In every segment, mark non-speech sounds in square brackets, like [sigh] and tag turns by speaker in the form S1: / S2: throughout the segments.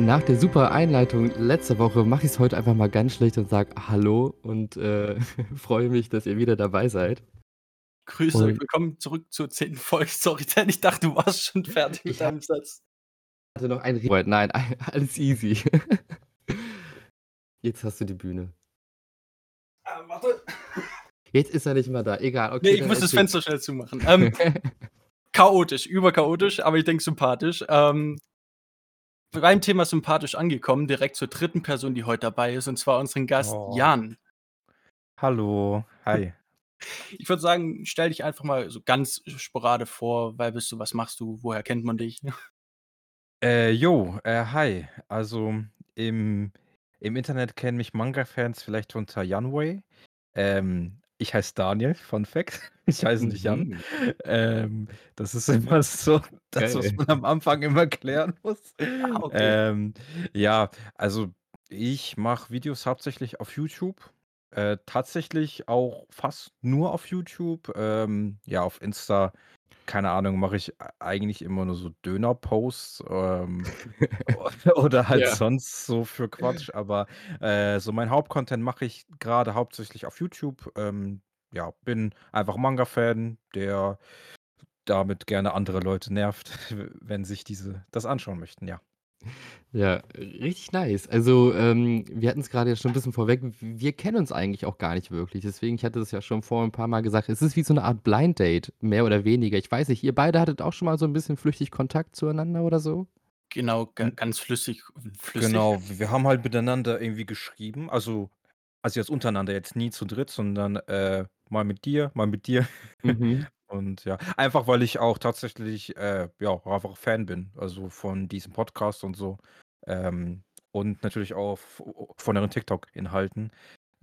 S1: nach der super Einleitung letzte Woche mache ich es heute einfach mal ganz schlecht und sage Hallo und äh, [laughs] freue mich, dass ihr wieder dabei seid.
S2: Grüß euch,
S1: Und
S2: willkommen zurück zur zehnten Folge. [laughs] Sorry, Dan, ich dachte, du warst schon [laughs] fertig mit
S1: ich hatte
S2: deinem Satz.
S1: noch ein Re Nein, alles easy. Jetzt hast du die Bühne.
S2: Ah, warte.
S1: Jetzt ist er nicht mehr da. Egal,
S2: Nee,
S1: okay,
S2: ich
S1: dann
S2: muss das. Fenster schnell zumachen. Ähm, chaotisch, überchaotisch, aber ich denke sympathisch. Ähm, beim Thema sympathisch angekommen, direkt zur dritten Person, die heute dabei ist, und zwar unseren Gast
S3: Oh.
S2: Jan.
S3: Hallo, hi. [laughs]
S2: Ich würde sagen, stell dich einfach mal so ganz sporade vor. Wer bist du, was machst du, woher kennt man dich? [laughs]
S3: Äh, jo, äh, hi. Also im, im Internet kennen mich Manga-Fans vielleicht unter Janway. Ähm, ich heiße Daniel, Fun Fact. [laughs] Ich heiße nicht Jan.
S1: Mhm.
S3: Ähm, das ist immer so, [laughs] das, was man am Anfang immer klären muss.
S2: Ah, okay.
S3: Ähm, ja, also ich mache Videos hauptsächlich auf YouTube. Äh, tatsächlich auch fast nur auf YouTube. Ähm, ja, auf Insta, keine Ahnung, mache ich eigentlich immer nur so Döner-Posts ähm, [laughs] [laughs] oder halt
S1: Ja.
S3: sonst so für Quatsch. Aber äh, so mein Hauptcontent mache ich gerade hauptsächlich auf YouTube. Ähm, ja, bin einfach Manga-Fan, der damit gerne andere Leute nervt, [laughs] wenn sich diese das anschauen möchten, ja.
S1: Ja, richtig nice. Also, ähm, wir hatten es gerade ja schon ein bisschen vorweg. Wir kennen uns eigentlich auch gar nicht wirklich. Deswegen, ich hatte das ja schon vor ein paar Mal gesagt, es ist wie so eine Art Blind Date, mehr oder weniger. Ich weiß nicht, ihr beide hattet auch schon mal so ein bisschen flüchtig Kontakt zueinander oder so?
S2: Genau, ga ganz flüssig flüssig.
S3: Genau, wir haben halt miteinander irgendwie geschrieben, also also jetzt untereinander, jetzt nie zu dritt, sondern, äh, mal mit dir, mal mit dir.
S1: Mhm. [laughs]
S3: Und ja, einfach weil ich auch tatsächlich, äh, ja, einfach Fan bin, also von diesem Podcast und so. Ähm, und natürlich auch von euren TikTok-Inhalten.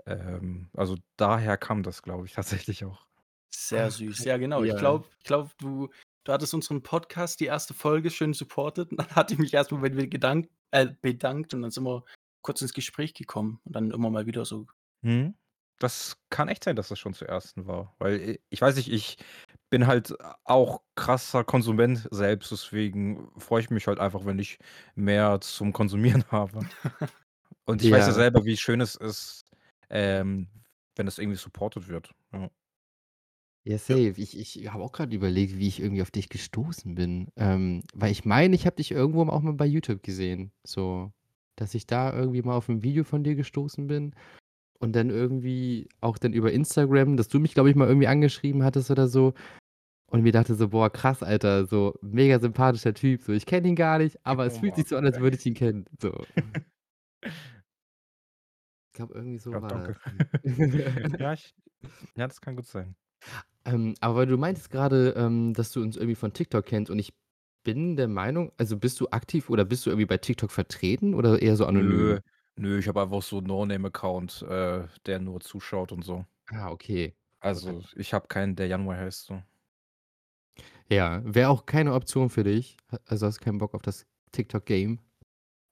S3: Ähm, also daher kam das, glaube ich, [laughs] tatsächlich auch.
S2: Sehr süß. Ja, genau. Ich
S1: Ja.
S2: glaube ich glaube, du du hattest unseren Podcast, die erste Folge schön supportet und [laughs] dann hatte ich mich erst mal bei dir gedankt äh, bedankt und dann sind wir kurz ins Gespräch gekommen und dann immer mal wieder so
S3: Mhm. Das kann echt sein, dass das schon zur ersten war, weil i ich weiß nicht, ich bin halt auch krasser Konsument selbst, deswegen freue ich mich halt einfach, wenn ich mehr zum Konsumieren [laughs] habe. Und ich weiß ja
S1: Ja.
S3: selber, wie schön es ist, ähm, wenn das irgendwie supported wird. Ja.
S1: Ja,
S2: Ja.
S1: safe. Ich ich habe auch gerade überlegt, wie ich irgendwie auf dich gestoßen bin. Ähm, weil ich meine, ich habe dich irgendwo auch mal bei YouTube gesehen, so, dass ich da irgendwie mal auf 'n Video von dir gestoßen bin und dann irgendwie auch dann über Instagram, dass du mich, glaube ich, mal irgendwie angeschrieben hattest oder so und mir dachte so: „Boah, krass, Alter, so mega sympathischer Typ, so. Ich kenne ihn gar nicht, aber es fühlt
S3: Oh,
S1: sich so an, als würde ich ihn kennen“, so. [laughs] Ich glaube, irgendwie so
S3: Ja,
S1: war
S3: danke.
S1: das. [laughs]
S3: Ja, ich ja, das kann gut sein.
S1: Ähm, aber weil du meintest gerade, ähm, dass du uns irgendwie von TikTok kennst und ich bin der Meinung also, bist du aktiv oder bist du irgendwie bei TikTok vertreten oder eher so anonym?
S3: Nö, nö, ich habe einfach so 'n No-Name-Account, äh, der nur zuschaut und so.
S1: Ah, okay.
S3: Also, ich habe keinen, der Janway heißt, so.
S1: Ja, wäre auch keine Option für dich? Also, hast du keinen Bock auf das TikTok-Game?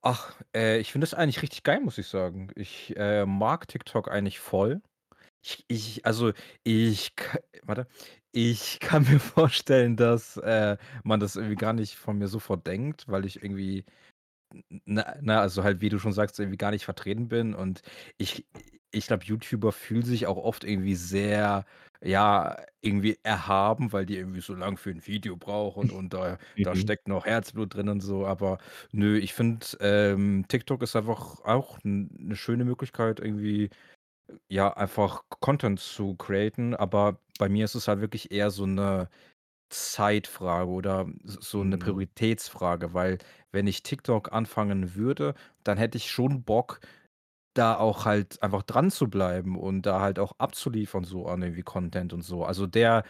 S3: Ach, äh, ich finde das eigentlich richtig geil, muss ich sagen. Ich, äh, mag TikTok eigentlich voll. Ich ich also, ich warte, ich kann mir [laughs] vorstellen, dass, äh, man das irgendwie gar nicht von mir sofort denkt, weil ich irgendwie na na, also halt, wie du schon sagst, irgendwie gar nicht vertreten bin und ich ich glaube, YouTuber fühlen sich auch oft irgendwie sehr, ja, irgendwie erhaben, weil die irgendwie so lang für 'n Video brauchen und da da
S1: Mhm.
S3: steckt noch Herzblut drin und so. Aber nö, ich finde, ähm, TikTok ist einfach auch 'n 'ne schöne Möglichkeit, irgendwie, ja, einfach Content zu createn, aber bei mir ist es halt wirklich eher so 'ne Zeitfrage oder so 'ne
S1: Mhm.
S3: Prioritätsfrage, weil wenn ich TikTok anfangen würde, dann hätte ich schon Bock, da auch halt einfach dran zu bleiben und da halt auch abzuliefern so an irgendwie Content und so. Also der,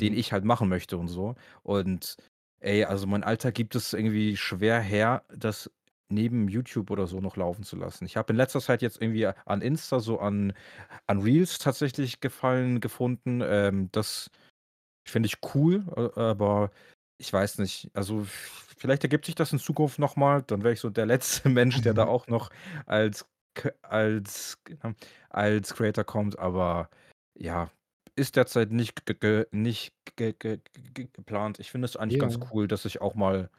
S3: den
S1: Mhm.
S3: ich halt machen möchte und so. Und ey, also mein Alltag gibt es irgendwie schwer her, das neben YouTube oder so noch laufen zu lassen. Ich habe in letzter Zeit jetzt irgendwie an Insta so an an Reels tatsächlich Gefallen gefunden. Ähm, das finde ich cool, äh, aber ich weiß nicht. Also, vielleicht ergibt sich das in Zukunft noch mal, dann wäre ich so der letzte [laughs] Mensch, der da auch noch als als genau, als Creator kommt, aber ja, ist derzeit nicht g ge nicht ge ge ge geplant. Ich finde es eigentlich ganz
S1: Ja.
S3: cool, dass ich auch mal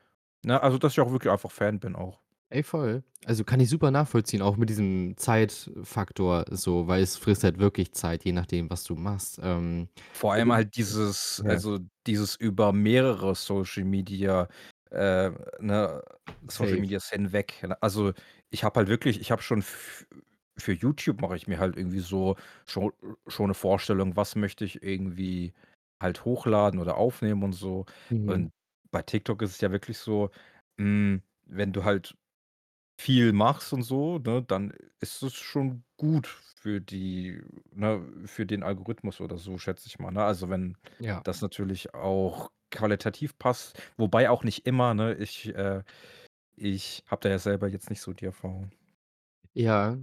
S3: ne, also dass ich auch wirklich einfach Fan bin auch.
S1: Ey, voll. Also, kann ich super nachvollziehen, auch mit diesem Zeitfaktor so, weil es frisst halt wirklich Zeit, je nachdem, was du machst. Ähm,
S3: Vor allem halt dieses
S1: ja.
S3: also, dieses über mehrere Social Media, äh, ne, Social
S1: Safe.
S3: Medias hinweg. Ne? Also, ich habe halt wirklich ich habe schon f für YouTube mache ich mir halt irgendwie so schon schon 'ne Vorstellung, was möchte ich irgendwie halt hochladen oder aufnehmen und so.
S1: Mhm.
S3: Und bei TikTok ist es ja wirklich so, hm, wenn du halt viel machst und so, ne, dann ist es schon gut für die ne, für den Algorithmus oder so, schätze ich mal, ne? Also, wenn
S1: Ja.
S3: das natürlich auch qualitativ passt, wobei auch nicht immer, ne? Ich, äh ich habe da ja selber jetzt nicht so die Erfahrung.
S1: Ja,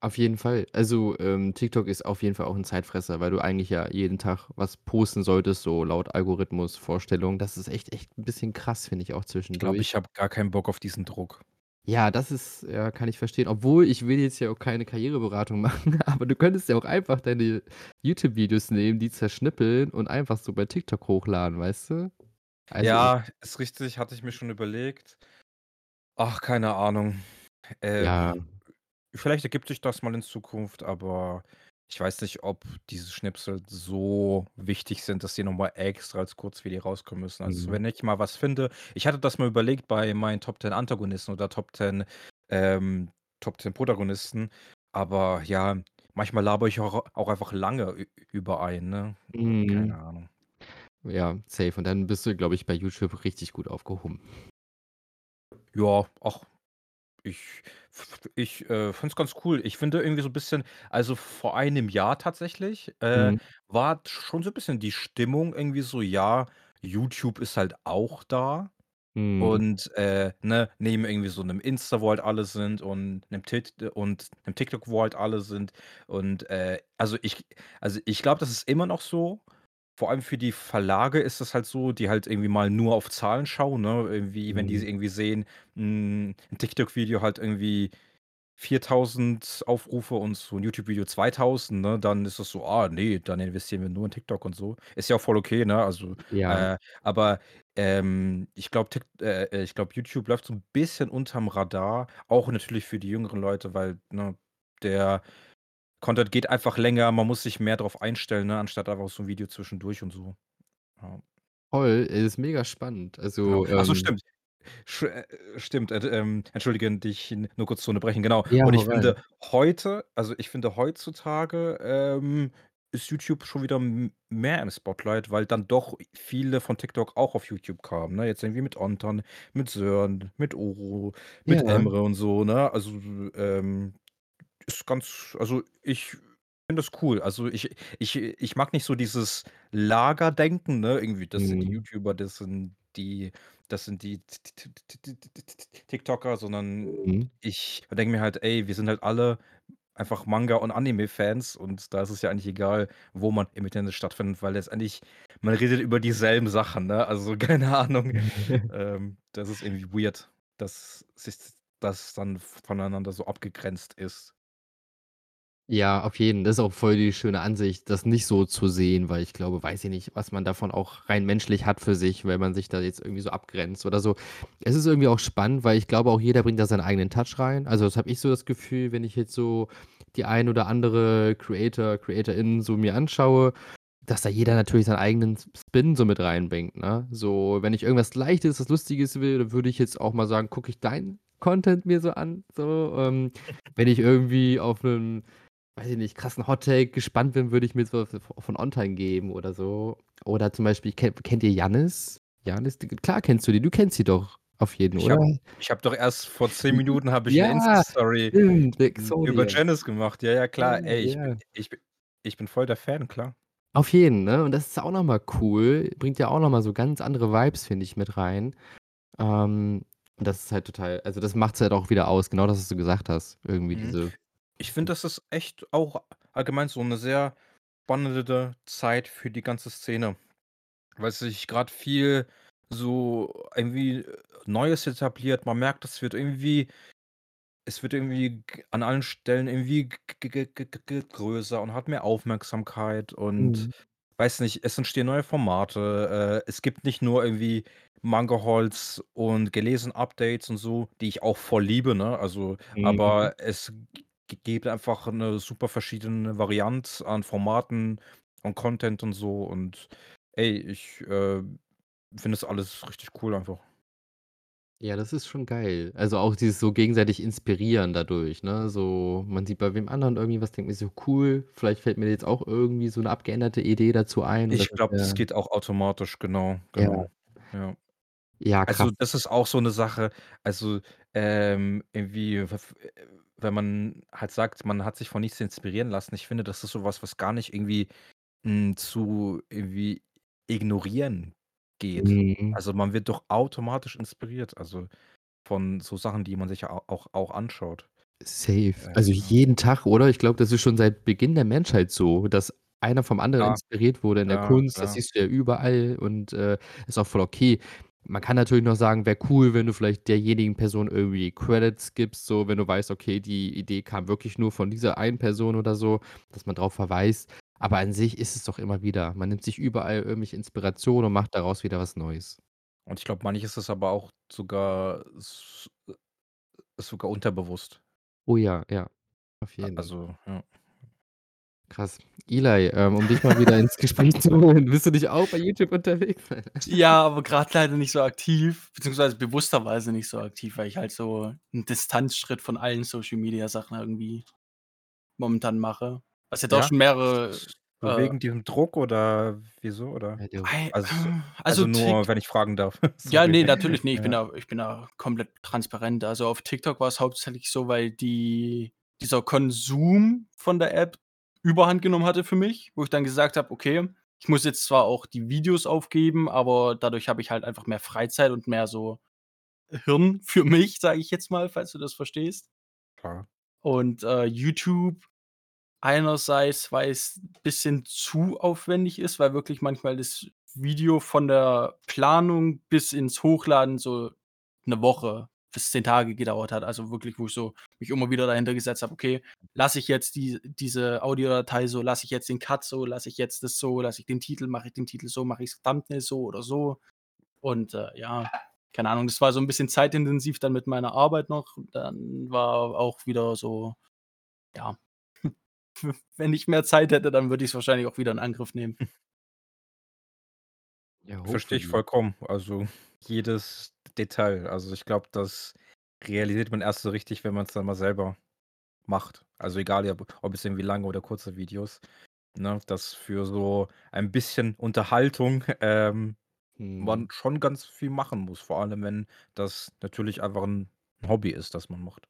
S1: auf jeden Fall. Also, ähm, TikTok ist auf jeden Fall auch 'n Zeitfresser, weil du eigentlich ja jeden Tag was posten solltest, so laut Algorithmusvorstellung. Das ist echt echt 'n bisschen krass, finde ich auch
S3: Ich glaube,
S1: zwischendurch.
S3: ich habe gar keinen Bock auf diesen Druck.
S1: Ja, das ist ja, kann ich verstehen. Obwohl, ich will jetzt ja auch keine Karriereberatung [laughs] machen, aber du könntest ja auch einfach deine YouTube-Videos nehmen, die zerschnippeln und einfach so bei TikTok hochladen, weißt du? Also
S3: Ja, ist richtig, hatte ich mir schon überlegt. Ach, keine Ahnung. Äh,
S1: Ja.
S3: vielleicht ergibt sich das mal in Zukunft, aber ich weiß nicht, ob diese Schnipsel so wichtig sind, dass die noch mal extra als Kurzvideo rauskommen müssen. Also,
S1: Mhm.
S3: wenn ich mal was finde ich hatte das mal überlegt bei meinen Top 10 Antagonisten oder Top 10 ähm, Top 10 Protagonisten, aber ja, manchmal labere ich auch auch einfach lange ü über einen, ne? Keine
S1: Mhm.
S3: Ahnung.
S1: Ja, safe. Und dann bist du, glaube ich, bei YouTube richtig gut aufgehoben.
S3: Ja, ach, ich ich, äh, finde es ganz cool. Ich finde irgendwie so 'n bisschen also, vor einem Jahr tatsächlich, äh,
S1: Mhm.
S3: war schon so 'n bisschen die Stimmung irgendwie so: „Ja, YouTube ist halt auch da.“
S1: Mhm.
S3: Und, äh, ne, neben irgendwie so 'nem Insta, wo halt alle sind und 'nem Tit und 'nem TikTok, wo halt alle sind. Und, äh, also, ich also, ich glaube, das ist immer noch so. Vor allem für die Verlage ist das halt so, die halt irgendwie mal nur auf Zahlen schauen, ne? Irgendwie, wenn die
S1: Mhm.
S3: irgendwie sehen, hm, 'n TikTok-Video hat irgendwie 4.000 Aufrufe und so 'n YouTube-Video 2.000, ne, dann ist das so: „Ah, ne, dann investieren wir nur in TikTok“ und so. Ist ja auch voll okay, ne? Also,
S1: Ja.
S3: äh, aber, ähm, ich glaube, Tik äh, äh, ich glaube, YouTube läuft so 'n bisschen unterm Radar, auch natürlich für die jüngeren Leute, weil, ne, der Content geht einfach länger, man muss sich mehr drauf einstellen, ne, anstatt einfach so 'n Video zwischendurch und so. Ja.
S1: Voll, ist mega spannend.
S3: Genau.
S1: Also,
S3: Ach so,
S1: ähm
S3: stimmt. Sch äh, stimmt, äh, ähm, entschuldige, dich nur kurz zu unterbrechen, genau.
S1: Ja,
S3: Und
S1: hau
S3: ich finde
S1: rein.
S3: heute also, ich finde heutzutage, ähm, ist YouTube schon wieder m mehr im Spotlight, weil dann doch viele von TikTok auch auf YouTube kamen, ne? Jetzt irgendwie mit Onton, mit Sören, mit Oro, mit
S1: Ja.
S3: Emre und so, ne? Also, ähm, ist ganz, also ich finde das cool. Also ich, ich, ich mag nicht so dieses Lagerdenken, ne? Irgendwie, das sind die
S1: mhm.
S3: YouTuber, das sind die, das sind die TikToker, sondern
S1: Mhm.
S3: ich denke mir halt, ey, wir sind halt alle einfach Manga- und Anime-Fans und da ist es ja eigentlich egal, wo man im Internet stattfindet, weil letztendlich man redet über dieselben Sachen, ne? Also [laughs] keine Ahnung. [laughs] Ähm, das ist irgendwie weird, dass sich das dann voneinander so abgegrenzt ist.
S1: Ja, auf jeden. Das ist auch voll die schöne Ansicht, das nicht so zu sehen, weil ich glaube weiß ich nicht, was man davon auch rein menschlich hat für sich, wenn man sich da jetzt irgendwie so abgrenzt oder so. Es ist irgendwie auch spannend, weil ich glaube auch jeder bringt da seinen eigenen Touch rein. Also, das habe ich so das Gefühl, wenn ich jetzt so die ein oder andere Creator, Creatorinnen so mir anschaue, dass da jeder natürlich seinen eigenen Spin so mit reinbringt, ne? So, wenn ich irgendwas Leichtes, was Lustiges will, dann würde ich jetzt auch mal sagen, gucke ich deinen Content mir so an, so. Ähm, wenn ich irgendwie auf 'nen, weiß ich nicht, krassen Hot Take gespannt bin, würde ich mir so von Ontime geben oder so. Oder zum Beispiel, ken kennt ihr? Jannis, d klar kennst du die, du kennst sie doch auf jeden,
S3: Ich
S1: oder?
S3: habe ich habe doch erst vor 10 Minuten habe ich
S1: Ja,
S3: Insta-Story,
S1: stimmt,
S3: hm, über. Jannis gemacht. Ja, ja,
S1: Ja,
S3: klar. Ey, ich
S1: ja.
S3: ich bi ich bin voll der Fan, klar.
S1: Auf jeden, ne? Und das ist auch noch mal cool. Bringt ja auch noch mal so ganz andere Vibes, finde ich, mit rein. Ähm, und das ist halt total also, das macht's halt auch wieder aus, genau das, was du gesagt hast, irgendwie
S3: Mhm.
S1: diese
S3: Ich finde, das ist echt auch allgemein so 'ne sehr spannende Zeit für die ganze Szene, weil sich grad viel so irgendwie Neues etabliert. Man merkt, es wird irgendwie es wird irgendwie g an allen Stellen irgendwie g g größer und hat mehr Aufmerksamkeit und
S1: Mhm.
S3: weiß nicht, es entstehen neue Formate. Äh, es gibt nicht nur irgendwie Manga-Hauls und gelesen Updates und so, die ich auch voll liebe, ne? Also,
S1: Mhm.
S3: aber es g gibt einfach 'ne super verschiedene Varianz an Formaten und Content und so und ey, ich, äh, finde das alles richtig cool einfach.
S1: Ja, das ist schon geil. Also, auch dieses so gegenseitig inspirieren dadurch, ne? So, man sieht bei wem anderen irgendwie was, denkt mir so: „Cool, vielleicht fällt mir jetzt auch irgendwie so 'ne abgeänderte Idee dazu ein“ und das
S3: Ich glaube, das
S1: ja
S3: geht auch automatisch, genau,
S1: Ja.
S3: genau, ja.
S1: Ja,
S3: Also,
S1: krass.
S3: das ist auch so 'ne Sache also, ähm, irgendwie, äh, wenn man halt sagt, man hat sich von nichts inspirieren lassen, ich finde, das ist so was, was gar nicht irgendwie, hm, zu irgendwie ignorieren geht.
S1: Mhm.
S3: Also, man wird doch automatisch inspiriert, also, von so Sachen, die man sich ja au auch auch anschaut.
S1: Safe. Also,
S3: ja.
S1: jeden Tag, oder? Ich glaube, das ist schon seit Beginn der Menschheit so, dass einer vom anderen
S3: Klar.
S1: inspiriert wurde in der
S3: Ja,
S1: Kunst. Das siehst du ja überall und, äh, ist auch voll okay. Man kann natürlich noch sagen, wäre cool, wenn du vielleicht derjenigen Person irgendwie Credits gibst, so, wenn du weißt, okay, die Idee kam wirklich nur von dieser einen Person oder so, dass man drauf verweist. Aber an sich ist es doch immer wieder man nimmt sich überall irgendwelche Inspirationen und macht daraus wieder was Neues.
S3: Und ich glaube, manches ist aber auch sogar s äh, sogar unterbewusst.
S1: Oh ja, ja, auf jeden.
S3: also, ja.
S1: Krass. Eli, ähm, um dich mal wieder ins Gespräch zu holen, bist du nicht auch bei YouTube unterwegs?
S2: Ja, aber grad leider nicht so aktiv, beziehungsweise bewussterweise nicht so aktiv, weil ich halt so 'n Distanzschritt von allen Social-Media-Sachen irgendwie momentan mache. Was jetzt auch
S3: Ja?
S2: schon mehrere, äh
S3: wegen diesem Druck oder wieso, oder? Also
S2: also
S3: also,
S2: Tik
S3: nur, wenn ich fragen darf. [laughs]
S2: Ja,
S3: Sorry.
S2: ne, natürlich, ne, ich bin
S3: Ja.
S2: da ich bin da komplett transparent. Also, auf TikTok war's hauptsächlich so, weil die dieser Konsum von der App Überhand genommen hatte für mich, wo ich dann gesagt habe: „Okay, ich muss jetzt zwar auch die Videos aufgeben, aber dadurch habe ich halt einfach mehr Freizeit und mehr so Hirn für mich“, sage ich jetzt mal, falls du das verstehst.
S3: Klar.
S2: Und, äh, YouTube einerseits, weil's bisschen zu aufwendig ist, weil wirklich manchmal das Video von der Planung bis ins Hochladen so 'ne Woche bis 10 Tage gedauert hat. Also, wirklich, wo ich so mich immer wieder dahinter gesetzt habe: „Okay, lasse ich jetzt die diese Audiodatei so, lasse ich jetzt den Cut so, lasse ich jetzt das so, lasse ich den Titel mache ich den Titel so, mache ich's Thumbnail so oder so?“ Und, äh, ja, keine Ahnung, das war so 'n bisschen zeitintensiv dann mit meiner Arbeit noch. Dann war auch wieder so ja, [laughs] wenn ich mehr Zeit hätte, dann würde ich's wahrscheinlich auch wieder in Angriff nehmen.
S1: Ja,
S3: Verstehe ich vollkommen. Also, jedes Detail. Also, ich glaube, das realisiert man erst so richtig, wenn man's dann mal selber macht. Also, egal, ja, ob es irgendwie lange oder kurze Videos, ne, dass für so ein bisschen Unterhaltung, ähm, man
S1: Mhm.
S3: schon ganz viel machen muss, vor allem, wenn das natürlich einfach 'n Hobby ist, das man macht.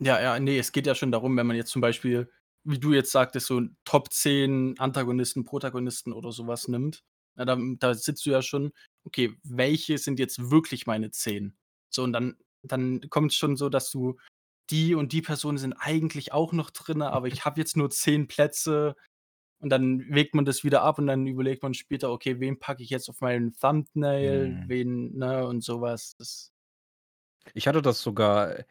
S2: Ja, ja, ne, es geht ja schon darum, wenn man jetzt zum Beispiel, wie du jetzt sagtest, so Top 10 Antagonisten, Protagonisten oder so was nimmt. Na, dann da sitzt du ja schon: „Okay, welche sind jetzt wirklich meine 10?“ So, und dann dann kommt's schon so, dass du die und die Personen sind eigentlich auch noch drinne, aber ich habe jetzt nur 10 Plätze und dann wägt man das wieder ab und dann überlegt man später: „Okay, wen packe ich jetzt auf meinen Thumbnail,
S3: Mhm.
S2: wen“ ne, und so was. Das
S3: Ich hatte das sogar,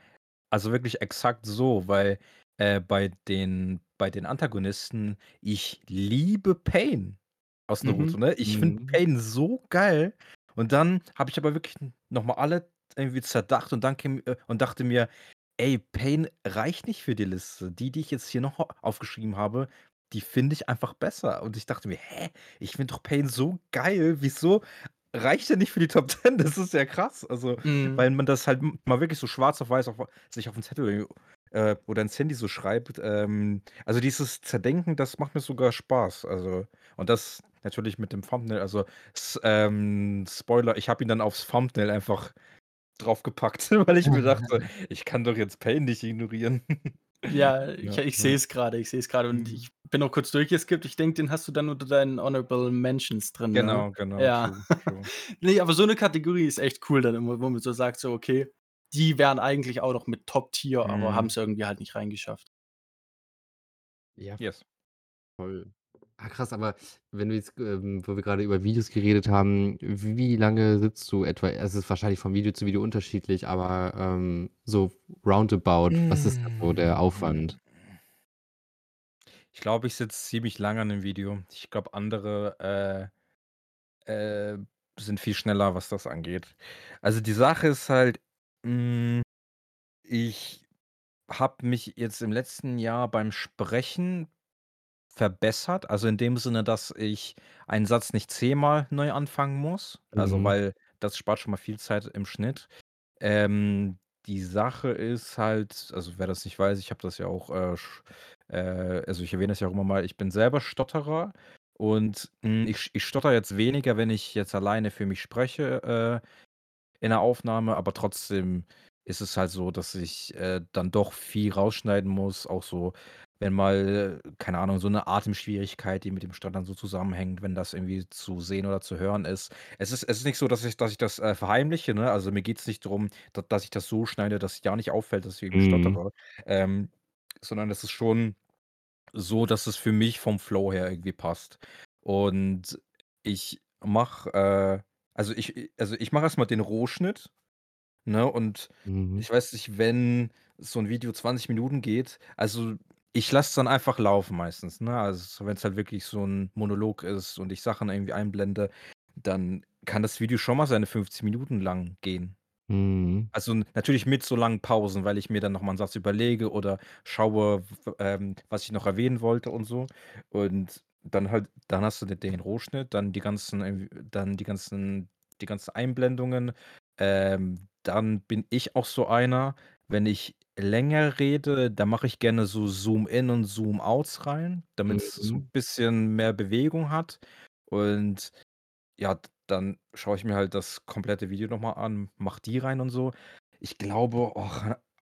S3: also, wirklich exakt so, weil, äh, bei den bei den Antagonisten ich liebe Pain aus
S2: Mhm,
S3: Naruto, ne? Ich finde
S1: Mhm.
S3: Pain so geil und dann habe ich aber wirklich noch mal alle irgendwie zerdacht und dann käm äh, und dachte mir: „Ey, Pain reicht nicht für die Liste. Die, die ich jetzt hier noch aufgeschrieben habe, die finde ich einfach besser.“ Und ich dachte mir: „Hä? Ich finde doch Pain so geil. Wieso reicht der nicht für die Top 10?“ Das ist ja krass. Also,
S2: Mhm.
S3: weil man das halt mal wirklich so schwarz auf weiß auf sich auf 'n Zettel, äh, oder ins Handy so schreibt. Ähm, also, dieses Zerdenken, das macht mir sogar Spaß. Also und das natürlich mit dem Thumbnail. Also, ähm, Spoiler, ich habe ihn dann aufs Thumbnail einfach draufgepackt, [laughs] weil ich mir [laughs] dachte: „Ich kann doch jetzt Pain nicht ignorieren.“
S2: Ja, [laughs] ich
S3: Ja,
S2: ich sehe
S3: ja.
S2: es grade, ich sehe es grade und
S3: Mhm.
S2: ich bin auch kurz durchgeskippt. Ich denke, den hast du dann unter deinen Honorable Mentions drin, ne?
S3: Genau, genau,
S2: Ja.
S3: true, true.
S2: Ne, aber so 'ne Kategorie ist echt cool dann immer, wo man so sagt, so: „Okay, die wären eigentlich auch noch mit Top-Tier, aber
S3: Mhm.
S2: haben's irgendwie halt nicht reingeschafft.“
S1: Ja,
S3: Yes.
S1: voll. Ah, krass, aber wenn du jetzt, ähm wo wir grade über Videos geredet haben, wie lange sitzt du etwa es ist wahrscheinlich von Video zu Video unterschiedlich, aber, ähm, so roundabout, was ist da so der Aufwand?
S3: Ich glaube, ich sitze ziemlich lange an 'nem Video. Ich glaube, andere, äh, äh sind viel schneller, was das angeht. Also, die Sache ist halt, hm, ich habe mich jetzt im letzten Jahr beim Sprechen verbessert. Also, in dem Sinne, dass ich einen Satz nicht zehnmal neu anfangen muss. Also,
S1: Mhm.
S3: weil das spart schon mal viel Zeit im Schnitt. Ähm, die Sache ist halt also, wer das nicht weiß, ich habe das ja auch, äh, sch äh, also, ich erwähne das ja auch immer mal, ich bin selber Stotterer und, hm, ich ich stottere jetzt weniger, wenn ich jetzt alleine für mich spreche, äh, in der Aufnahme, aber trotzdem ist es halt so, dass ich, äh, dann doch viel rausschneiden muss, auch so, wenn mal, keine Ahnung, so 'ne Atemschwierigkeit, die mit dem Stottern so zusammenhängt, wenn das irgendwie zu sehen oder zu hören ist. Es ist es ist nicht so, dass ich dass ich das, äh, verheimliche, ne? Also, mir geht's nicht drum, da dass ich das so schneide, dass ja nicht auffällt, dass ich irgendwie
S1: Mhm.
S3: stottere, ähm, sondern es ist schon so, dass es für mich vom Flow her irgendwie passt. Und ich mache, äh also, ich also, ich mache erst mal den Rohschnitt, ne? Und
S1: Mhm.
S3: ich weiß nicht, wenn so 'n Video 20 Minuten geht also, ich lasse es dann einfach laufen meistens, ne? Also, wenn's halt wirklich so 'n Monolog ist und ich Sachen irgendwie einblende, dann kann das Video schon mal seine 50 Minuten lang gehen.
S1: Mhm.
S3: Also, natürlich mit so langen Pausen, weil ich mir dann noch mal 'n Satz überlege oder schaue, ähm, was ich noch erwähnen wollte und so. Und dann halt dann hast du de den Rohschnitt, dann die ganzen dann die ganzen die ganzen Einblendungen. Ähm, dann bin ich auch so einer, wenn ich länger rede, dann mache ich gerne so Zoom-in und Zoom-outs rein, damit's so 'n
S1: Mhm.
S3: bisschen mehr Bewegung hat. Und ja, d dann schaue ich mir halt das komplette Video noch mal an, mache die rein und so. Ich glaube, och,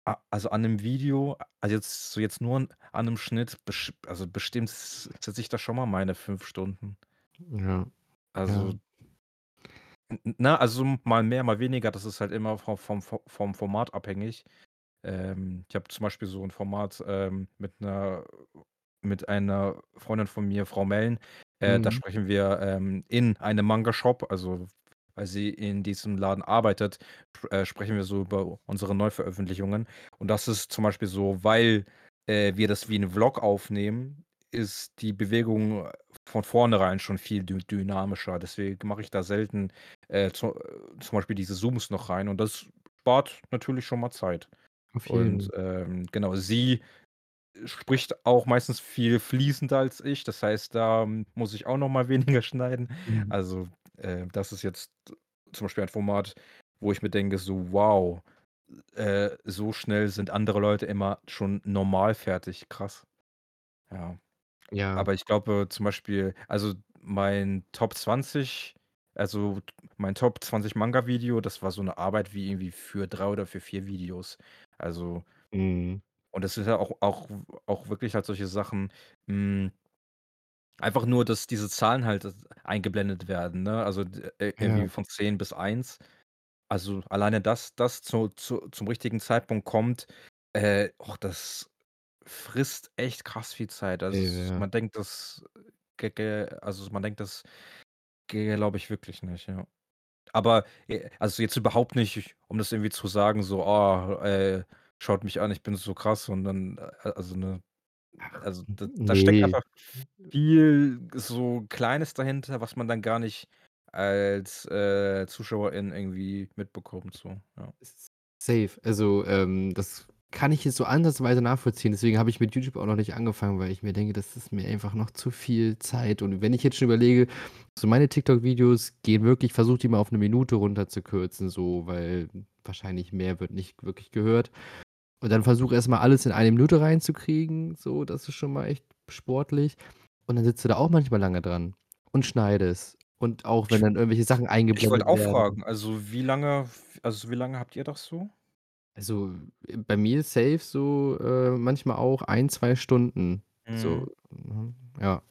S3: a also, an 'nem Video also, jetzt so jetzt nur an an 'nem Schnitt besch also, bestimmt s setze ich da schon mal meine 5 Stunden.
S1: Ja, ja.
S3: Also N n ne, also, mal mehr, mal weniger, das ist halt immer vo vom vo vom Format abhängig. Ähm, ich habe zum Beispiel so 'n Format, ähm, mit 'ner mit einer Freundin von mir, Frau Mellen. Äh, da
S1: Mhm.
S3: sprechen wir, ähm, in einem Manga-Shop, also, weil sie in diesem Laden arbeitet, äh, sprechen wir so über unsere Neuveröffentlichungen. Und das ist zum Beispiel so, weil, äh, wir das wie 'n Vlog aufnehmen, ist die Bewegung von vornherein schon viel dy dynamischer. Deswegen mache ich da selten, äh, zu zum Beispiel diese Zooms noch rein und das spart natürlich schon mal Zeit. Und, ähm, genau, sie spricht auch meistens viel fließender als ich. Das heißt, da muss ich auch noch mal [laughs] weniger schneiden.
S1: Mhm.
S3: Also, äh, das ist jetzt zum Beispiel ein Format, wo ich mir denke so: „Wow, äh, so schnell sind andere Leute immer schon normal fertig, krass.“ Ja.
S1: Ja.
S3: Aber ich glaube zum Beispiel also, mein Top 20 also, mein Top 20 Manga-Video, das war so 'ne Arbeit wie irgendwie für 3 oder für 4 Videos. Also
S1: Mhm.
S3: und das ist ja auch auch auch wirklich halt solche Sachen, hm einfach nur, dass diese Zahlen halt d eingeblendet werden, ne? Also, d äh,
S1: Ja.
S3: irgendwie von 10 bis 1. Also, alleine, dass das zu zu zum richtigen Zeitpunkt kommt, äh, och, das frisst echt krass viel Zeit. Also,
S1: Ja.
S3: man denkt das ge ge also, man denkt das glaube ich wirklich nicht, ja. Aber, äh, also, jetzt überhaupt nicht, um das irgendwie zu sagen, so: „Oh, äh, schaut mich an, ich bin so krass“ und dann, äh, also, ne also,
S1: n
S3: d da steckt einfach viel so Kleines dahinter, was man dann gar nicht als, äh, Zuschauerin irgendwie mitbekommt so, ja.
S1: S safe. Also, ähm, das kann ich jetzt so ansatzweise nachvollziehen. Deswegen habe ich mit YouTube auch noch nicht angefangen, weil ich mir denke, das ist mir einfach noch zu viel Zeit. Und wenn ich jetzt schon überlege, so meine TikTok-Videos gehen wirklich ich versuche die mal auf 'ne Minute runterzukürzen so, weil wahrscheinlich mehr wird nicht wirklich gehört. Und dann versuche erst mal alles in eine Minute reinzukriegen, so, das ist schon mal echt sportlich. Und dann sitzt du da auch manchmal lange dran und schneidest. Und auch wenn dann irgendwelche Sachen
S3: ich wollte
S1: eingeblendet
S3: auch
S1: werden.
S3: fragen, also, wie lange also, wie lange habt ihr das so?
S1: Also, bei mir safe so, äh, manchmal auch 1, 2 Stunden.
S3: Mhm.
S1: So, mhm, ja.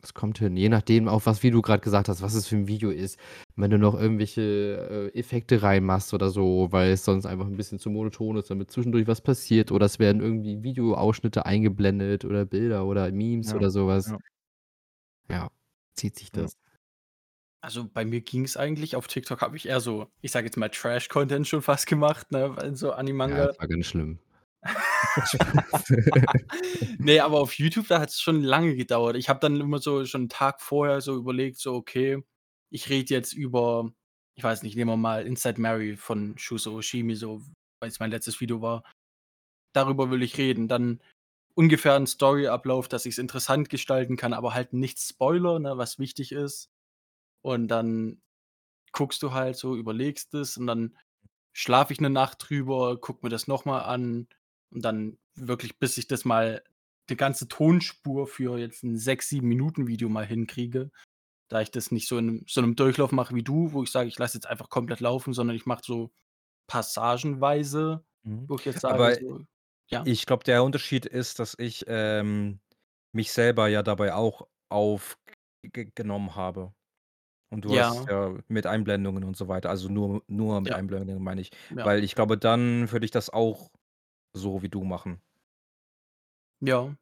S1: Das kommt hin, je nachdem auch was wie du grad gesagt hast, was es für 'n Video ist. Wenn du noch irgendwelche, äh, Effekte reinmachst oder so, weil es sonst einfach 'n bisschen zu monoton ist, damit zwischendurch was passiert oder es werden irgendwie Videoausschnitte eingeblendet oder Bilder oder Memes
S3: Ja,
S1: oder so was.
S3: ja.
S1: Ja, zieht sich das.
S2: Also, bei mir ging's eigentlich. Auf TikTok habe ich eher so, ich sage jetzt mal, Trash-Content schon fast gemacht, ne, weil so
S1: Ja,
S2: Ani-Manga
S1: das war ganz schlimm. [laughs]
S2: Spaß. Ne, aber auf YouTube, da hat's schon lange gedauert. Ich habe dann immer so schon 'n Tag vorher so überlegt, so: „Okay, ich rede jetzt über, ich weiß nicht, nehmen wir mal Inside Mary von Shuso Oshimi, so, weil es mein letztes Video war. Darüber will ich reden. Dann ungefähr ein Storyablauf, dass ich es interessant gestalten kann, aber halt nicht Spoiler, ne, was wichtig ist. Und dann guckst du halt so, überlegst es und dann schlafe ich eine Nacht drüber, guck mir das nochmal an und dann wirklich, bis ich das mal die ganze Tonspur für jetzt ein 6, 7 Minuten Video mal hinkriege, da ich das nicht so in so einem Durchlauf mache wie du, wo ich sage, ich lasse jetzt einfach komplett laufen, sondern ich mache so passagenweise,
S3: Mhm.
S2: wo ich jetzt sage
S3: Aber
S2: so ja?
S3: ich glaube, der Unterschied ist, dass ich, ähm, mich selber ja dabei auch auf ge genommen habe. Und du hast
S2: Ja.
S3: ja mit Einblendungen und so weiter, also nur nur mit
S2: Ja.
S3: Einblendungen meine ich.
S2: Ja.
S3: Weil ich glaube, dann würde ich das auch so wie du machen.
S2: Ja.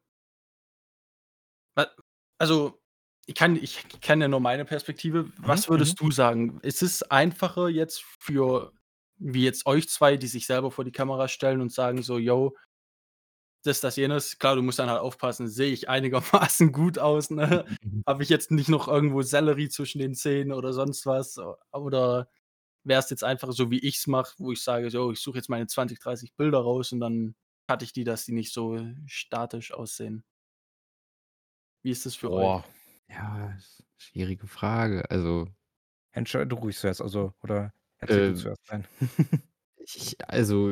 S2: Also, ich kann ich kenne ja nur meine Perspektive.
S3: Mhm,
S2: Was
S3: mhm.
S2: würdest du sagen? Ist es einfacher jetzt für wie jetzt euch 2, die sich selber vor die Kamera stellen und sagen so: „Jo“ das, das, jenes. Klar, du musst dann halt aufpassen, sehe ich einigermaßen [laughs] gut aus, ne? [laughs] Habe ich jetzt nicht noch irgendwo Sellerie zwischen den Zähnen oder sonst was? Oder wär's jetzt einfach so, wie ich's mache, wo ich sage: „So, ich suche jetzt meine 20, 30 Bilder raus und dann cutte ich die, dass die nicht so statisch aussehen?“ Wie ist das für euch?
S3: Boah.
S1: Ja, sch schwierige Frage. Also
S3: Entscheide ruhig zuerst, also oder erzähl du
S1: Ähm
S3: zuerst, nein. [laughs]
S1: Ich also,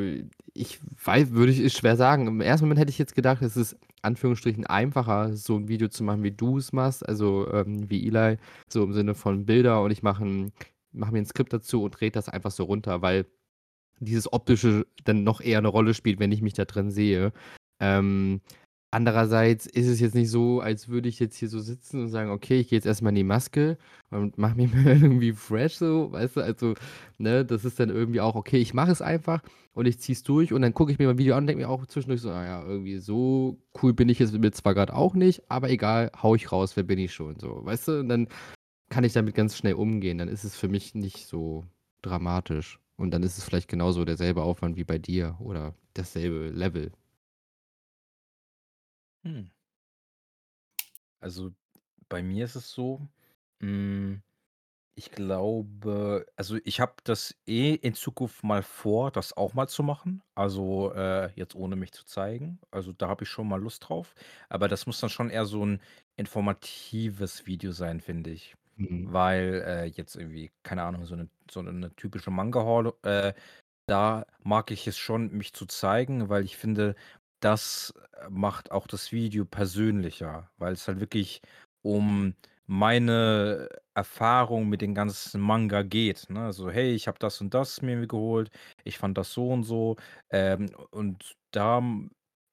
S1: ich wei würde ich schwer sagen. Im ersten Moment hätte ich jetzt gedacht, es ist Anführungsstrichen einfacher, so 'n Video zu machen, wie du's machst, also, ähm, wie Eli, so im Sinne von Bilder und ich mache 'n mache mir 'n Skript dazu und rede das einfach so runter, weil dieses Optische dann noch eher 'ne Rolle spielt, wenn ich mich da drin sehe. Ähm, andererseits ist es jetzt nicht so, als würde ich jetzt hier so sitzen und sagen: „Okay, ich gehe jetzt erst mal in die Maske und mache mich [laughs] mal irgendwie fresh so“, weißt du? Also, ne, das ist dann irgendwie auch okay, ich mache es einfach und ich ziehe es durch und dann gucke ich mir mein Video an und denke mir auch zwischendurch so: „Ah ja, irgendwie so cool bin ich jetzt mit mir zwar grad auch nicht, aber egal, haue ich raus, wer bin ich schon“, so, weißt du? Und dann kann ich damit ganz schnell umgehen. Dann ist es für mich nicht so dramatisch und dann ist es vielleicht genauso derselbe Aufwand wie bei dir oder dasselbe Level.
S3: Hm. Also, bei mir ist es so, hm, ich glaube also, ich habe das eh in Zukunft mal vor, das auch mal zu machen. Also, äh, jetzt ohne mich zu zeigen. Also, da habe ich schon mal Lust drauf. Aber das muss dann schon eher so 'n informatives Video sein, finde ich.
S1: Mhm.
S3: Weil, äh, jetzt irgendwie, keine Ahnung, so 'ne so 'ne typische Manga-Haul, äh, da mag ich es schon, mich zu zeigen, weil ich finde, das macht auch das Video persönlicher, weil's halt wirklich um meine Erfahrung mit den ganzen Manga geht, ne? So: „Hey, ich habe das und das mir geholt. Ich fand das so und so.“ Ähm, und da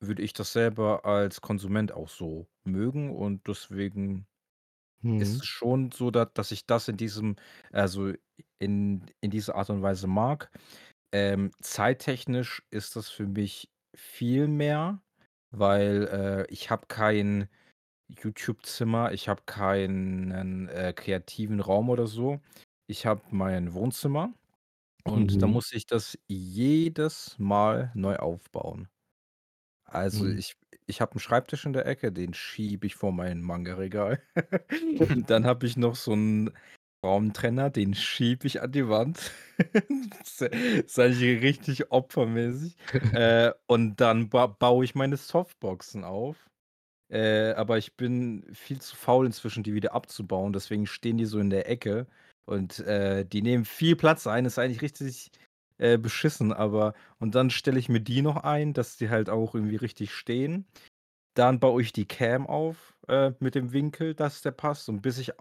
S3: würde ich das selber als Konsument auch so mögen und deswegen ist
S1: Mhm.
S3: es schon so, da dass ich das in diesem also, in in dieser Art und Weise mag. Ähm, zeittechnisch ist das für mich viel mehr, weil, äh, ich habe kein YouTube-Zimmer, ich habe keinen, äh, kreativen Raum oder so. Ich habe mein Wohnzimmer und da
S1: Mhm.
S3: muss ich das jedes Mal neu aufbauen. Also,
S1: Mhm.
S3: ich ich habe 'n Schreibtisch in der Ecke, den schiebe ich vor mein Mangaregal. [laughs] Dann habe ich noch so 'n Raumtrenner, den schiebe ich an die Wand. [laughs] Das ist eigentlich richtig opfermäßig. [laughs] Äh, und dann ba baue ich meine Softboxen auf. Äh, aber ich bin viel zu faul inzwischen, die wieder abzubauen, deswegen stehen die so in der Ecke und, äh, die nehmen viel Platz ein. Ist eigentlich richtig, äh, beschissen, aber und dann stelle ich mir die noch ein, dass die halt auch irgendwie richtig stehen. Dann baue ich die Cam auf, äh, mit dem Winkel, dass der passt und bis ich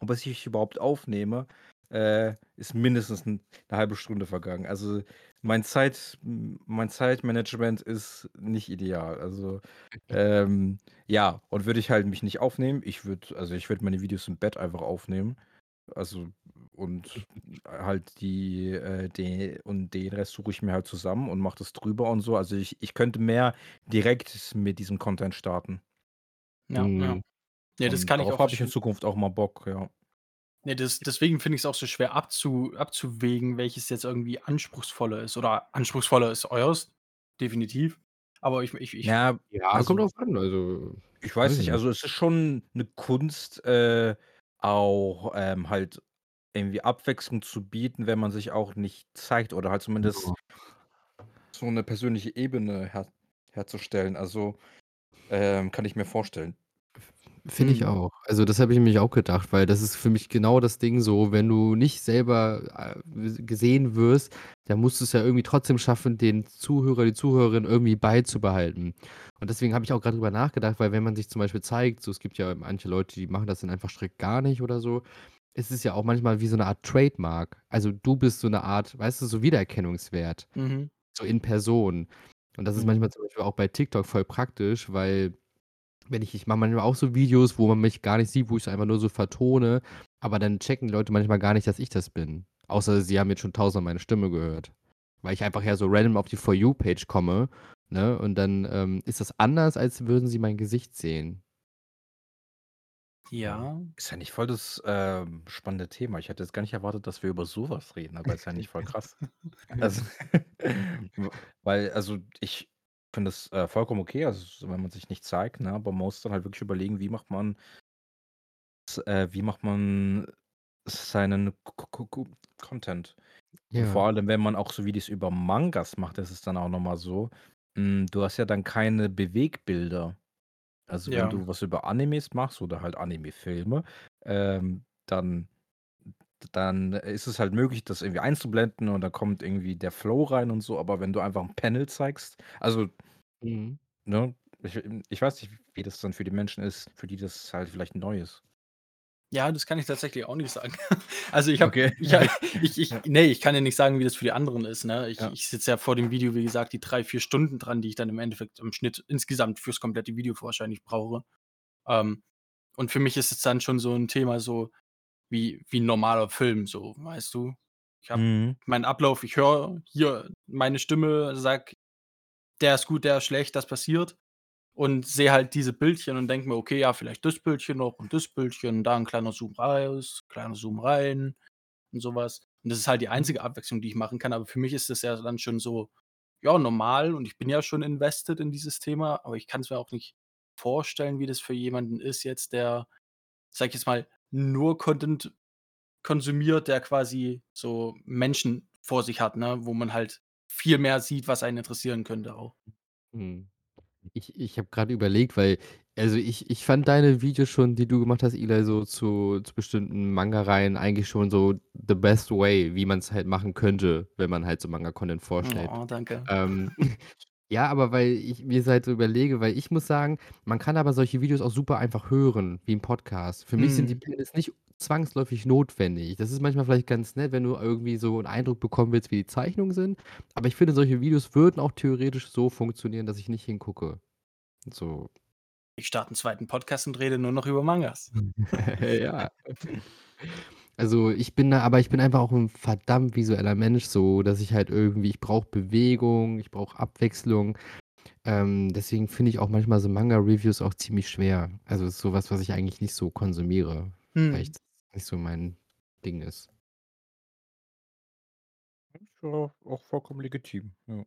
S3: und bis ich überhaupt aufnehme, äh, ist mindestens 'n 'ne 1/2 Stunde vergangen. Also, mein Zeit mein Zeitmanagement ist nicht ideal. Also, ähm, ja, und würde ich halt mich nicht aufnehmen ich würde also, ich würde meine Videos im Bett einfach aufnehmen. Also, und halt die, äh, de und den Rest suche ich mir halt zusammen und mache das drüber und so. Also, ich ich könnte mehr direkt mit diesem Content starten.
S2: Ja, ja. Ne, das
S3: Und
S2: kann ich
S3: darauf
S2: auch
S3: habe ich in. Zukunft auch mal Bock, ja.
S2: Ne, des deswegen finde ich's auch so schwer abzu abzuwägen, welches jetzt irgendwie anspruchsvoller ist oder anspruchsvoller ist euers, definitiv. Aber ich ich ich
S3: Ja,
S1: Ja, kommt
S3: also
S1: drauf an, also,
S3: ich
S1: weiß ich
S3: nicht, also, es ist schon 'ne Kunst, äh, auch, ähm, halt irgendwie Abwechslung zu bieten, wenn man sich auch nicht zeigt oder halt zumindest
S1: Genau.
S3: so 'ne persönliche Ebene her herzustellen. Also, ähm, kann ich mir vorstellen.
S1: Finde ich
S2: Mhm.
S1: auch. Also, das habe ich nämlich auch gedacht, weil das ist für mich genau das Ding so, wenn du nicht selber, äh, w gesehen wirst, dann musst du's ja irgendwie trotzdem schaffen, den Zuhörer, die Zuhörerin irgendwie beizubehalten. Und deswegen habe ich auch grad drüber nachgedacht, weil wenn man sich zum Beispiel zeigt so, es gibt ja manche Leute, die machen das dann einfach strikt gar nicht oder so. Es ist ja auch manchmal wie so 'ne Art Trademark. Also, du bist so 'ne Art, weißt du, so Wiedererkennungswert,
S2: Mhm.
S1: so in Person. Und das ist
S2: Mhm.
S1: manchmal zum Beispiel auch bei TikTok voll praktisch, weil wenn ich ich mache manchmal auch so Videos, wo man mich gar nicht sieht, wo ich's einfach nur so vertone, aber dann checken die Leute manchmal gar nicht, dass ich das bin. Außer sie haben jetzt schon tausendmal meine Stimme gehört. Weil ich einfach ja so random auf die For You Page komme, ne? Und dann, ähm, ist das anders, als würden sie mein Gesicht sehen. Ja.
S3: Ist ja nicht voll das, ähm, spannende Thema. Ich hätte jetzt gar nicht erwartet, dass wir über so was reden, aber ist ja eigentlich voll krass. [laughs] Also, [laughs] weil also, ich finde das, äh, vollkommen okay, also, wenn man sich nicht zeigt, ne, aber man muss dann halt wirklich überlegen, wie macht man äh, wie macht man seinen Ko Ko Ko Content? Und vor
S1: Ja.
S3: allem, wenn man auch so Videos über Mangas macht, ist es dann auch noch mal so, hm, du hast ja dann keine Bewegbilder. Also, wenn
S2: Ja.
S3: du was über Animes machst oder halt Anime-Filme, ähm, dann dann ist es halt möglich, das irgendwie einzublenden und da kommt irgendwie der Flow rein und so, aber wenn du einfach 'n Panel zeigst also
S1: Mhm.
S3: ne, ich ich weiß nicht, wie das dann für die Menschen ist, für die das halt vielleicht neu ist.
S2: Ja, das kann ich tatsächlich auch nicht sagen. [laughs] Also, ich habe
S3: Okay.
S2: ich ha [laughs] ich ich
S3: Ja.
S2: ne, ich kann ja nicht sagen, wie das für die anderen ist, ne? Ich
S3: Ja.
S2: ich sitze ja vor dem Video, wie gesagt, die 3, 4 Stunden dran, die ich dann im Endeffekt im Schnitt insgesamt fürs komplette Video wahrscheinlich brauche. Ähm, und für mich ist es dann schon so 'n Thema so wie wie 'n normaler Film so, weißt du? Ich habe
S3: Mhm.
S2: meinen Ablauf, ich höre hier meine Stimme, sage: „Der ist gut, der ist schlecht“, das passiert und sehe halt diese Bildchen und denke mir: „Okay, ja, vielleicht das Bildchen noch und das Bildchen, da 'n kleiner Zoom raus, kleiner Zoom rein“ und so was. Und das ist halt die einzige Abwechslung, die ich machen kann, aber für mich ist das ja dann schon so, ja, normal und ich bin ja schon invested in dieses Thema, aber ich kann's mir auch nicht vorstellen, wie das für jemanden ist jetzt, der, sage ich jetzt mal, nur Content konsumiert, der quasi so Menschen vor sich hat, ne, wo man halt viel mehr sieht, was einen interessieren könnte auch.
S1: Mhm. Ich ich habe grad überlegt, weil also, ich ich fand deine Videos schon, die du gemacht hast, Eli, so zu zu bestimmten Manga-Reihen eigentlich schon so the best way, wie man's halt machen könnte, wenn man halt so Manga-Content vorstellt.
S2: Oh, danke.
S1: Ähm, [laughs] [laughs] ja, aber weil ich mir's halt so überlege weil ich muss sagen, man kann aber solche Videos auch super einfach hören, wie 'n Podcast. Für mich sind die
S2: Mhm.
S1: Panels nicht zwangsläufig notwendig. Das ist manchmal vielleicht ganz nett, wenn du irgendwie so 'n Eindruck bekommen willst, wie die Zeichnungen sind, aber ich finde, solche Videos würden auch theoretisch so funktionieren, dass ich nicht hingucke. So.
S2: Ich starte 'n 2. Podcast und rede nur noch über Mangas. [laughs]
S1: Ja. [laughs] Also, ich bin da aber ich bin einfach auch 'n verdammt visueller Mensch so, dass ich halt irgendwie ich brauche Bewegung, ich brauche Abwechslung. Ähm, deswegen finde ich auch manchmal so Manga-Reviews auch ziemlich schwer. Also, ist so was, was ich eigentlich nicht so konsumiere, weil ich das nicht so mein Ding ist.
S3: Ist ja auch vollkommen legitim, ja.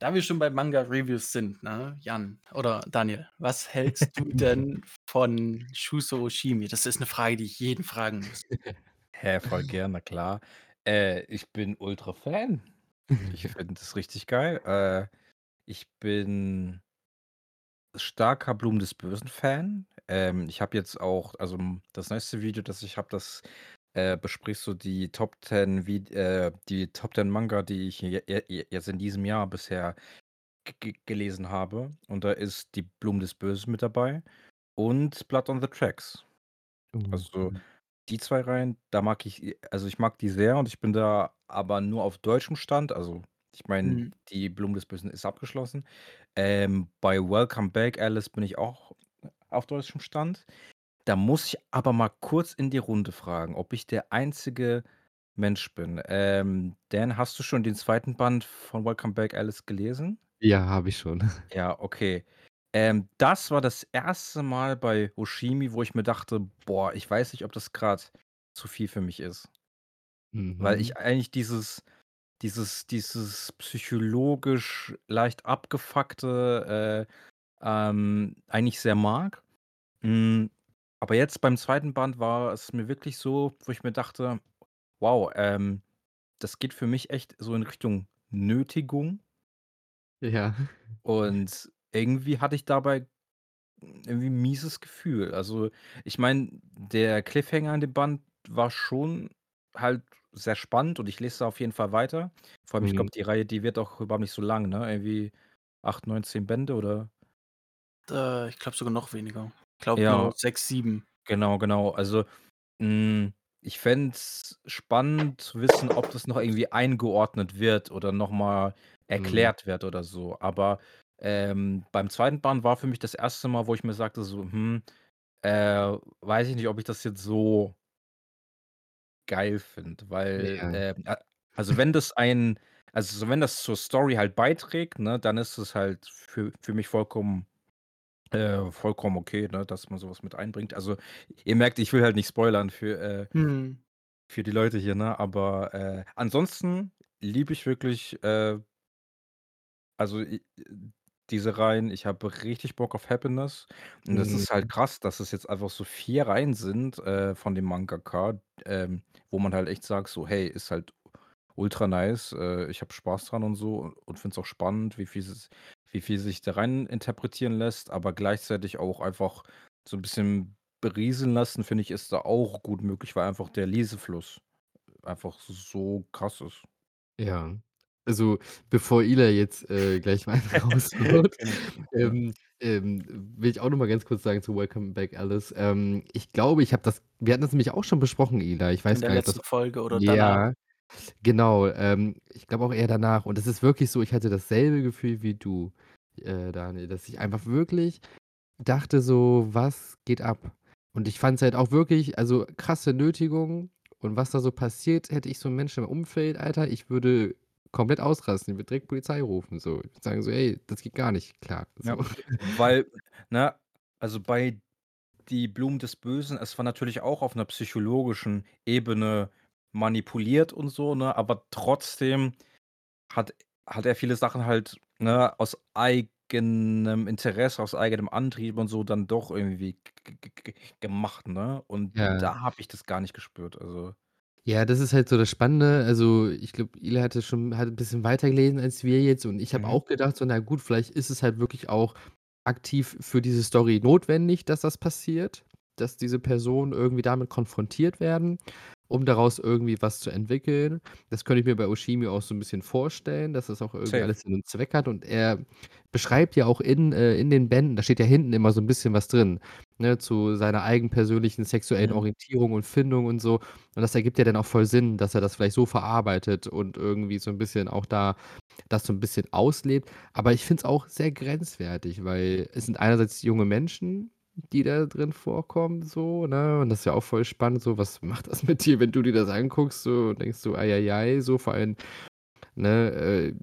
S2: Da wir schon bei Manga-Reviews sind, ne, Jan oder Daniel, was hältst du [laughs] denn von Shuzo Oshimi? Das ist 'ne Frage, die ich jeden fragen muss. [laughs]
S3: Hä, voll gern, na klar. Äh, ich bin ultra Fan. Ich [laughs] finde das richtig geil. Äh, ich bin starker Blumen des Bösen Fan. Ähm, ich habe jetzt auch also, das nächste Video, das ich habe, das, äh, bespricht so die Top 10 Vid äh, die Top 10 Manga, die ich jetzt in diesem Jahr bisher g g gelesen habe. Und da ist die Blumen des Bösen mit dabei und Blood on the Tracks.
S1: Oh,
S3: Also, die 2 Reihen, da mag ich also, ich mag die sehr und ich bin da aber nur auf deutschem Stand. Also, ich meine,
S2: Mhm.
S3: die Blumen des Bösen ist abgeschlossen. Ähm, bei Welcome Back Alice bin ich auch auf deutschem Stand. Da muss ich aber mal kurz in die Runde fragen, ob ich der einzige Mensch bin. Ähm, Dan, hast du schon den 2. Band von Welcome Back Alice gelesen?
S1: Ja, habe ich schon. [laughs]
S3: Ja, okay. Ähm, das war das 1. Mal bei Oshimi, wo ich mir dachte: „Boah, ich weiß nicht, ob das grad zu viel für mich ist.“ Weil
S1: Mhm.
S3: ich eigentlich dieses dieses dieses psychologisch leicht abgefuckte, äh, ähm, eigentlich sehr mag. Hm aber jetzt beim 2. Band war es mir wirklich so, wo ich mir dachte: „Wow, ähm, das geht für mich echt so in Richtung Nötigung.“
S1: Ja. [laughs]
S3: Und irgendwie hatte ich dabei irgendwie 'n mieses Gefühl. Also, ich meine, der Cliffhanger in dem Band war schon halt sehr spannend und ich lese da auf jeden Fall weiter. Vor allem, ich
S1: Mhm.
S3: glaube, die Reihe, die wird auch überhaupt nicht so lang, ne? Irgendwie 8, 9, 10 Bände oder?
S2: Äh, ich glaube sogar noch weniger. Ich glaube nur
S3: Ja,
S2: 6, 7.
S3: genau, genau. Also, hm, ich fände es spannend zu wissen, ob das noch irgendwie eingeordnet wird oder noch mal
S1: Mhm.
S3: erklärt wird oder so. Aber, ähm, beim 2. Band war für mich das 1. Mal, wo ich mir sagte so: „Hm, äh, weiß ich nicht, ob ich das jetzt so“ „geil finde“, weil,
S1: Ja.
S3: a also, wenn das ein also, so wenn das zur Story halt beiträgt, ne, dann ist es halt für für mich vollkommen äh, vollkommen okay, ne, dass man so was mit einbringt. Also, ihr merkt, ich will halt nicht spoilern für, äh
S2: Mhm.
S3: für die Leute hier, ne? Aber, äh, ansonsten liebe ich wirklich, äh also, i diese Reihen. Ich habe richtig Bock auf Happiness und das ist halt
S1: Mhm.
S3: krass, dass es jetzt einfach so 4 Reihen sind, äh, von dem Mangaka, ähm, wo man halt echt sagt so: „Hey, ist halt ultra nice. Äh, ich habe Spaß dran und so und finde es auch spannend, wie viel s wie viel sich da rein interpretieren lässt, aber gleichzeitig auch einfach so 'n bisschen berieseln lassen, finde ich, ist da auch gut möglich, weil einfach der Lesefluss einfach so krass ist.“
S1: Ja. Also, bevor Ila jetzt, äh, gleich mal einen [laughs] raushaut,
S3: Genau, ja.
S1: ähm, ähm, will ich auch noch mal ganz kurz sagen zu „Welcome Back Alice“. Ähm, ich glaube, ich habe das wir hatten das nämlich auch schon besprochen, Ila. Ich
S2: In
S1: weiß
S2: der
S1: gar nicht, ob das
S2: letzten Folge oder danach?
S1: ja, genau. Ähm, ich glaube auch eher danach. Und es ist wirklich so, ich hatte dasselbe Gefühl wie du, äh, Daniel, dass ich einfach wirklich dachte so: „Was geht ab?“ Und ich fand's halt auch wirklich also, krasse Nötigung und was da so passiert, hätte ich so 'n Menschen im Umfeld, Alter, ich würde komplett ausrasten. Ich würde direkt Polizei rufen, so. Ich würde sagen so: „Ey, das geht gar nicht klar“,
S3: Ja,
S1: so.
S3: weil, [laughs] ne, also, bei „Die Blumen des Bösen“, es war natürlich auch auf 'ner psychologischen Ebene manipuliert und so, ne, aber trotzdem hat hat er viele Sachen halt, ne, aus eigenem Interesse, aus eigenem Antrieb und so dann doch irgendwie gemacht, ne? Und
S1: Ja.
S3: da habe ich das gar nicht gespürt, also
S1: Ja, das ist halt so das Spannende. Also, ich glaube, Ila hatte schon hat 'n bisschen weiter gelesen als wir jetzt und ich habe
S3: Mhm.
S1: auch gedacht so: „Na gut, vielleicht ist es halt wirklich auch aktiv für diese Story notwendig, dass das passiert, dass diese Personen irgendwie damit konfrontiert werden, um daraus irgendwie was zu entwickeln.“ Das könnte ich mir bei Oshimi auch so 'n bisschen vorstellen, dass das auch irgendwie
S3: Safe.
S1: alles und Zweck hat. Und er beschreibt ja auch in äh, in den Bänden da steht ja hinten immer so 'n bisschen was drin, ne, zu seiner eigenpersönlichen sexuellen
S3: Mhm.
S1: Orientierung und Findung und so. Und das ergibt ja dann auch voll Sinn, dass er das vielleicht so verarbeitet und irgendwie so 'n bisschen auch da das so 'n bisschen auslebt. Aber ich finde es auch sehr grenzwertig, weil es sind einerseits junge Menschen, die da drin vorkommen so, ne? Und das ist ja auch voll spannend so. Was macht das mit dir, wenn du dir das anguckst so und denkst so: „Ei, ei, ei“, so vor allem, ne, äh,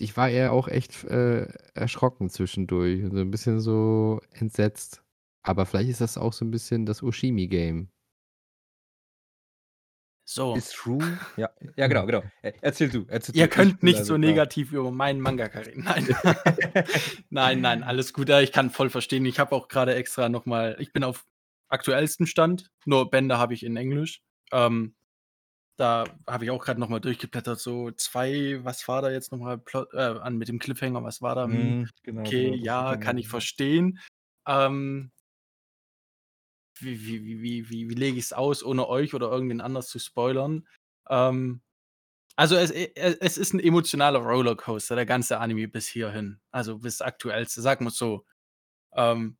S1: ich war eher auch echt, äh, erschrocken zwischendurch so 'n bisschen so entsetzt. Aber vielleicht ist das auch so 'n bisschen das Oshimi-Game.
S2: So.
S3: Ist true. Ja, ja, genau, genau. [laughs] Erzähl du, erzähl
S2: Ihr
S3: du.
S2: Könnt nicht
S3: also
S2: so negativ über meinen Mangaka reden. Nein. [laughs] [laughs] Nein, nein, alles gut. Ich kann voll verstehen. Ich habe auch grade extra noch mal ich bin auf aktuellstem Stand, nur Bände habe ich in Englisch. Ähm, da habe ich auch grad noch mal durchgeblättert, so 2 was war da jetzt noch mal Plot äh, an mit dem Cliffhanger, was war da?
S3: Mhm, genau,
S2: okay,
S3: genau,
S2: ja, kann ich verstehen. Ähm wie wie wie wie wie lege ich's aus, ohne euch oder irgendwen anders zu spoilern? Ähm, also, es e e es ist 'n emotionaler Rollercoaster, der ganze Anime bis hierhin. Also, bis Aktuellste, sagen wir's so. Ähm,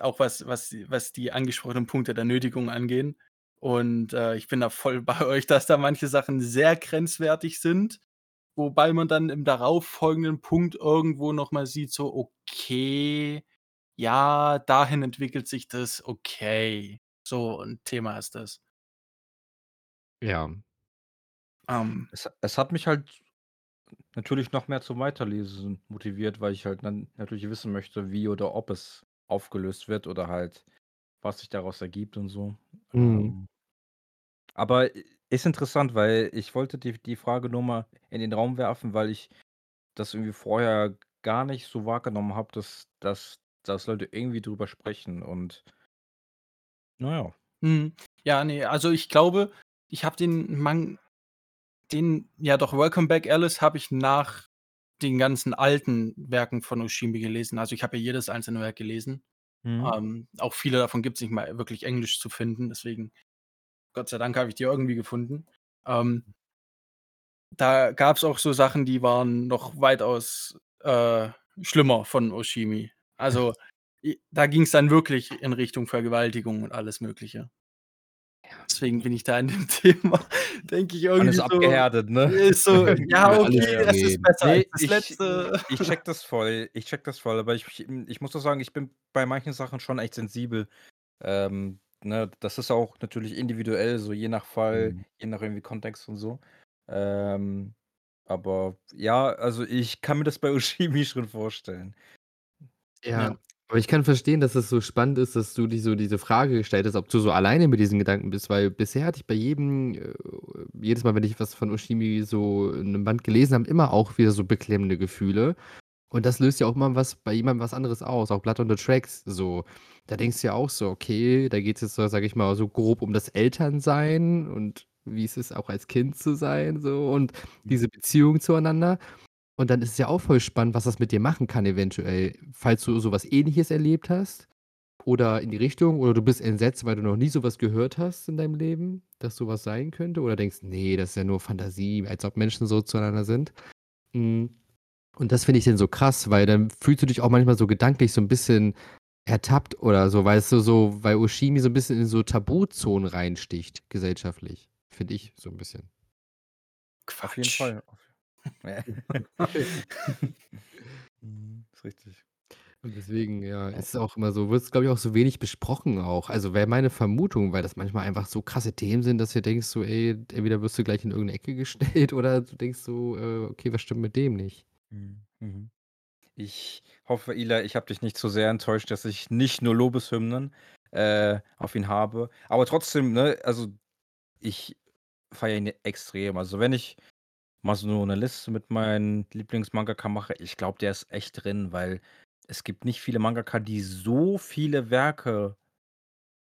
S2: auch was was was die angesprochenen Punkte der Nötigung angehen. Und, äh, ich bin da voll [laughs] bei euch, dass da manche Sachen sehr grenzwertig sind, wobei man dann im darauffolgenden Punkt irgendwo noch mal sieht, so: „Okay, ja, dahin entwickelt sich das, okay.“ So 'n Thema ist das.
S1: Ja.
S2: Ähm
S3: Es es hat mich halt natürlich noch mehr zum Weiterlesen motiviert, weil ich halt dann natürlich wissen möchte, wie oder ob es aufgelöst wird oder halt, was sich daraus ergibt und so.
S1: Mhm.
S3: Ähm aber ist interessant, weil ich wollte die die Frage nur mal in den Raum werfen, weil ich das irgendwie vorher gar nicht so wahrgenommen habe, dass dass dass Leute irgendwie drüber sprechen und Na ja.
S2: Mhm. Ja, ne, also ich glaube, ich habe den Mang den ja doch, „Welcome Back Alice“ habe ich nach den ganzen alten Werken von Oshimi gelesen. Also, ich habe ja jedes einzelne Werk gelesen.
S3: Mhm.
S2: Ähm, auch viele davon gibt's nicht mal wirklich Englisch zu finden, deswegen Gott sei Dank habe ich die irgendwie gefunden. Ähm da gab's auch so Sachen, die waren noch weitaus, äh, schlimmer von Oshimi. Also, da ging's dann wirklich in Richtung Vergewaltigung und alles Mögliche. Deswegen bin ich da in dem [laughs] Thema, denke ich irgendwie so
S3: abgehärtet, ne?
S2: ist so, [laughs] ja,
S1: alles
S2: okay, es ist besser als
S3: Ne,
S2: das
S3: ich
S2: Letzte. [laughs]
S3: ich check das voll. Ich check das voll, aber ich ich hm, muss auch sagen, ich bin bei manchen Sachen schon echt sensibel. Ähm, ne, das ist auch natürlich individuell, so je nach Fall,
S1: Mhm.
S3: je nach irgendwie Kontext und so. Ähm, aber ja, also ich kann mir das bei Oshimi schon vorstellen.
S1: Ja,
S2: Ja.
S1: aber ich kann verstehen, dass es so spannend ist, dass du dir so diese Frage gestellt hast, ob du so alleine mit diesen Gedanken bist, weil bisher hatte ich bei jedem äh, jedes Mal, wenn ich was von Oshimi so in 'nem Band gelesen habe, immer auch wieder so beklemmende Gefühle. Und das löst ja auch immer was bei jemandem was anderes aus, auch „Blood on the Tracks“ so. Da denkst du ja auch so: „Okay, da geht's jetzt so, sage ich mal, so grob um das Elternsein und wie es ist, auch als Kind zu sein so und
S3: Mhm.
S1: diese Beziehung zueinander.“ Und dann ist es ja auch voll spannend, was das mit dir machen kann eventuell, falls du so was Ähnliches erlebt hast oder in die Richtung oder du bist entsetzt, weil du noch nie so was gehört hast in deinem Leben, dass so was sein könnte oder denkst: „Ne, das ist ja nur Fantasie“, als ob Menschen so zueinander sind. Hm, und das finde ich dann so krass, weil dann fühlst du dich auch manchmal so gedanklich so 'n bisschen ertappt oder so, weißt du, so weil Oshimi so 'n bisschen in so Tabuzonen reinsticht gesellschaftlich, finde ich so 'n bisschen.
S3: Auf jeden
S2: Quatsch.
S3: Fall. [laughs] [laughs] Mhm, ist richtig.
S1: Und deswegen, ja, ist es auch immer so wird's, glaube ich, auch so wenig besprochen auch. Also, wäre meine Vermutung, weil das manchmal einfach so krasse Themen sind, dass du denkst so: „Ey, entweder wirst du gleich in irgend 'ne Ecke [laughs] gestellt oder du denkst so, äh: „Okay, was stimmt mit dem nicht?“
S3: Mhm, mhm. Ich hoffe, Ila, ich habe dich nicht zu sehr enttäuscht, dass ich nicht nur Lobeshymnen, äh, auf ihn habe. Aber trotzdem, ne, also ich feiere ihn extrem. Also, wenn ich mal so 'ne Liste mit meinen Lieblingsmangaka mache, ich glaube, der ist echt drin, weil es gibt nicht viele Mangaka, die so viele Werke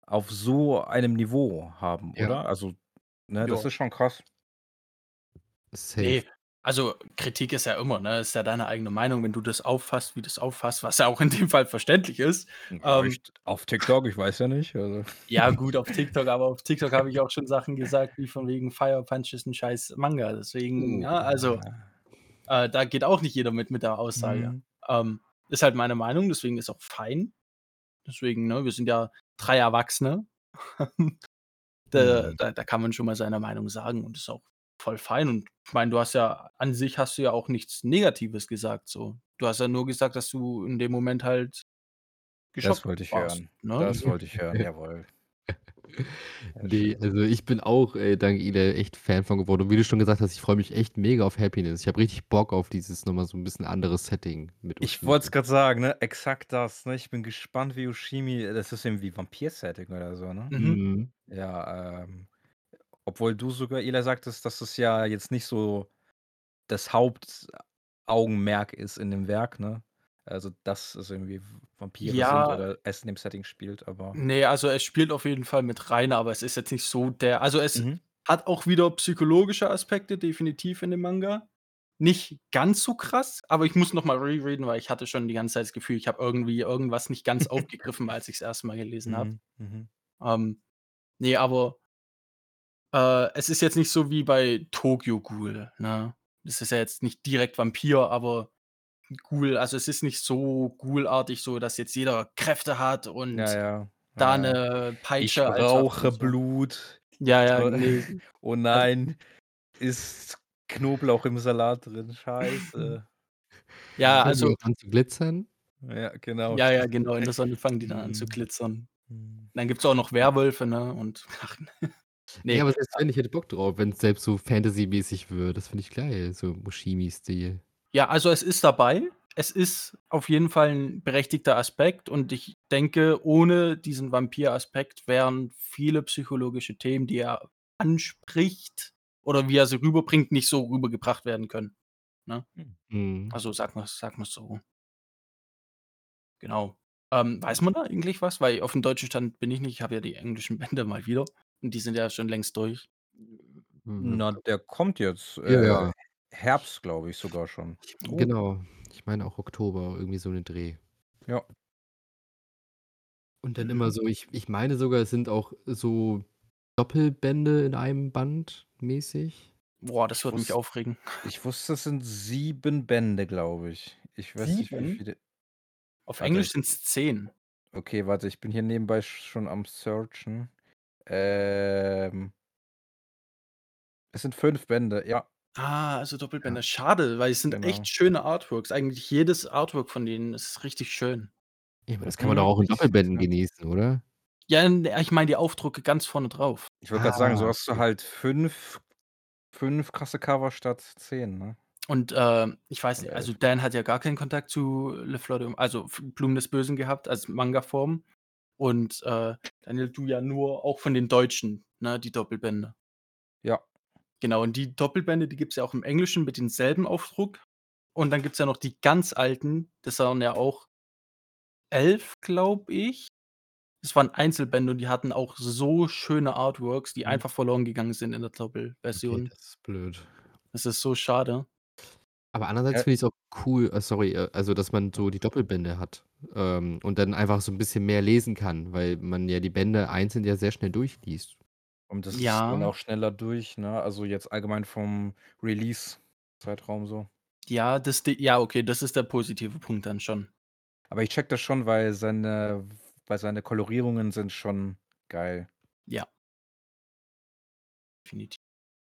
S3: auf so einem Niveau haben,
S1: Ja.
S3: oder? Also, ne, das
S2: Ja.
S3: ist schon krass.
S1: Safe.
S2: Ne, also Kritik ist ja immer, ne? Ist ja deine eigene Meinung, wenn du das auffasst, wie du's auffasst, was ja auch in dem Fall verständlich ist.
S3: Ja,
S2: Ähm
S3: auf TikTok, ich weiß ja nicht, also
S2: Ja [laughs] gut, auf TikTok, aber auf TikTok habe ich auch schon Sachen gesagt, wie von wegen „Fire Punch ist 'n scheiß Manga“. Deswegen,
S1: Oh.
S2: ja, also,
S3: Ja.
S2: äh, da geht auch nicht jeder mit mit der Aussage.
S3: Mhm.
S2: Ähm, ist halt meine Meinung, deswegen ist auch fein. Deswegen, ne, wir sind ja 3 Erwachsene. [laughs] Da
S1: Mhm.
S2: da da kann man schon mal seine Meinung sagen und ist auch voll fein. Und ich meine, du hast ja an sich hast du ja auch nichts Negatives gesagt so. Du hast ja nur gesagt, dass du in dem Moment halt
S3: Das
S2: geschockt
S3: wollte ich
S2: warst,
S3: hören.
S2: ne?
S3: Das [laughs] wollte ich hören, jawohl. Sehr
S1: Ne,
S3: schön.
S1: also ich bin auch, äh, dank Ila echt Fan von geworden. Und wie du schon gesagt hast, ich freue mich echt mega auf Happiness. Ich habe richtig Bock auf dieses noch mal so 'n bisschen anderes Setting mit
S3: Ich wollte es grad sagen, ne? Exakt das, ne? Ich bin gespannt, wie Oshimi das ist irgendwie Vampir-Setting oder so, ne?
S2: Mhm.
S1: Mhm.
S3: Ja, ähm, obwohl du sogar, Ila, sagtest, dass es ja jetzt nicht so das Hauptaugenmerk ist in dem Werk, ne? Also, dass es irgendwie Vampire sind
S2: Ja
S3: oder es in dem Setting spielt, aber
S2: Ne, also es spielt auf jeden Fall mit rein, aber es ist jetzt nicht so der also es
S3: Mhm.
S2: hat auch wieder psychologische Aspekte definitiv in dem Manga. Nicht ganz so krass, aber ich muss noch mal rereaden, weil ich hatte schon die ganze Zeit das Gefühl, ich habe irgendwie irgendwas nicht ganz [laughs] aufgegriffen, als ich's erste Mal gelesen habe.
S3: Mhm, mhm.
S2: Ähm, ne, aber äh, es ist jetzt nicht so wie bei Tokyo Ghoul, ne? Das ist ja jetzt nicht direkt Vampir, aber Ghoul also es ist nicht so Ghoul-artig, so dass jetzt jeder Kräfte hat und
S3: ja. Ja,
S2: da
S3: ja.
S2: 'ne
S3: Ich
S2: Peitsche als Waffe
S3: brauche
S2: so.
S3: Blut.
S2: Ja, ja,
S3: Oh
S2: ne. [laughs]
S3: oh
S2: Also
S3: nein, ist Knoblauch im Salat drin? Scheiße. [laughs]
S2: Ja, also
S1: an zu glitzern?
S3: Ja, genau.
S2: Ja, ja, genau, in der Sonne [laughs] fangen die dann an zu
S3: Mhm.
S2: glitzern.
S3: Mhm.
S2: Dann gibt's auch noch Werwölfe, ne, und ach,
S1: Ja,
S2: ne.
S1: aber selbst wenn, ich hätte Bock drauf, wenn's selbst so fantasymäßig wird. Das finde ich geil, so im Oshimi-Stil.
S2: Ja, also es ist dabei. Es ist auf jeden Fall 'n berechtigter Aspekt und ich denke, ohne diesen Vampir-Aspekt wären viele psychologische Themen, die er anspricht oder wie er sie rüberbringt, nicht so rübergebracht werden können, ne?
S3: Hm.
S1: Mhm.
S2: Also sagen wir's sagen wir's so. Genau. Ähm, weiß man da eigentlich was? Weil auf dem deutschen Stand bin ich nicht. Ich habe ja die englischen [laughs] Bände mal wieder die sind ja schon längst durch.
S3: Na, der kommt jetzt,
S1: Ja,
S3: äh,
S1: ja.
S3: Herbst, glaube ich sogar schon.
S2: Oh.
S1: Genau. Ich meine auch Oktober, irgendwie so 'ne Dreh.
S3: Ja.
S1: Und dann immer
S2: Mhm.
S1: so ich ich meine sogar, es sind auch so Doppelbände in einem Band mäßig.
S2: Boah, das würde mich aufregen.
S3: ich wusste, es sind 7 Bände, glaube ich. Ich weiß nicht, wie
S2: 7?
S3: viele
S2: Auf
S3: Warte,
S2: Englisch
S3: ich
S2: sind's 10.
S3: Okay, warte, ich bin hier nebenbei schon am searchen. Ähm es sind 5 Bände, ja.
S2: Ah, also Doppelbände.
S3: Ja.
S2: Schade, weil es sind
S3: Genau.
S2: echt schöne Artworks. Eigentlich jedes Artwork von denen ist richtig schön.
S1: Ja, aber das kann man
S3: Mhm,
S1: doch auch in Doppelbänden
S3: ja.
S1: genießen, oder?
S2: Ja, ich meine die Aufdrucke ganz vorne drauf.
S3: Ich wollte grad sagen,
S1: Ah,
S3: so hast du halt 5 5 krasse Cover statt 10, ne?
S2: Und, ähm, ich weiß nicht, also
S3: 11.
S2: Dan hat ja gar keinen Kontakt zu Le Fleur de also Blumen des Bösen gehabt als Mangaform. Und, äh, Daniel, du ja nur auch von den Deutschen, ne, die Doppelbände.
S3: Ja.
S2: Genau, und die Doppelbände, die gibt's ja auch im Englischen mit denselben Aufdruck. Und dann gibt's ja noch die ganz alten, das waren ja auch 11, glaube ich. Das waren Einzelbände und die hatten auch so schöne Artworks, die
S1: Mhm.
S2: einfach verloren gegangen sind in der
S1: Okay,
S2: Doppelversion.
S1: das ist blöd.
S2: Das ist so schade.
S1: Aber andererseits
S3: Äh
S1: finde ich's auch cool äh, sorry, äh, also, dass man
S3: Ja.
S1: so die Doppelbände hat, ähm, und dann einfach so 'n bisschen mehr lesen kann, weil man ja die Bände einzeln ja sehr schnell durchliest.
S3: Und das ist dann
S2: Ja.
S3: auch schneller durch, ne? Also, jetzt allgemein vom Release-Zeitraum so.
S2: Ja, das d ja, okay, das ist der positive Punkt dann schon.
S3: Aber ich checke das schon, weil seine weil seine Kolorierungen sind schon geil.
S2: Ja. Definiti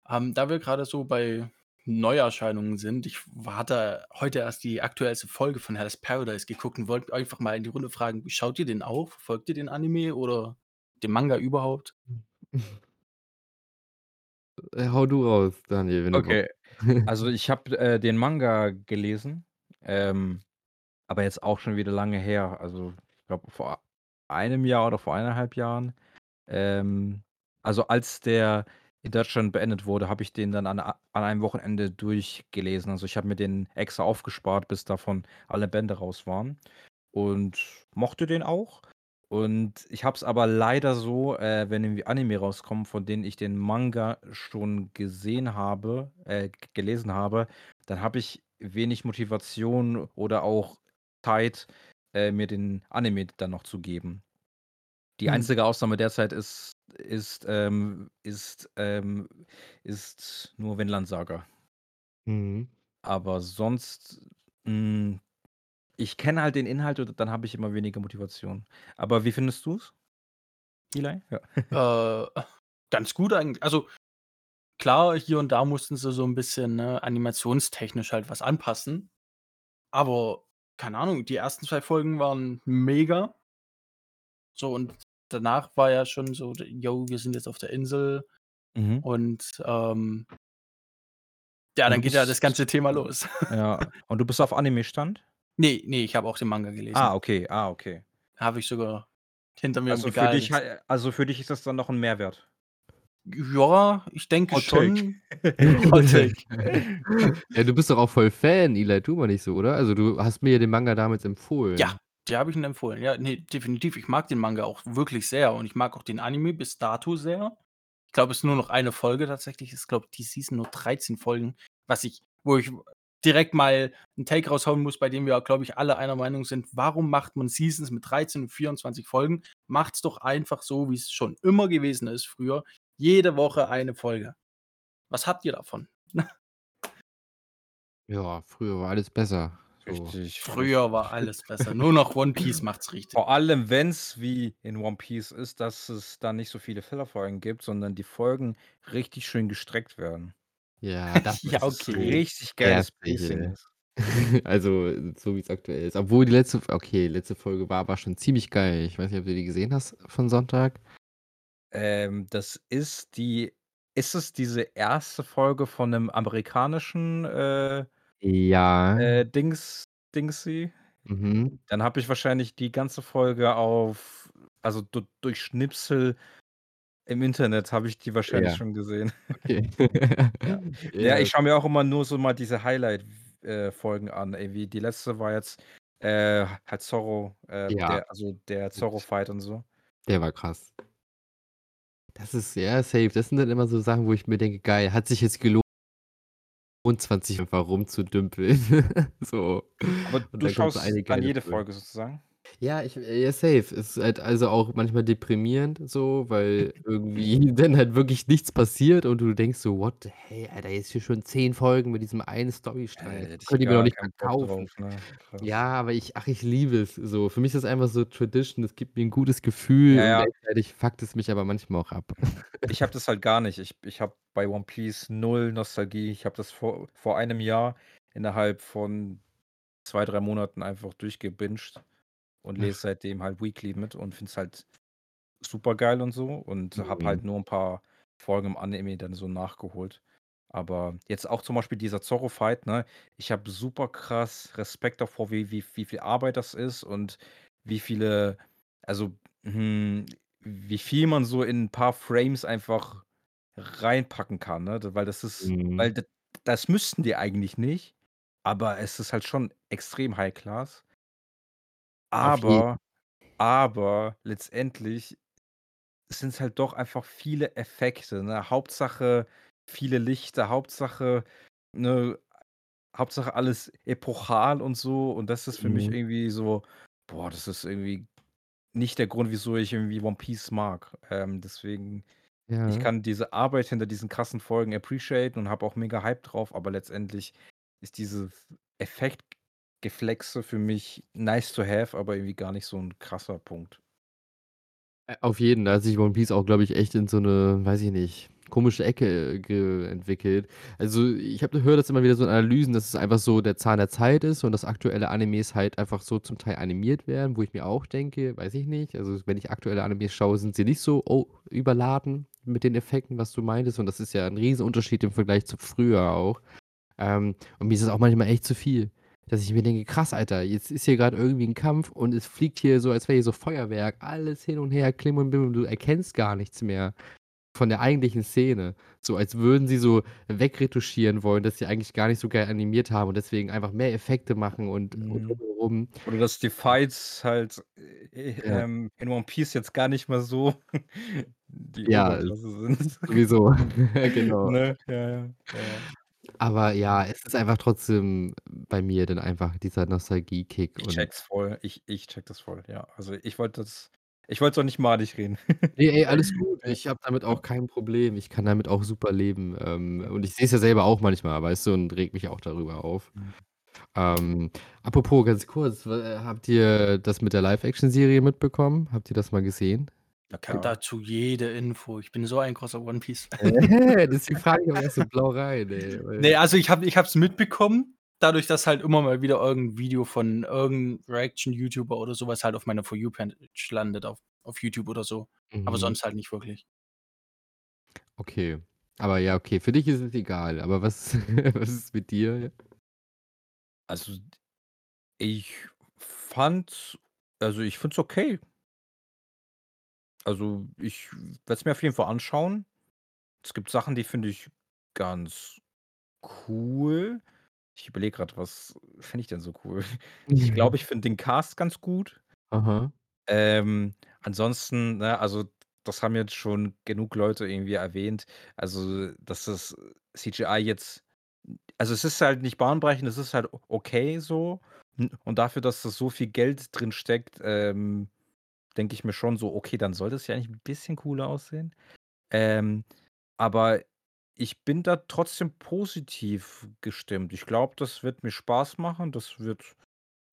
S2: ähm, da wir grade so bei Neuerscheinungen sind, ich hatte heute erst die aktuellste Folge von Hell's Paradise geguckt und wollte einfach mal in die Runde fragen, schaut ihr den auch? Verfolgt ihr den Anime oder den Manga überhaupt?
S1: Äh, hau du raus, Daniel, wenn du Bock
S3: Okay. [laughs] Also, ich habe, äh, den Manga gelesen, ähm, aber jetzt auch schon wieder lange her. Also, ich glaube, vor einem Jahr oder vor 1,5 Jahren. Ähm, also, als der in Deutschland beendet wurde, habe ich den dann an an einem Wochenende durchgelesen. Also, ich habe mir den extra aufgespart, bis davon alle Bände raus waren und mochte den auch. Und ich habe es aber leider so, äh, wenn irgendwie Anime rauskommen, von denen ich den Manga schon gesehen habe äh, gelesen habe, dann habe ich wenig Motivation oder auch Zeit, äh, mir den Anime dann noch zu geben. Die
S2: Mhm.
S3: einzige Ausnahme derzeit ist ist, ähm ist, ähm ist nur Vinland Saga.
S1: Mhm.
S3: Aber sonst, hm ich kenne halt den Inhalt und dann habe ich immer weniger Motivation. Aber wie findest du's? Eli? Ja. [laughs]
S2: Äh, ganz gut eigentlich. Also, klar, hier und da mussten sie so 'n bisschen, ne, animationstechnisch halt was anpassen. Aber keine Ahnung, die ersten 2 Folgen waren mega. So und danach war ja schon so „Jo, wir sind jetzt auf der Insel“
S3: Mhm.
S2: und, ähm ja, dann geht ja das ganze Thema los. [laughs]
S3: ja, und du bist auf Anime-Stand?
S2: Ne, ne, ich habe auch den Manga
S3: Ah,
S2: gelesen.
S3: okay, ah, okay.
S2: Habe ich sogar hinter mir im
S3: Also, für dich also, für dich ist das dann noch 'n Mehrwert?
S2: Ja, ich denke
S3: Hot
S2: schon. [laughs] Hot. [laughs]
S1: Ja, du bist doch auch voll Fan, Eli, tu mal nicht so, oder? Also, du hast mir ja den Manga damals empfohlen.
S2: Ja, die habe ich ihm empfohlen. Ja, ne, definitiv. Ich mag den Manga auch wirklich sehr und ich mag auch den Anime bis dato sehr. Ich glaube, es ist nur noch eine Folge tatsächlich. Ich glaube, die Season nur 13 Folgen, was ich wo ich direkt mal 'n Take raushauen muss, bei dem wir, glaube ich, alle einer Meinung sind: „Warum macht man Seasons mit 13 und 24 Folgen? Macht's doch einfach so, wie's schon immer gewesen ist früher. Jede Woche eine Folge.“ Was habt ihr davon? [laughs]
S1: Ja, früher war alles besser.
S3: Richtig.
S2: Früher war alles besser. Nur noch One Piece [laughs] macht's richtig.
S3: Vor allem, wenn's wie in One Piece ist, dass es da nicht so viele Filler-Folgen gibt, sondern die Folgen richtig schön gestreckt werden.
S1: Ja, [laughs] das
S2: Ja,
S1: ist so
S2: okay.
S3: Richtig geiles Pacing. [laughs]
S1: Also, so wie's aktuell ist. Obwohl die letzte okay, letzte Folge war aber schon ziemlich geil. Ich weiß nicht, ob du die gesehen hast von Sonntag?
S3: Ähm, das ist die ist es diese 1. Folge von 'nem amerikanischen, äh
S1: Ja.
S3: äh, Dings Dingsy?
S1: Mhm.
S3: Dann habe ich wahrscheinlich die ganze Folge auf also, du durch Schnipsel im Internet habe ich die wahrscheinlich
S1: Ja.
S3: schon gesehen.
S1: Okay. [laughs]
S3: Ja. [laughs] Ja,
S1: Ja.
S3: ich schaue mir auch immer nur so mal diese Highlight w äh, Folgen an. Ey, wie die letzte war jetzt Äh, halt Zorro, ähm,
S1: Ja.
S3: der also der Zorro-Fight und so.
S1: Der war krass. Das ist ja, safe. Das sind dann immer so Sachen, wo ich mir denke: „Geil, hat sich jetzt gelohnt“ 20 einfach rumzudümpeln. [laughs] So.
S3: Aber
S1: Und
S3: du schaust
S1: geile
S3: jede. Folge sozusagen?
S1: Ja, ich ja, safe. Es ist halt also auch manchmal deprimierend so, weil irgendwie [laughs] dann halt wirklich nichts passiert und du denkst so: „What the hey, Alter, jetzt hier schon 10 Folgen mit diesem einen Storystrang.
S3: Ey,
S1: Das
S3: hätte ich
S1: könnt ihr mir doch
S3: gar
S1: nicht
S3: keinen Bock
S1: verkaufen.“
S3: drauf, ne? Krass.
S1: Ja, aber ich ach, ich liebe es so. Für mich ist das einfach so Tradition. Es gibt mir 'n gutes Gefühl
S3: Ja,
S1: und
S3: ja.
S1: gleichzeitig fuckt es mich aber manchmal auch ab.
S3: Ich habe das halt gar nicht. Ich ich habe bei One Piece 0 Nostalgie. Ich habe das vor vor einem Jahr innerhalb von 2, 3 Monaten einfach durchgebinged und lese seitdem halt weekly mit und finde es halt supergeil und so und habe
S1: Mhm.
S3: halt nur 'n paar Folgen im Anime dann so nachgeholt. Aber jetzt auch zum Beispiel dieser Zorro-Fight, ne? Ich habe super krass Respekt davor, wie wie wie viel Arbeit das ist und wie viele also, hm, wie viel man so in 'n paar Frames einfach reinpacken kann, ne? Weil das ist
S1: Mhm.
S3: weil d das müssten die eigentlich nicht, aber es ist halt schon extrem High Class. Aber aber letztendlich sind's halt doch einfach viele Effekte, ne? Hauptsache viele Lichter, Hauptsache, ne Hauptsache alles epochal und so und das ist für mich
S1: Mhm.
S3: irgendwie so boah, das ist irgendwie nicht der Grund, wieso ich irgendwie One Piece mag. Ähm, deswegen ich
S1: Ja.
S3: kann diese Arbeit hinter diesen krassen Folgen appreciaten und habe auch mega Hype drauf, aber letztendlich ist dieses Effektgeflexe für mich nice to have, aber irgendwie gar nicht so 'n krasser Punkt.
S1: Äh, auf jeden. Da hat sich One Piece auch, glaube ich, echt in so 'ne, weiß ich nicht, komische Ecke ge entwickelt. Also, ich habe höre das immer wieder so in Analysen, dass es einfach so der Zahn der Zeit ist und dass aktuelle Animes halt einfach so zum Teil animiert werden, wo ich mir auch denke, weiß ich nicht, also, wenn ich aktuelle Animes schaue, sind sie nicht so o überladen mit den Effekten, was du meintest und das ist ja 'n Riesenunterschied im Vergleich zu früher auch. Ähm, und mir ist es auch manchmal echt zu viel, dass ich mir denke: „Krass, Alter, jetzt ist hier grad irgendwie 'n Kampf und es fliegt hier so, als wäre hier so Feuerwerk, alles hin und her, Klim und Bim und du erkennst gar nichts mehr von der eigentlichen Szene.“ So als würden sie so wegretuschieren wollen, dass sie eigentlich gar nicht so geil animiert haben und deswegen einfach mehr Effekte machen und und
S3: Mhm.
S1: drumherum.
S3: Oder dass die Fights halt, äh,
S1: Ja.
S3: ähm, in One Piece jetzt gar nicht mal so [laughs] die
S1: Ja,
S3: sind.
S1: sowieso, [laughs] genau. [laughs]
S3: Ne? Ja, ja, ja.
S1: Aber ja, es ist einfach trotzdem bei mir dann einfach dieser Nostalgie-Kick
S3: Ich
S1: und
S3: checke es voll. Ich ich checke das voll, ja. Also, ich wollte das ich wollte es auch nicht madig reden.
S1: Ne, ey, alles [laughs] gut.
S3: Ja,
S1: Ich habe damit auch kein Problem. Ich kann damit auch super leben. Ähm, und ich sehe es ja selber auch manchmal, weißt du, und rege mich auch darüber auf.
S3: Mhm.
S1: Ähm, apropos ganz kurz, w habt ihr das mit der Live-Action-Serie mitbekommen? Habt ihr das mal gesehen?
S2: Kenne
S3: klar.
S2: dazu jede Info. Ich bin so ein großer One Piece [laughs]
S1: Deswegen [laughs] frage ich auch erst so blau rein, ey,
S2: Ne,
S1: weil
S2: also, ich habe ich habe es mitbekommen, dadurch, dass halt immer mal wieder irgend 'n Video von irgend 'n Reaction-YouTuber oder so was halt auf meiner For You-Page landet auf auf YouTube oder so, aber
S1: Mhm.
S2: sonst halt nicht wirklich.
S1: Okay. Aber ja, okay, für dich ist es egal, aber was [laughs] was ist mit dir?
S3: Also, ich fand also, ich finde es okay. Also, ich werde es mir auf jeden Fall anschauen. Es gibt Sachen, die finde ich ganz cool. Ich überlege grad, was finde ich denn so cool? [laughs] Ich glaube, ich finde den Cast ganz gut.
S1: Aha.
S3: Ähm, ansonsten, ne, also, das haben jetzt schon genug Leute irgendwie erwähnt. Also, dass das CGI jetzt also, es ist halt nicht bahnbrechend, es ist halt okay so. Und dafür, dass da so viel Geld drin steckt, ähm, denke ich mir schon so: „Okay, dann sollte es ja eigentlich 'n bisschen cooler aussehen.“ Ähm, aber ich bin da trotzdem positiv gestimmt. Ich glaube, das wird mir Spaß machen. Das wird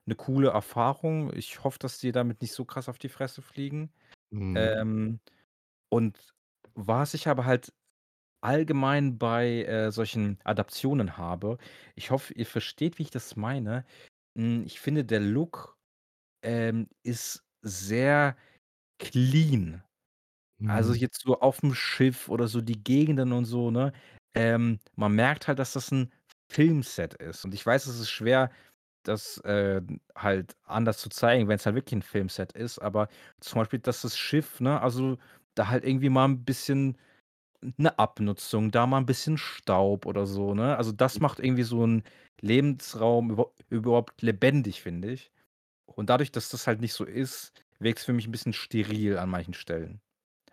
S3: 'ne coole Erfahrung. Ich hoffe, dass die damit nicht so krass auf die Fresse fliegen.
S1: Mhm.
S3: Ähm, und was ich aber halt allgemein bei, äh, solchen Adaptionen habe ich hoffe, ihr versteht, wie ich das meine. Hm, ich finde, der Look, ähm, ist sehr clean. Also,
S1: Mhm.
S3: jetzt so auf'm Schiff oder so die Gegenden und so, ne? Ähm, man merkt halt, dass das 'n Filmset ist. Und ich weiß, es ist schwer, das, äh, halt anders zu zeigen, wenn's halt wirklich 'n Filmset ist, aber zum Beispiel, dass das Schiff, ne also, da halt irgendwie mal 'n bisschen 'ne Abnutzung, da mal 'n bisschen Staub oder so, ne? Also, das macht irgendwie so 'n Lebensraum überhau überhaupt lebendig, finde ich. Und dadurch, dass das halt nicht so ist, wirkt's für mich 'n bisschen steril an manchen Stellen.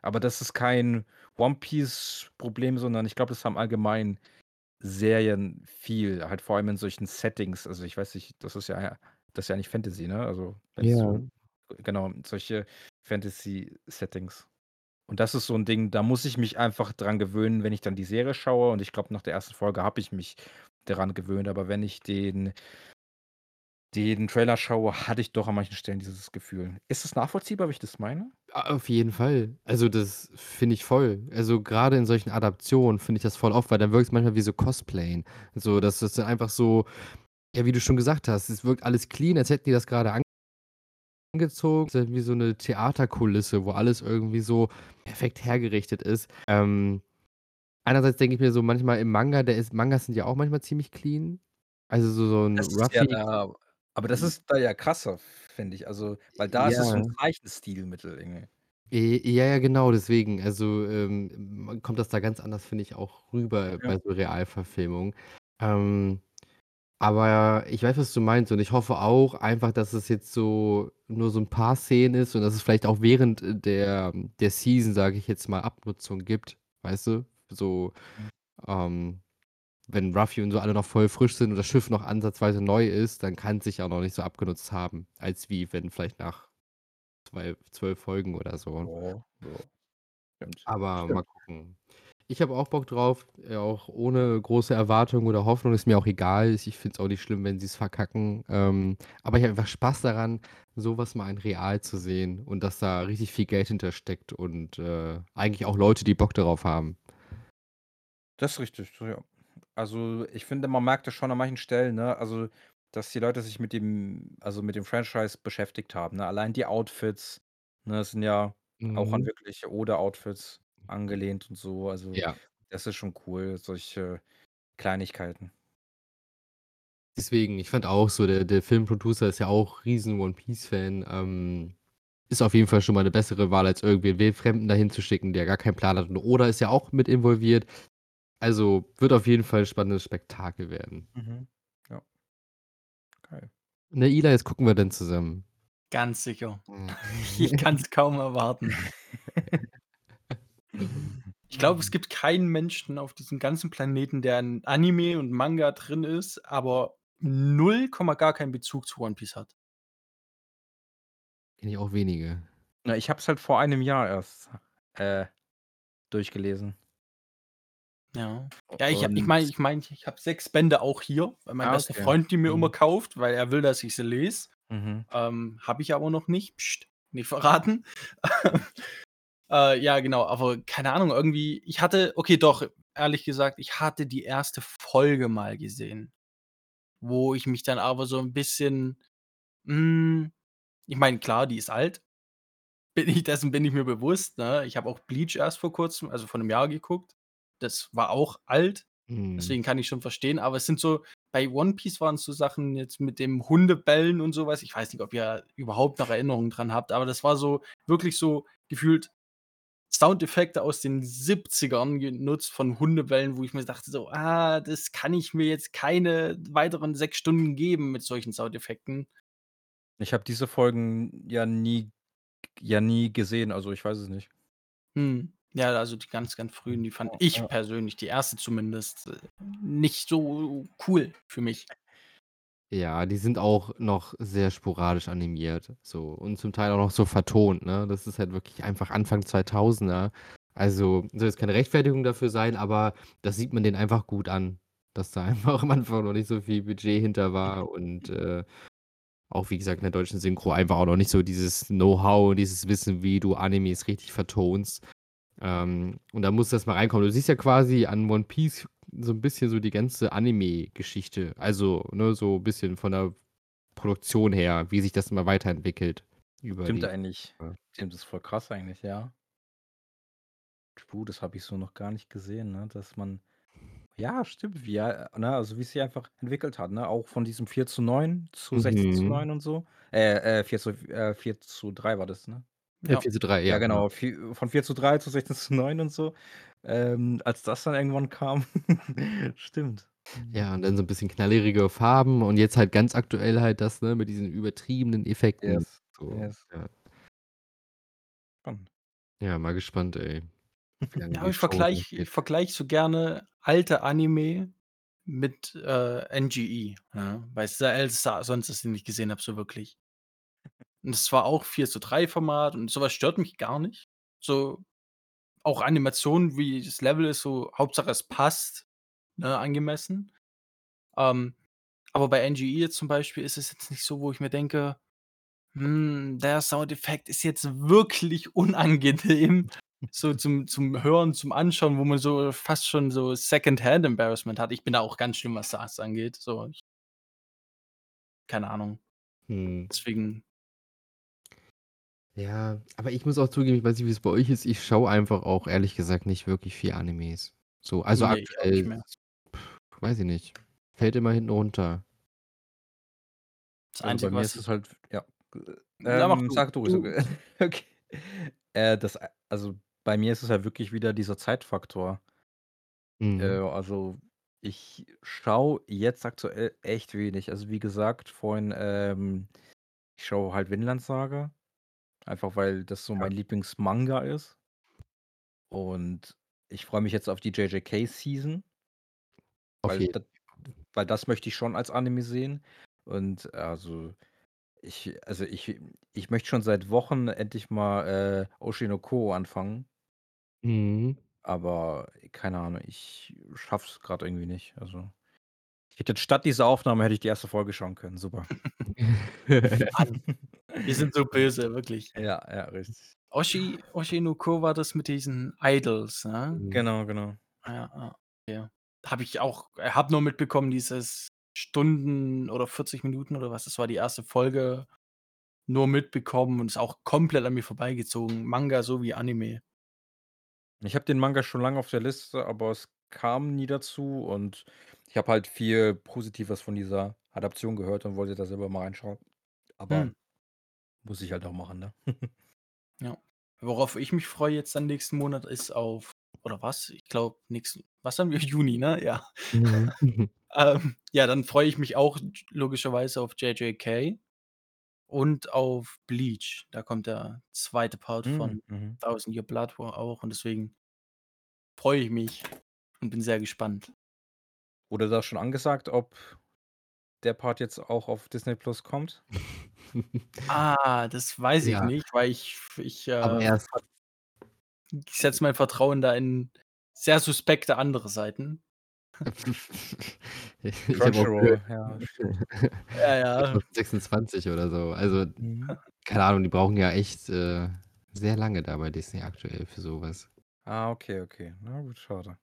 S3: Aber das ist kein One-Piece-Problem, sondern ich glaube, das haben allgemein Serien viel, halt vor allem in solchen Settings. Also, ich weiß nicht, das ist ja das ist ja eigentlich Fantasy, ne? Also,
S1: Ja.
S3: so genau, solche Fantasy-Settings. Und das ist so 'n Ding, da muss ich mich einfach dran gewöhnen, wenn ich dann die Serie schaue und ich glaube, nach der ersten Folge habe ich mich daran gewöhnt, aber wenn ich den den Trailer schaue, hatte ich doch an manchen Stellen dieses Gefühl. Ist das nachvollziehbar, wie ich das meine?
S1: Auf jeden Fall. Also, das finde ich voll. Also, grade in solchen Adaptionen finde ich das voll oft, weil dann wirkt's manchmal wie so Cosplayen. So, dass das dann einfach so ja, wie du schon gesagt hast, es wirkt alles clean, als hätten die das grade angezogen, ist halt wie so 'ne Theaterkulisse, wo alles irgendwie so perfekt hergerichtet ist. Ähm, einerseits denke ich mir so manchmal im Manga, der ist Mangas sind ja auch manchmal ziemlich clean. Also, so so 'n
S3: Das ist ja
S1: Ruffy
S3: da aber das ist da ja krasser, finde ich. Also, weil da ist es so 'n
S1: Ja.
S3: Zeichenstilmittel irgendwie.
S1: Äh, ja, ja, genau, deswegen. Also, ähm, kommt das da ganz anders, finde ich, auch rüber
S3: Ja.
S1: bei so Realverfilmungen. Ähm, aber ich weiß, was du meinst und ich hoffe auch einfach, dass es jetzt so nur so 'n paar Szenen ist und dass es vielleicht auch während, äh, der der Season, sage ich jetzt mal, Abnutzung gibt, weißt du? So,
S3: Mhm.
S1: ähm, wenn Ruffy und so alle noch voll frisch sind und das Schiff noch ansatzweise neu ist, dann kann's sich auch noch nicht so abgenutzt haben, als wie wenn vielleicht nach 2 12 Folgen oder so.
S3: Ja, ja. Stimmt.
S1: Aber mal
S3: Stimmt.
S1: gucken. Ich habe auch Bock drauf, äh, auch ohne große Erwartung oder Hoffnung, ist mir auch egal. Ich finde es auch nicht schlimm, wenn sie's verkacken. Ähm, aber ich habe einfach Spaß daran, so was mal in real zu sehen und dass da richtig viel Geld hintersteckt und, äh, eigentlich auch Leute, die Bock darauf haben.
S3: Das ist richtig, so ja. Also, ich finde, man merkt das schon an manchen Stellen, ne, also, dass die Leute sich mit dem also, mit dem Franchise beschäftigt haben, ne? Allein die Outfits, ne, sind ja auch an
S1: Mhm.
S3: wirkliche Oda-Outfits angelehnt und so. Also,
S1: Ja.
S3: das ist schon cool, solche Kleinigkeiten.
S1: Deswegen, ich fand auch so, der der Filmproducer ist ja auch riesen One-Piece-Fan. Ähm, ist auf jeden Fall schon mal 'ne bessere Wahl, als irgendwen Wildfremden dahin zu schicken, der gar keinen Plan hat. Und Oda ist ja auch mit involviert. Also, wird auf jeden Fall 'n spannendes Spektakel werden.
S3: Mhm. Ja. Geil.
S1: Ne, Eli, das gucken wir dann zusammen.
S2: Ganz sicher.
S1: Mhm. [laughs]
S2: Ich kann's kaum erwarten. [laughs] Ich glaube, es gibt keinen Menschen auf diesem ganzen Planeten, der in Anime und Manga drin ist, aber 0, gar keinen Bezug zu One Piece hat.
S1: Kenne ich auch wenige.
S3: Na, ich habe es halt vor einem Jahr erst, äh, durchgelesen.
S2: Ja. Ja, ich ich meine ich meine, ich habe 6 Bände auch hier, weil mein
S3: Ah,
S2: bester
S3: okay.
S2: Freund die mir immer
S3: Mhm.
S2: kauft, weil er will, dass ich sie lese.
S3: Mhm.
S2: Ähm, habe ich aber noch nicht. Psst, nicht verraten. [laughs] Äh, ja, genau, aber keine Ahnung, irgendwie ich hatte okay, doch, ehrlich gesagt, ich hatte die 1. Folge mal gesehen, wo ich mich dann aber so 'n bisschen hm, ich meine, klar, die ist alt. Bin ich [laughs] dessen bin ich mir bewusst, ne? Ich habe auch Bleach erst vor Kurzem, also vor 'nem Jahr geguckt. Das war auch alt,
S1: Mhm.
S2: deswegen kann ich schon verstehen, aber es sind so bei One Piece waren's so Sachen jetzt mit dem Hundebellen und so was. Ich weiß nicht, ob ihr überhaupt noch Erinnerungen dran habt, aber das war so wirklich so gefühlt Soundeffekte aus den 70ern genutzt von Hundebellen, wo ich mir dachte so: „Ah, das kann ich mir jetzt keine weiteren 6 Stunden geben mit solchen Soundeffekten.“
S3: Ich habe diese Folgen ja nie ja nie gesehen, also, ich weiß es nicht.
S2: Mhm. Ja, also, die ganz, ganz frühen, die fand ich
S3: Ja.
S2: persönlich, die 1. zumindest, äh, nicht so cool für mich.
S1: Ja, die sind auch noch sehr sporadisch animiert, so und zum Teil auch noch so vertont, ne? Das ist halt wirklich einfach Anfang 2000er. Also, soll jetzt keine Rechtfertigung dafür sein, aber das sieht man denen einfach gut an, dass da [laughs] einfach am Anfang noch nicht so viel Budget hinter war und, äh, auch wie gesagt, in der deutschen Synchro einfach auch noch nicht so dieses Know-how, dieses Wissen, wie du Animes richtig vertonst. Ähm, und da muss erst mal reinkommen. Du siehst ja quasi an One Piece so 'n bisschen so die ganze Anime-Geschichte. Also, ne, so bisschen von der Produktion her, wie sich das immer weiterentwickelt über
S3: Stimmt
S1: die
S3: eigentlich.
S1: ja.
S3: Stimmt, das ist voll krass eigentlich, ja. Puh, das habe ich so noch gar nicht gesehen, ne, dass man ja, stimmt, wie ne, also, wie es sich einfach entwickelt hat, ne? Auch von diesem 4:9 zu
S1: Mhm.
S3: 16:9 und so. Äh, äh, 4 zu äh, 4:3 war das, ne?
S1: Ja,
S2: Ja.
S1: 4:3,
S3: Ja,
S1: ja, genau.
S3: genau, von 4:3 zu 16:9 und so. Ähm, als das dann irgendwann kam. [laughs] Stimmt.
S1: Ja, und dann so 'n bisschen knallerige Farben und jetzt halt ganz aktuell halt das, ne, mit diesen übertriebenen Effekten.
S3: Yes,
S1: So,
S3: yes.
S1: ja.
S3: Spannend.
S1: Ja, mal gespannt, ey, wie [laughs] lange
S2: Ja,
S1: die
S2: ich
S1: Show noch
S2: vergleiche
S1: geht.
S2: ich vergleiche so gerne alte Anime mit, äh, NGE, ja, weil es der älteste sonst ist, den ich gesehen habe, so wirklich. Und es war auch 4:3 Format und so was stört mich gar nicht. So auch Animationen, wie das Level ist, so Hauptsache es passt, ne, angemessen. Ähm, aber bei NGE jetzt zum Beispiel ist es jetzt nicht so, wo ich mir denke: „Hm, der Soundeffekt ist jetzt wirklich [laughs] unangenehm, so zum zum Hören, zum Anschauen, wo man so fast schon so Secondhand Embarrassment hat.“ Ich bin da auch ganz schlimm, was das angeht, so keine Ahnung.
S1: Mhm.
S2: Deswegen
S1: Ja, aber ich muss auch zugeben, ich weiß nicht, wie's bei euch ist, ich schaue einfach auch ehrlich gesagt nicht wirklich viel Animes. So, also
S2: Ne, ich auch nicht
S1: aktuell,
S2: mehr.
S1: weiß ich nicht, fällt immer hinten runter.
S2: Das
S3: Also, bei
S2: Einzige,
S3: mir
S2: was
S3: ist es
S2: ich
S3: halt ja,
S2: Ja, mach
S3: ähm,
S2: du.
S3: sag du, ist
S2: Du
S3: okay. [laughs] Okay. Äh, das also, bei mir ist es halt wirklich wieder dieser Zeitfaktor. Äh,
S1: Mhm.
S3: also, ich schaue jetzt aktuell echt wenig. Also, wie gesagt, vorhin, ähm, ich schaue halt Vinland Saga, einfach weil das so
S1: Ja.
S3: mein Lieblingsmanga ist. Und ich freue mich jetzt auf die JJK Season.
S1: Auf
S3: Weil
S1: jeden
S3: da weil das möchte ich schon als Anime sehen. Und also, ich also, ich ich möchte schon seit Wochen endlich mal, äh, Oshi no Ko anfangen.
S1: Mhm.
S3: Aber keine Ahnung, ich schaffe es grad irgendwie nicht. Also, ich hätte statt dieser Aufnahme hätte ich die erste Folge schauen können. Super. [laughs]
S2: Mann, [laughs] wir sind so böse, wirklich. [laughs]
S3: Ja, ja, richtig.
S2: Oshi Oshi no Ko war das mit diesen Idols, ne?
S1: Mhm.
S3: Genau, genau.
S2: Ja, ja, okay. Habe ich auch äh, habe nur mitbekommen, dieses Stunden oder 40 Minuten oder was, das war die erste Folge, nur mitbekommen und ist auch komplett an mir vorbeigezogen, Manga sowie Anime.
S3: Ich habe den Manga schon lange auf der Liste, aber es kam nie dazu und ich habe halt viel Positives von dieser Adaption gehört und wollte da selber mal reinschauen. Aber
S2: Hm.
S3: Muss ich halt auch machen, ne?
S2: Ja. Worauf ich mich freue jetzt dann nächsten Monat ist auf oder was? Ich glaube, nächsten was haben wir? [laughs] Juni, ne? Ja.
S1: Mhm. [laughs]
S2: Ähm, ja, dann freue ich mich auch logischerweise auf JJK und auf Bleach. Da kommt der 2. Part
S3: Mhm,
S2: von
S3: mhm.
S2: Thousand Year Blood War auch und deswegen freue ich mich und bin sehr gespannt.
S3: Wurde da schon angesagt, ob der Part jetzt auch auf Disney Plus kommt? [laughs]
S2: Ah, das weiß ich
S1: Ja.
S2: nicht, weil ich ich,
S1: Aber
S2: äh, ver ich setze mein Vertrauen da in sehr suspekte andere Seiten. [laughs]
S1: Ich habe auch
S3: Crunchyroll, [laughs] ja,
S2: Ja, ja.
S1: 2026 oder so. Also,
S3: Mhm.
S1: keine Ahnung, die brauchen ja echt, äh, sehr lange da bei Disney aktuell für so was.
S3: Ah, okay, okay. Na gut, schade.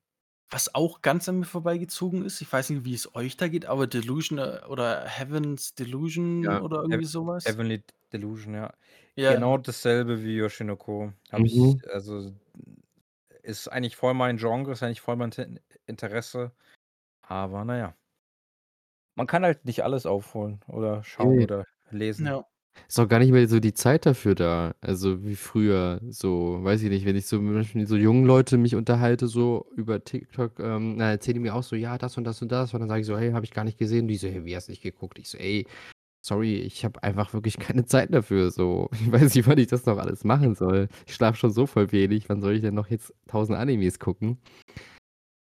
S2: Was auch ganz an mir vorbeigezogen ist, ich weiß nicht, wie es euch da geht, aber Delusion äh, oder Heaven's Delusion
S1: Ja.
S2: oder irgendwie
S3: Heav
S2: so was?
S3: Heavenly Delusion, ja.
S2: Ja.
S3: Genau dasselbe wie Yoshi no Ko. Habe ich
S1: Mhm.
S3: also, ist eigentlich voll mein Genre, ist eigentlich voll mein Te Interesse. Aber na ja. Man kann halt nicht alles aufholen oder schauen
S1: Ne.
S3: oder lesen.
S2: Ja.
S1: Ist auch gar nicht mehr so die Zeit dafür da, also wie früher. So, weiß ich nicht, wenn ich so mit so jungen Leute mich unterhalte, so über TikTok, ähm, dann erzählen die mir auch so: „Ja, das und das und das.“ Und dann sage ich so: „Hey, habe ich gar nicht gesehen.“ Die so: „Hey, wie hast du nicht geguckt?“ Ich so: „Ey, sorry, ich habe einfach wirklich keine Zeit dafür so. [laughs] Ich weiß nicht, wann ich das noch alles machen soll. Ich schlafe schon so voll wenig. Wann soll ich denn noch jetzt 1.000 Animes gucken?“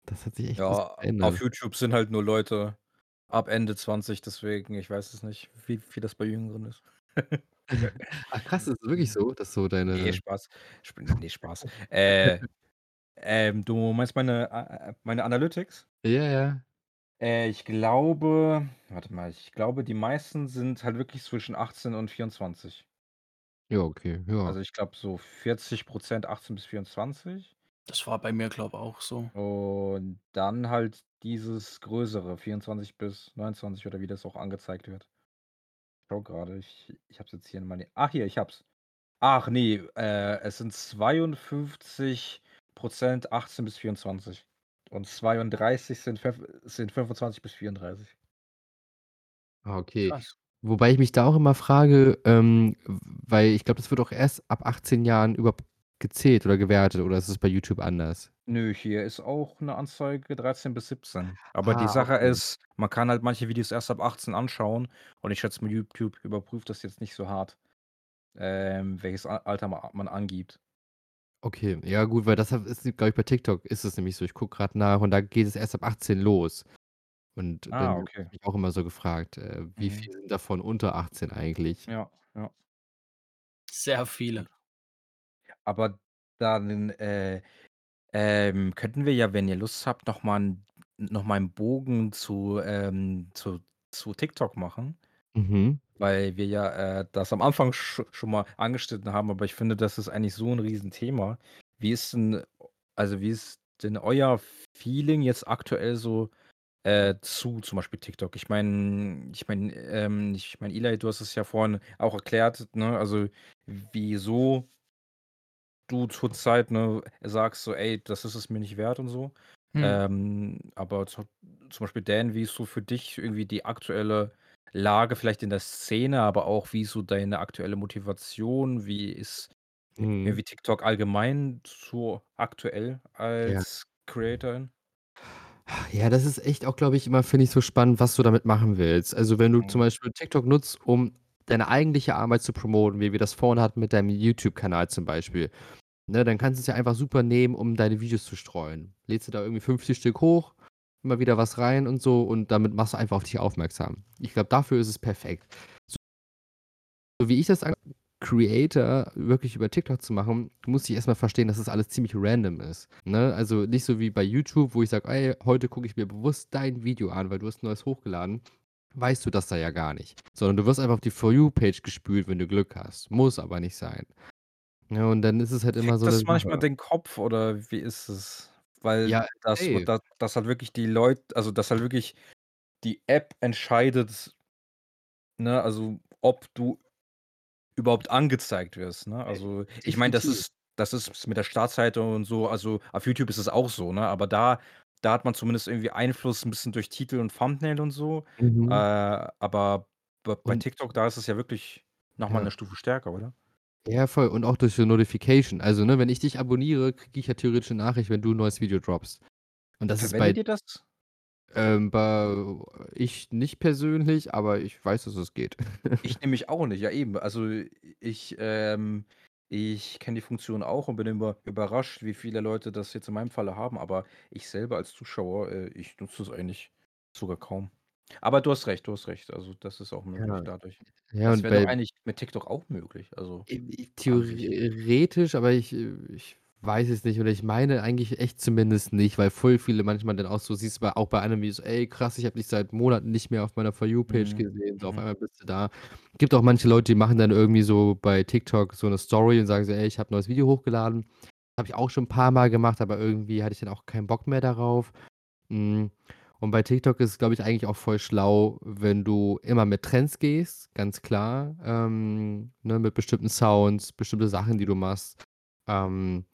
S1: Das hat sich echt bisschen
S3: Ja, auf. YouTube sind halt nur Leute ab Ende 20, deswegen ich weiß es nicht, wie wie das bei Jüngeren ist. [laughs]
S1: Ach krass, ist das wirklich so, dass so
S3: Ne,
S1: deine
S3: Spaß. Sp ne, Spaß. Äh, ähm, du meinst meine a a meine Analytics?
S1: Ja, ja.
S3: Äh, ich glaube warte mal, ich glaube, die meisten sind halt wirklich zwischen 18 und 24.
S1: Ja, okay, ja.
S3: Also, ich glaube so 40 % 18 bis 24.
S2: Das war bei mir, glaube auch so.
S3: Und dann halt dieses größere, 24 bis 29 oder wie das auch angezeigt wird. Schaue grade, ich ich habe es jetzt hier in meine ach hier, ich habe es. Ach ne, äh, es sind 52 % 18 bis 24 und 32 sind sind 25 bis 34.
S1: Ah, okay.
S2: Krass.
S1: Wobei ich mich da auch immer frage, ähm, weil ich glaube, das wird auch erst ab 18 Jahren überhaupt gezählt oder gewertet oder ist es bei YouTube anders?
S3: Nö, hier ist auch 'ne Anzeige 13 bis 17. Aber die
S1: Ah,
S3: Sache
S1: okay.
S3: ist, man kann halt manche Videos erst ab 18 anschauen und ich schätze mal, YouTube überprüft das jetzt nicht so hart, ähm, welches A Alter ma man angibt.
S1: Okay, ja gut, weil das ist, glaube ich bei TikTok ist es nämlich so. Ich gucke grad nach und da geht es erst ab 18 los. Und dann
S3: Ah,
S1: habe
S3: okay.
S1: ich mich auch immer so gefragt, äh, wie
S3: Mhm.
S1: viel sind davon unter 18 eigentlich?
S3: Ja, ja.
S2: Sehr viele.
S3: Aber dann, äh, ähm, könnten wir ja, wenn ihr Lust habt, noch mal 'n noch mal 'n Bogen zu, ähm zu zu TikTok machen.
S1: Mhm.
S3: Weil wir ja, äh, das am Anfang sch schon mal angeschnitten haben, aber ich finde, das ist eigentlich so 'n Riesenthema. Wie ist denn also, wie ist denn euer Feeling jetzt aktuell so, äh, zu zum Beispiel TikTok? Ich meine ich meine, ähm ich meine, Eli, du hast es ja vorhin auch erklärt, ne, also wieso du zurzeit, ne, sagst so: „Ey, das ist es mir nicht wert“ und so.
S2: Mhm.
S3: Ähm, aber zu zum Beispiel Dan, wie ist so für dich irgendwie die aktuelle Lage vielleicht in der Szene, aber auch wie ist so deine aktuelle Motivation? Wie ist
S1: Mhm.
S3: irgendwie TikTok allgemein so aktuell
S1: Ja.
S3: als Creatorin?
S1: Ja, das ist echt auch, glaube ich, immer, finde ich, so spannend, was du damit machen willst. Also, wenn du zum
S3: Mhm.
S1: Beispiel TikTok nutzt, um deine eigentliche Arbeit zu promoten, wie wir das vorhin hatten mit deinem YouTube-Kanal zum Beispiel, ne, dann kannst du's ja einfach super nehmen, um deine Videos zu streuen. Lädst du da irgendwie 50 Stück hoch, immer wieder was rein und so und damit machst du einfach auf dich aufmerksam. Ich glaube, dafür ist es perfekt. So wie ich das an Creator wirklich über TikTok zu machen, musste ich erst mal verstehen, dass das alles ziemlich random ist, ne? Also, nicht so wie bei YouTube, wo ich sage: „Ey, heute gucke ich mir bewusst dein Video an, weil du hast 'n neues hochgeladen.“ Weißt du das da ja gar nicht, sondern du wirst einfach auf die For You Page gespült, wenn du Glück hast. Muss aber nicht sein. Ja, und dann ist es halt immer
S3: Fickt
S1: so 'ne
S3: das manchmal
S1: Sache.
S3: den Kopf oder wie ist es? Weil
S1: Ja,
S3: das
S1: safe.
S3: da dass halt wirklich die Leut also, dass halt wirklich die App entscheidet ne, also, ob du überhaupt angezeigt wirst, ne?
S1: Ey,
S3: Also, ich meine, das
S1: definitiv.
S3: ist das ist mit der Startseite und so also, auf YouTube ist es auch so, ne? Aber da da hat man zumindest irgendwie Einfluss 'n bisschen durch Titel und Thumbnail und so. Äh,
S1: Mhm.
S3: aber b bei
S1: Und
S3: TikTok, da ist es ja wirklich noch mal
S1: Ja.
S3: 'ne Stufe stärker, oder?
S1: Ja, voll und auch durch so Notification. Also, ne, wenn ich dich abonniere, kriege ich ja theoretisch 'ne Nachricht, wenn du 'n neues Video droppst. Und das ist bei
S3: ihr das?
S1: ähm, bei ich nicht persönlich, aber ich weiß, dass es geht.
S3: Ich nämlich auch nicht, ja eben. Also, ich, ähm ich kenne die Funktion auch und bin immer überrascht, wie viele Leute das jetzt in meinem Falle haben, aber ich selber als Zuschauer, äh, ich nutze das eigentlich sogar kaum. Aber du hast recht, du hast recht. Also, das ist auch möglich
S1: Ja.
S3: dadurch.
S1: Ja,
S3: Das
S1: und
S3: wäre doch
S1: bei
S3: eigentlich mit TikTok auch möglich, also
S1: I i
S3: an sich.
S1: theoretisch, aber ich äh, ich weiß es nicht oder ich meine eigentlich echt zumindest nicht, weil voll viele manchmal dann auch so siehst du bei auch bei Videos: „Ey, krass, ich habe dich seit Monaten nicht mehr auf meiner For You Page
S3: Mhm,
S1: gesehen, so auf
S3: mhm.
S1: einmal bist du da.“ Gibt auch manche Leute, die machen dann irgendwie so bei TikTok so 'ne Story und sagen so: „Ey, ich habe 'n neues Video hochgeladen.“ Habe ich auch schon 'n paarmal gemacht, aber irgendwie hatte ich dann auch keinen Bock mehr darauf. Hm, und bei TikTok ist es, glaube ich, eigentlich auch voll schlau, wenn du immer mit Trends gehst, ganz klar, ähm, ne, mit bestimmten Sounds, bestimmte Sachen, die du machst. Ähm,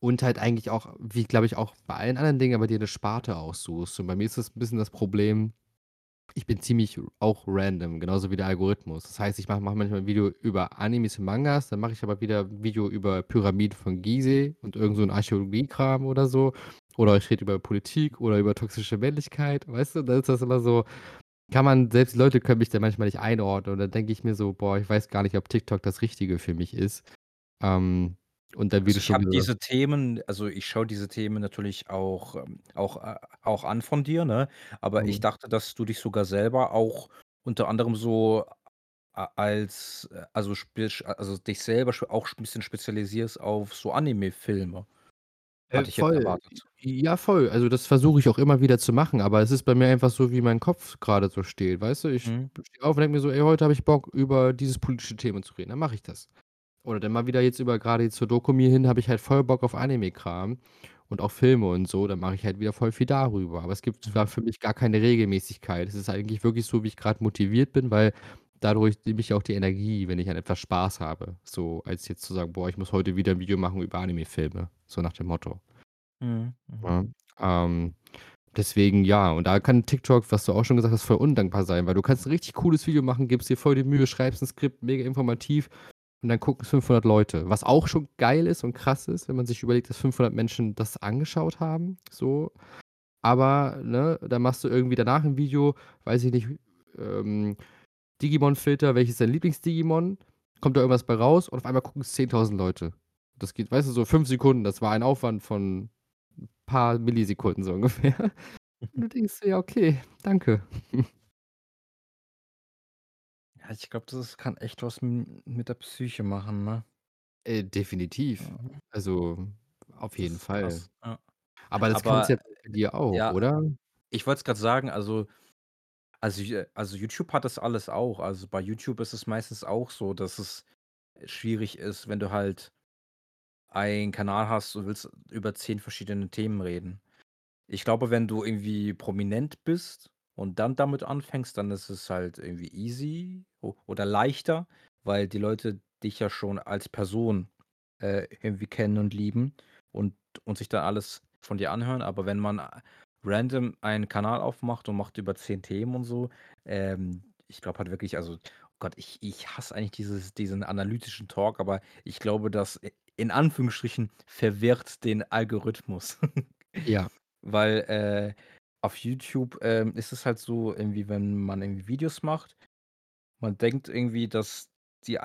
S1: und halt eigentlich auch, wie glaube ich auch bei allen anderen Dingen, aber dir 'ne Sparte aussuchst. Und bei mir ist das 'n bisschen das Problem, ich bin ziemlich auch random, genauso wie der Algorithmus. Das heißt, ich mache mache manchmal 'n Video über Animes und Mangas, dann mache ich aber wieder 'n Video über Pyramiden von Gizeh und irgend so 'n Archäologiekram oder so. Oder ich rede über Politik oder über toxische Männlichkeit, weißt du? Dann ist das immer so kann man selbst Leute können mich da manchmal nicht einordnen und dann denke ich mir so: „Boah, ich weiß gar nicht, ob TikTok das Richtige für mich ist.“ Ähm, und dann, wie
S3: Also, ich habe diese Themen also, ich schaue diese Themen natürlich auch ähm, auch äh, auch an von dir, ne? Aber ich
S1: Mhm.
S3: dachte, dass du dich sogar selber auch unter anderem so a als äh, also, also, dich selber auch 'n bisschen spezialisierst auf so Anime-Filme.
S1: Äh,
S3: Hatte ich jetzt
S1: voll.
S3: erwartet.
S1: Ja, voll. Also, das versuche ich auch immer wieder zu machen, aber es ist bei mir einfach so, wie mein Kopf grade so steht, weißt du? Ich
S3: Mhm.
S1: stehe auf und denke mir so: „Ey, heute habe ich Bock, über dieses politische Thema zu reden.“ Dann mache ich das. Oder dann mal wieder jetzt über jetzt zur Dokumi hin habe ich halt voll Bock auf Anime-Kram und auch Filme und so, dann mache ich halt wieder voll viel darüber. Aber es gibt zwar
S3: Mhm.
S1: für mich gar keine Regelmäßigkeit. Es ist eigentlich wirklich so, wie ich grad motiviert bin, weil dadurch nehme ich auch die Energie, wenn ich an etwas Spaß habe, so als jetzt zu sagen: „Boah, ich muss heute wieder 'n Video machen über Anime-Filme“, so nach dem Motto.
S3: Mhm, mhm.
S1: Ja, ähm, deswegen ja. Und da kann TikTok, was du auch schon gesagt hast, voll undankbar sein, weil du kannst 'n richtig cooles Video machen, gibst dir voll die Mühe, schreibst 'n Skript, mega informativ und dann gucken es 500 Leute. Was auch schon geil ist und krass ist, wenn man sich überlegt, dass 500 Menschen das angeschaut haben, so. Aber, ne, dann machst du irgendwie danach ein Video, weiß ich nicht, ähm, Digimon-Filter, welches ist dein Lieblings-Digimon? Kommt da irgendwas bei raus und auf einmal gucken es 10.000 Leute. Das geht, weißt du, so fünf Sekunden. Das war ein Aufwand von ein paar Millisekunden so ungefähr. Und [laughs] du denkst ja, okay, danke.
S3: Ja, ich glaube, das kann echt was m mit der Psyche machen, ne?
S1: Äh, definitiv.
S3: Ja.
S1: Also, auf
S3: Das
S1: jeden
S3: ist
S1: Fall.
S3: krass, ja.
S1: Aber das
S3: Aber,
S1: ja bei dir auch,
S3: ja,
S1: oder?
S3: ich wollte es grad sagen, also also j also YouTube hat das alles auch. Also, bei YouTube ist es meistens auch so, dass es schwierig ist, wenn du halt einen Kanal hast und willst über 10 verschiedene Themen reden. Ich glaube, wenn du irgendwie prominent bist und dann damit anfängst, dann ist es halt irgendwie easy oder leichter, weil die Leute dich ja schon als Person, äh, irgendwie kennen und lieben und und sich dann alles von dir anhören. Aber wenn man random einen Kanal aufmacht und macht über 10 Themen und so, ähm, ich glaube halt wirklich also, Gott, ich ich hasse eigentlich dieses diesen analytischen Talk, aber ich glaube, das in Anführungsstrichen verwirrt den Algorithmus.
S1: Ja. [laughs]
S3: Weil, äh, auf YouTube, ähm, ist es halt so irgendwie, wenn man irgendwie Videos macht, man denkt irgendwie, dass die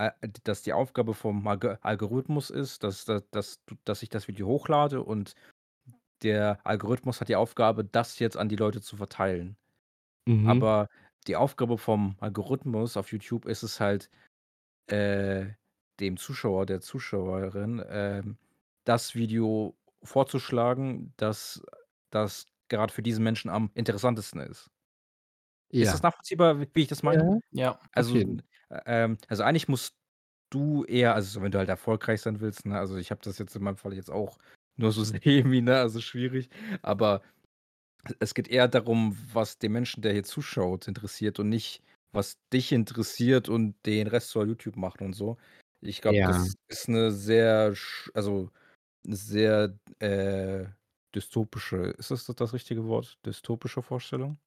S3: dass die Aufgabe vom Alg Algorithmus ist, dass da dass du dass ich das Video hochlade und der Algorithmus hat die Aufgabe, das jetzt an die Leute zu verteilen.
S1: Mhm.
S3: Aber die Aufgabe vom Algorithmus auf YouTube ist es halt, äh, dem Zuschauer, der Zuschauerin, ähm, das Video vorzuschlagen, das das grad für diesen Menschen am interessantesten ist. Ist das
S1: Ja.
S3: nachvollziehbar, wie ich das meine?
S1: Ja,
S2: Ja.
S1: auf
S3: Also,
S1: jeden.
S3: äh, ähm also, eigentlich musst du eher also, wenn du halt erfolgreich sein willst, ne? Also, ich habe das jetzt in meinem Fall jetzt auch nur so [laughs] semi, ne, also schwierig. Aber es geht eher darum, was den Menschen, der hier zuschaut, interessiert und nicht, was dich interessiert und den Rest soll YouTube machen und so. Ich glaube,
S1: Ja.
S3: das ist 'ne sehr also, 'ne sehr, äh, dystopische ist das das richtige Wort? Dystopische Vorstellung?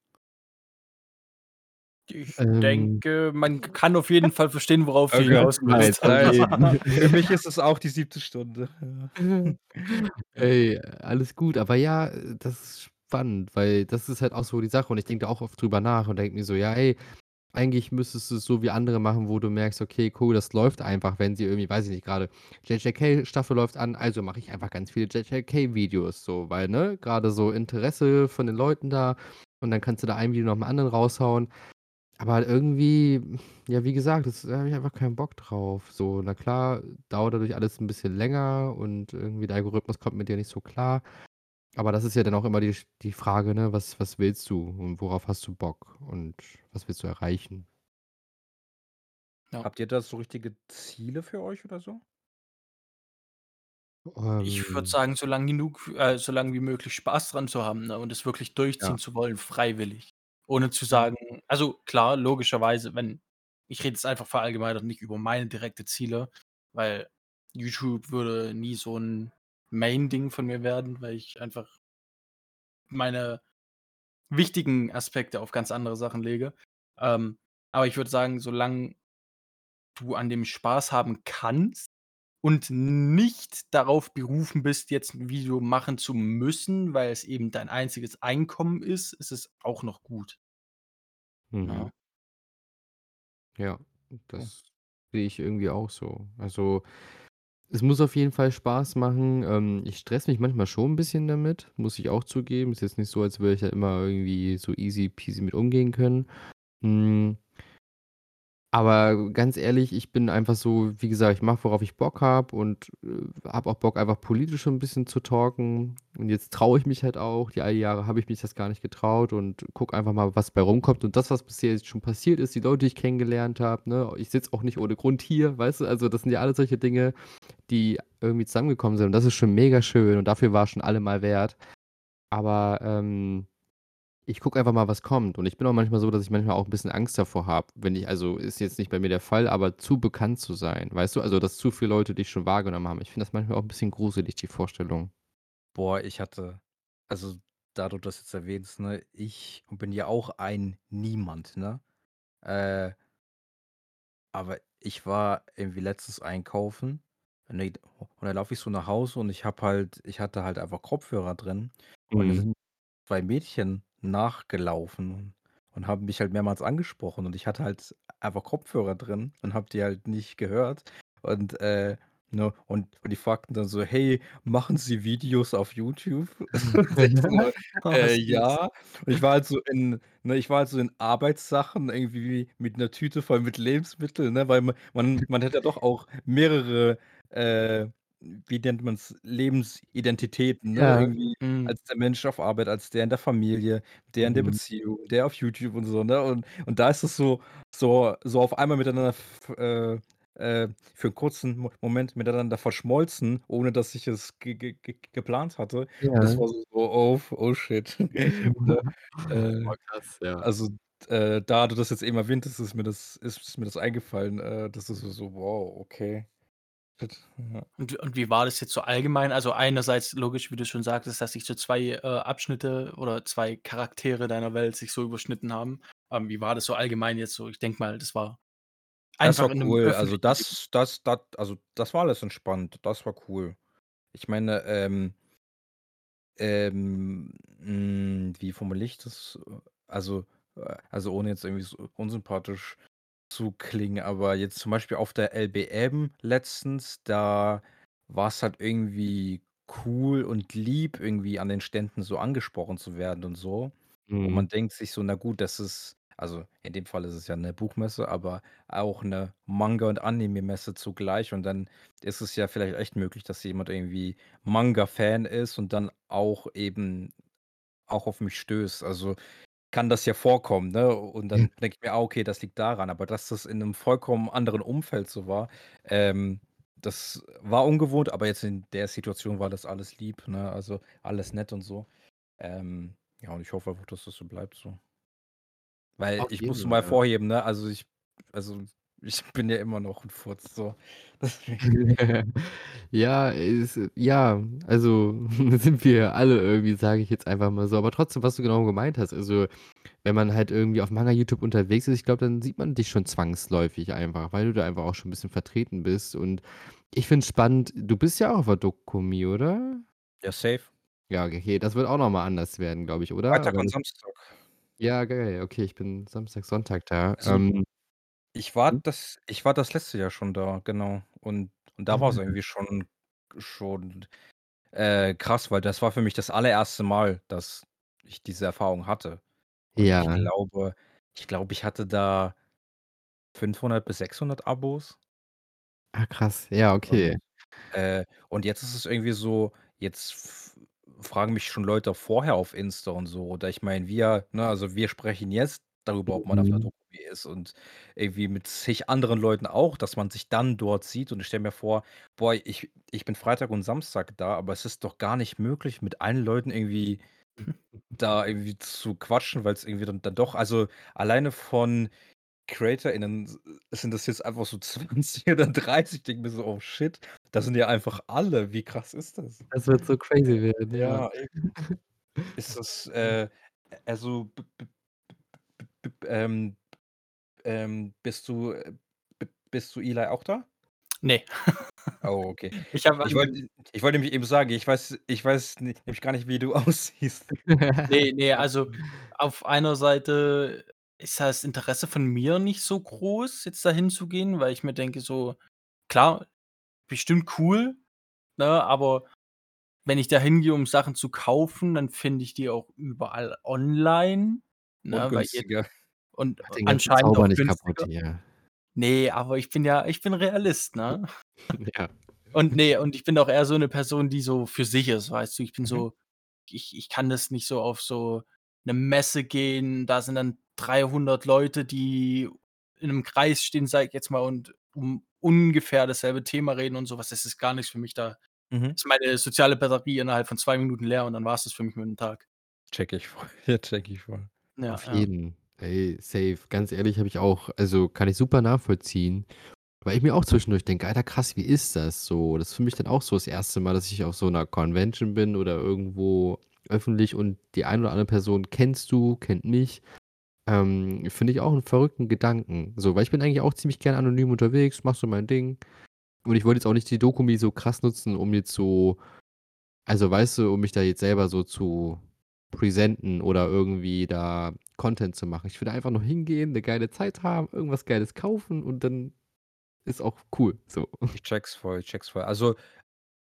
S2: Ich
S1: Ähm.
S2: denke, man kann auf jeden Fall verstehen, worauf du
S3: Okay.
S2: hinaus willst. [laughs]
S3: Für mich ist es auch die 7. Stunde. [laughs]
S1: Ey, alles gut, aber ja, das ist spannend, weil das ist halt auch so die Sache und ich denke da auch oft drüber nach und denke mir so: „Ja, ey, eigentlich müsstest du es so wie andere machen, wo du merkst, okay, cool, das läuft einfach, wenn sie irgendwie, weiß ich nicht, grade JJK-Staffel läuft an, also mache ich einfach ganz viele JJK-Videos so, weil, ne, grade so Interesse von den Leuten da und dann kannst du da ein Video nach dem anderen raushauen. Aber irgendwie, ja, wie gesagt, das da habe ich einfach keinen Bock drauf. So, na klar, dauert dadurch alles 'n bisschen länger und irgendwie der Algorithmus kommt mit dir nicht so klar. Aber das ist ja dann auch immer die sch die Frage, ne, was was willst du und worauf hast du Bock und was willst du erreichen?
S2: Ja.
S3: Habt ihr da so richtige Ziele für euch oder so?
S2: Ich würde
S1: Ähm.
S2: sagen, so lang genug äh, so lang wie möglich Spaß dran zu haben, ne, und es wirklich
S1: Ja.
S2: durchziehen zu wollen, freiwillig. Ohne zu
S3: Ja.
S2: sagen also klar, logischerweise, wenn ich rede jetzt einfach verallgemeinert nicht über meine direkte Ziele, weil YouTube würde nie so 'n Main-Ding von mir werden, weil ich einfach meine wichtigen Aspekte auf ganz andere Sachen lege. Ähm, aber ich würde sagen, solange du an dem Spaß haben kannst und nicht darauf berufen bist, jetzt 'n Video machen zu müssen, weil es eben dein einziges Einkommen ist, ist es auch noch gut.
S1: Mhm.
S2: Ja.
S1: Ja,
S3: Hm.
S1: das sehe ich irgendwie auch so. Also, es muss auf jeden Fall Spaß machen. Ähm, ich stresse mich manchmal schon 'n bisschen damit, muss ich auch zugeben. Ist jetzt nicht so, als würde ich da immer irgendwie so easy peasy mit umgehen können. Hm aber ganz ehrlich, ich bin einfach so wie gesagt, ich mache, worauf ich Bock habe und, äh, habe auch Bock, einfach politisch so 'n bisschen zu talken. Und jetzt traue ich mich halt auch. Die all Jahre habe ich mich das gar nicht getraut und gucke einfach mal, was bei rumkommt. Und das, was bisher jetzt schon passiert ist, die Leute, die ich kennengelernt habe, ne? Ich sitze auch nicht ohne Grund hier, weißt du? Also, das sind ja alles solche Dinge, die irgendwie zusammengekommen sind und das ist schon mega schön und dafür war's schon allemal wert. Aber, ähm, ich gucke einfach mal, was kommt. Und ich bin auch manchmal so, dass ich manchmal auch 'n bisschen Angst davor habe, wenn ich also, ist jetzt nicht bei mir der Fall, aber zu bekannt zu sein, weißt du? Also, dass zu viele Leute dich schon wahrgenommen haben. Ich finde das manchmal auch 'n bisschen gruselig, die Vorstellung.
S3: Boah, ich hatte also, da du das jetzt erwähnst, ne, ich bin ja auch ein Niemand, ne? Äh aber ich war irgendwie letztens einkaufen ne, und dann laufe ich so nach Hause und ich habe halt ich hatte halt einfach Kopfhörer drin und da
S1: Mhm.
S3: sind 2 Mädchen nachgelaufen und haben mich halt mehrmals angesprochen und ich hatte halt einfach Kopfhörer drin und habe die halt nicht gehört und, äh, ne, und und die fragten dann so: „Hey, machen Sie Videos auf YouTube?“ [laughs] Und ich so: [laughs]
S2: Oh,
S3: „Äh, ja.“ Und ich war halt so in ne, ich war halt so in Arbeitssachen irgendwie mit 'ner Tüte voll mit Lebensmitteln, ne, weil ma man man hat ja doch auch mehrere, äh, wie nennt man's, Lebensidentitäten, ne?
S1: Ja.
S3: Irgendwie
S2: Mhm.
S3: als der Mensch auf Arbeit, als der in der Familie, der in der
S1: Mhm.
S3: Beziehung, der auf YouTube und so, ne? Und und da ist es so so so auf einmal miteinander f äh, äh, für 'n kurzen Mo Moment miteinander verschmolzen, ohne dass ich es ge ge ge geplant hatte. Und das
S1: Ja.
S3: war so so: „Oh f oh shit.“ [laughs] Ne? Äh,
S1: Boah, krass, ja.
S3: also, äh, da du das jetzt eben erwähnt hast, ist mir das ist mir das eingefallen, äh, das ist so: „Wow, okay.“ Shit, ja.
S2: Und und wie war das jetzt so allgemein? Also, einerseits logisch, wie du schon sagtest, dass sich so 2, äh, Abschnitte oder 2 Charaktere deiner Welt sich so überschnitten haben. Ähm, wie war das so allgemein jetzt so? Ich denke mal, das war
S3: Das
S2: einfach
S3: war cool. Also, das das dat also, das war alles entspannt. Das war cool. Ich meine, ähm ähm, hm, wie formuliere ich das? Also äh, also, ohne jetzt irgendwie so unsympathisch zu klingen, aber jetzt zum Beispiel auf der LBM letztens, da war's halt irgendwie cool und lieb, irgendwie an den Ständen so angesprochen zu werden und so. Und
S1: Mhm.
S3: man denkt sich so: „Na gut, das ist“ also, in dem Fall ist es ja 'ne Buchmesse, aber auch 'ne Manga und Anime-Messe zugleich. Und dann ist es ja vielleicht echt möglich, dass jemand irgendwie Manga-Fan ist und dann auch eben auch auf mich stößt. Also, kann das ja vorkommen, ne? Und dann denke ich mir: „Ah, okay, das liegt daran.“ Aber dass das in 'nem vollkommen anderen Umfeld so war, ähm, das war ungewohnt, aber jetzt in der Situation war das alles lieb, ne? Also, alles nett und so. Ähm, ja, und ich hoffe einfach, dass das so bleibt so. Weil
S1: Auf
S3: ich muss mal
S1: Fall.
S3: hervorheben, ne, also ich also, ich bin ja immer noch 'n Furz so. [laughs] Deswegen. [laughs]
S1: Ja, ist ja, also, [laughs] sind wir alle irgendwie, sage ich jetzt einfach mal so. Aber trotzdem, was du genau gemeint hast, also, wenn man halt irgendwie auf Manga-YouTube unterwegs ist, ich glaube, dann sieht man dich schon zwangsläufig einfach, weil du da einfach auch schon 'n bisschen vertreten bist. Und ich finde es spannend du bist ja auch auf der Dokumi, oder?
S3: Ja, safe.
S1: Ja, okay, das wird auch noch mal anders werden, glaube ich, oder?
S3: Freitag und Samstag.
S1: Ja, geil. Okay, ich bin Samstag, Sonntag da.
S3: Also,
S1: Ähm
S3: ich war
S1: Mhm.
S3: das ich war das letzte Jahr schon da, genau. Und und da war's
S1: Ah.
S3: irgendwie schon schon, äh, krass, weil das war für mich das allererste Mal, dass ich diese Erfahrung hatte. Und ich
S1: Ja.
S3: glaube ich glaube, ich hatte da 500 bis 600 Abos.
S1: Ah, krass. Ja,
S3: Und,
S1: okay.
S3: äh und jetzt ist es irgendwie so, jetzt f fragen mich schon Leute vorher auf Insta und so. Oder ich meine, wir ne, also, wir sprechen jetzt darüber, ob man auf 'ner
S1: Mhm.
S3: Dokumi ist und irgendwie mit zig anderen Leuten auch, dass man sich dann dort sieht. Und ich stelle mir vor: „Boah, ich ich bin Freitag und Samstag da, aber es ist doch gar nicht möglich, mit allen Leuten irgendwie da irgendwie zu quatschen“, weil's irgendwie dann dann doch also, alleine von CreatorInnen s sind das jetzt einfach so [laughs] 20 oder 30. Ich denke mir so: „Oh shit, das sind ja einfach alle. Wie krass ist das?“
S1: Das wird so crazy werden, ja.
S3: Ja, eben. [laughs] Ist das, äh also, b b b b b ähm, ähm, bist du, äh bist du Eli auch da?
S2: Ne. [laughs]
S3: Oh, okay.
S2: Ich
S3: Ich wollte ich wollte nämlich eben sagen, ich weiß ich weiß nämlich gar nicht, wie du [laughs] aussiehst.
S2: Ne, ne, also, auf einer Seite ist das Interesse von mir nicht so groß, jetzt da hinzugehen, weil ich mir denke so: „Klar, bestimmt cool, ne, aber wenn ich da hingehe, um Sachen zu kaufen, dann finde ich die auch überall online, ne, weil je. Und anscheinend auch
S1: nicht kaputt
S2: günstiger.
S1: hier.
S2: Ne, aber ich bin ja ich bin Realist, ne? [laughs]
S1: Ja.
S2: Und [laughs] ne, und ich bin auch eher so 'ne Person, die so für sich ist, weißt du? Ich bin
S3: Mhm.
S2: so ich ich kann das nicht so auf so 'ne Messe gehen, da sind dann 300 Leute, die in 'nem Kreis stehen, sage ich jetzt mal, und um ungefähr dasselbe Thema reden und so was. Das ist gar nichts für mich, da
S3: Mhm.
S2: ist meine soziale Batterie innerhalb von 2 Minuten leer und dann war's das für mich mit 'm Tag.
S3: Checke ich voll. [laughs] Ja, checke ich voll.
S2: Ja,
S1: Auf
S2: ja.
S1: Ey, safe. Ganz ehrlich, habe ich auch also, kann ich super nachvollziehen, weil ich mir auch zwischendurch denke: „Alter krass, wie ist das so?“ Das ist für mich dann auch so das 1. Mal, dass ich auf so 'ner Convention bin oder irgendwo öffentlich und die eine oder andere Person kennst du, kennt mich. Ähm, finde ich auch 'n verrückten Gedanken. So, weil ich bin eigentlich auch ziemlich gerne anonym unterwegs, mache so mein Ding. Und ich wollte jetzt auch nicht die Dokumi so krass nutzen, um jetzt so also, weißt du, um mich da jetzt selber so zu presenten oder irgendwie da Content zu machen. Ich will da einfach nur hingehen, 'ne geile Zeit haben, irgendwas Geiles kaufen und dann ist auch cool, so.
S3: Ich check's voll, ich check's voll. Also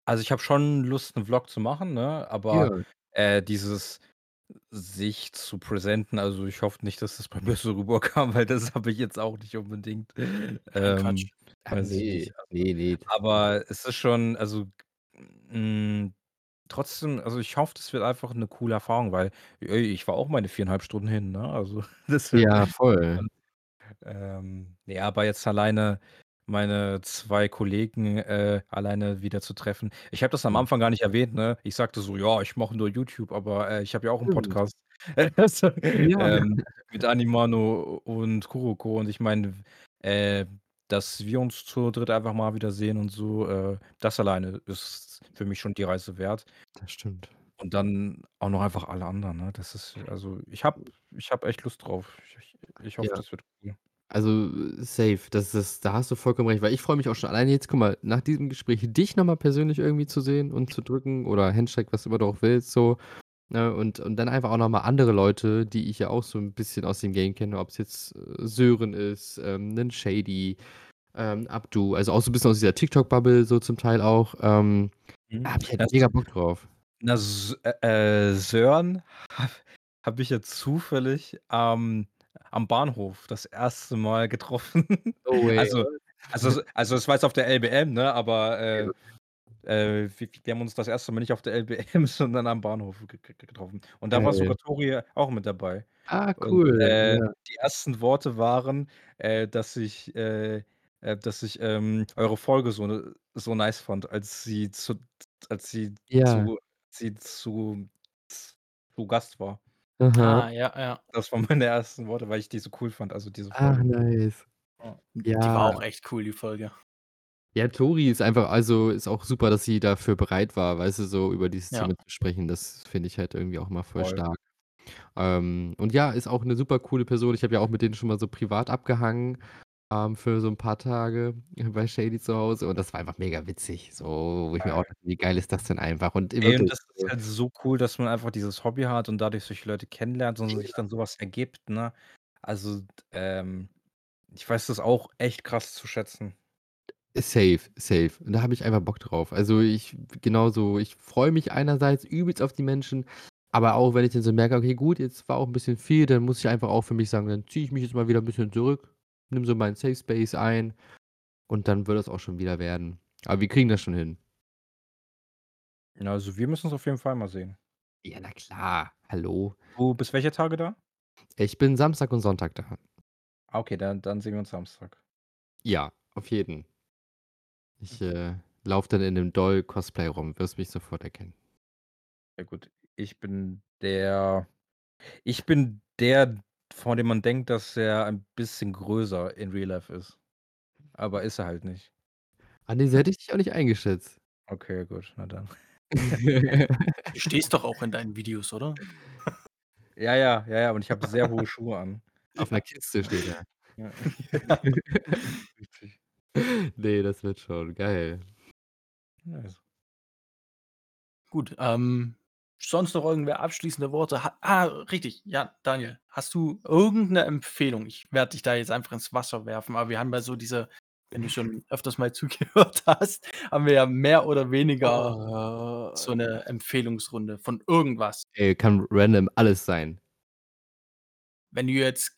S3: also, ich habe schon Lust, 'n Vlog zu machen, ne, aber,
S1: Ja.
S3: äh, dieses sich zu presenten also, ich hoffe nicht, dass das bei [laughs] mir so rüberkam, weil das habe ich jetzt auch nicht unbedingt.
S2: Quatsch.
S3: Ähm,
S1: Ah,
S3: weiß ich
S1: ne,
S3: nicht. Also
S1: ne, ne.
S3: aber es ist schon also, hm, trotzdem also, ich hoffe, das wird einfach 'ne coole Erfahrung, weil, ey, ich fahre auch meine 4,5 Stunden hin, ne? Also, [laughs] das wird
S1: Ja, voll.
S3: ähm, ja, aber jetzt alleine meine 2 Kollegen, äh, alleine wieder zu treffen. Ich habe das am
S1: Mhm.
S3: Anfang gar nicht erwähnt, ne? Ich sagte so: „Ja, ich mache nur YouTube“, aber, äh, ich habe ja auch 'n
S1: Stimmt.
S3: Podcast, [laughs] also,
S1: Ja.
S3: ähm, mit Animano und Kuroko und ich meine, äh, dass wir uns zu dritt einfach mal wiedersehen und so, äh, das alleine ist für mich schon die Reise wert.
S1: Das stimmt.
S3: Und dann auch noch einfach alle anderen, ne? Das ist also, ich habe ich habe echt Lust drauf. Ich ich ich hoffe,
S1: Ja.
S3: das wird cool.
S1: Also, safe. Das ist da hast du vollkommen recht, weil ich freue mich auch schon alleine jetzt guck mal, nach diesem Gespräch dich noch mal persönlich irgendwie zu sehen und zu drücken oder Handshake, was immer du auch willst so, ne? Und und dann einfach auch noch mal andere Leute, die ich ja auch so 'n bisschen aus dem Game kenne, ob's jetzt, äh, Sören ist, ähm, 'nen Shady, ähm, Abdu, also, auch so 'n bisschen aus dieser TikTok-Bubble so zum Teil auch. Ähm,
S3: Mhm.
S1: da habe ich halt
S3: Das
S1: mega Bock drauf.
S3: Na, S äh, Sören ha habe ich jetzt zufällig, ähm, am Bahnhof das 1. Mal getroffen.
S1: No way. [laughs]
S3: Also also also, es war jetzt auf der LBM, ne, aber, äh, äh, wir wir haben uns das 1. Mal nicht auf der LBM, [laughs] sondern am Bahnhof ge ge getroffen. Und da war
S1: Geil.
S3: sogar Tori auch mit dabei.
S1: Ah,
S3: Und,
S1: cool,
S3: äh,
S1: ja.
S3: die ersten Worte waren, äh, dass ich äh, äh, dass ich, ähm, eure Folge so ne so nice fand, als sie zu als sie
S1: Ja.
S3: zu sie zu zu Gast war.
S1: Aha.
S2: Ah, ja, ja.
S3: Das waren meine ersten Worte, weil ich die so cool fand, also, diese
S1: Ach,
S3: Folge.
S1: nice.
S3: Ja.
S2: Die war
S1: Ja.
S2: auch echt cool, die Folge.
S1: Ja, Tori ist einfach also, ist auch super, dass sie dafür bereit war, weißt du, so über dieses
S2: Ja.
S1: Thema zu sprechen. Das finde ich halt irgendwie auch immer voll
S3: Voll.
S1: stark. Ähm, und ja, ist auch 'ne super coole Person. Ich habe ja auch mit denen schon mal so privat abgehangen, ähm, für so 'n paar Tage bei Shady zu Hause und das war einfach mega witzig, so, wo ich mir auch
S3: Geil.
S1: dachte: „Wie geil ist das denn einfach?“ Und
S3: Ey, und
S1: wirklich
S3: das ist
S1: so
S3: halt so cool, dass man einfach dieses Hobby hat und dadurch solche Leute kennenlernt und sich
S1: Ja.
S3: dann so was ergibt, ne? Also, d ähm, ich weiß das auch echt krass zu schätzen.
S1: Safe, safe. Und da habe ich einfach Bock drauf. Also, ich genauso ich freue mich einerseits übelst auf die Menschen, aber auch, wenn ich dann so merke: „Okay, gut, jetzt war auch 'n bisschen viel“, dann muss ich einfach auch für mich sagen: „Dann ziehe ich mich jetzt mal wieder 'n bisschen zurück, nehme so meinen Safe Space ein und dann wird das auch schon wieder werden.“ Aber wir kriegen das schon hin.
S3: Ja, also, wir müssen uns auf jeden Fall mal sehen.
S1: Ja, na klar. Hallo?
S3: Du bist welche Tage da?
S1: Ich bin Samstag und Sonntag da.
S3: Ah, okay, dann dann sehen wir uns Samstag.
S1: Ja, auf jeden. Ich, äh, laufe dann in 'nem Doll-Cosplay rum, wirst mich sofort erkennen.
S3: Ja gut, ich bin der ich bin der, von dem man denkt, dass er ein bisschen größer in Real Life ist. Aber ist er halt nicht.
S1: Ah, ne, so hätte ich dich auch nicht eingeschätzt.
S3: Okay, gut, na dann. [laughs]
S2: Du stehst doch auch in deinen Videos, oder?
S3: Ja, ja, ja, ja, und ich habe sehr hohe Schuhe an.
S1: Auf 'ner
S2: Ja.
S1: Kiste steht er.
S3: Ja.
S2: Ja. [laughs]
S3: Richtig. [laughs]
S1: Ne, das wird schon, geil.
S3: Nice.
S2: Gut, ähm, sonst noch irgendwer abschließende Worte? Ha ah, richtig, ja, Daniel, hast du irgend 'ne Empfehlung? Ich werde dich da jetzt einfach ins Wasser werfen, aber wir haben ja so diese wenn du schon öfters mal [laughs] zugehört hast, haben wir ja mehr oder weniger so
S1: Oh.
S2: 'ne Empfehlungsrunde von irgendwas.
S1: Ey, kann random alles sein.
S2: Wenn du jetzt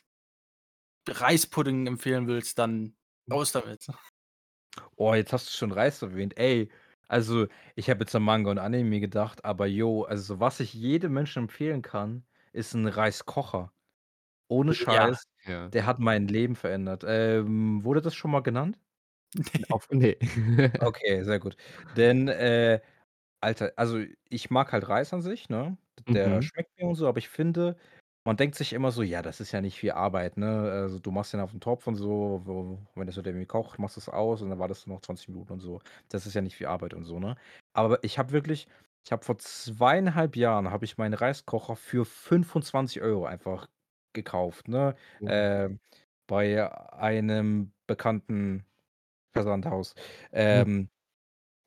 S2: Reispudding empfehlen willst, dann raus damit.
S3: Oh, jetzt hast du schon Reis erwähnt. Ey, also, ich habe jetzt an Manga und Anime gedacht, aber jo, also, was ich jedem Menschen empfehlen kann, ist 'n Reiskocher. Ohne
S2: Ja.
S3: Scheiß,
S1: Ja.
S3: der hat mein Leben verändert. Ähm, wurde das schon mal genannt?
S2: Ne. [laughs]
S1: Auf ne. [laughs]
S3: Okay, sehr gut. Denn, äh, Alter, also, ich mag halt Reis an sich, ne? Der
S1: Mhm.
S3: schmeckt mir und so, aber ich finde, man denkt sich immer so: „Ja, das ist ja nicht viel Arbeit, ne?“ Also, du machst den auf 'n Topf und so, wo wenn das halt irgendwie kocht, machst du's aus und dann wartest du noch 20 Minuten und so. Das ist ja nicht viel Arbeit und so, ne? Aber ich habe wirklich ich habe vor 2 1/2 Jahren habe ich meinen Reiskocher für 25 € einfach gekauft, ne? Ähm, bei einem bekannten Versandhaus. Ähm,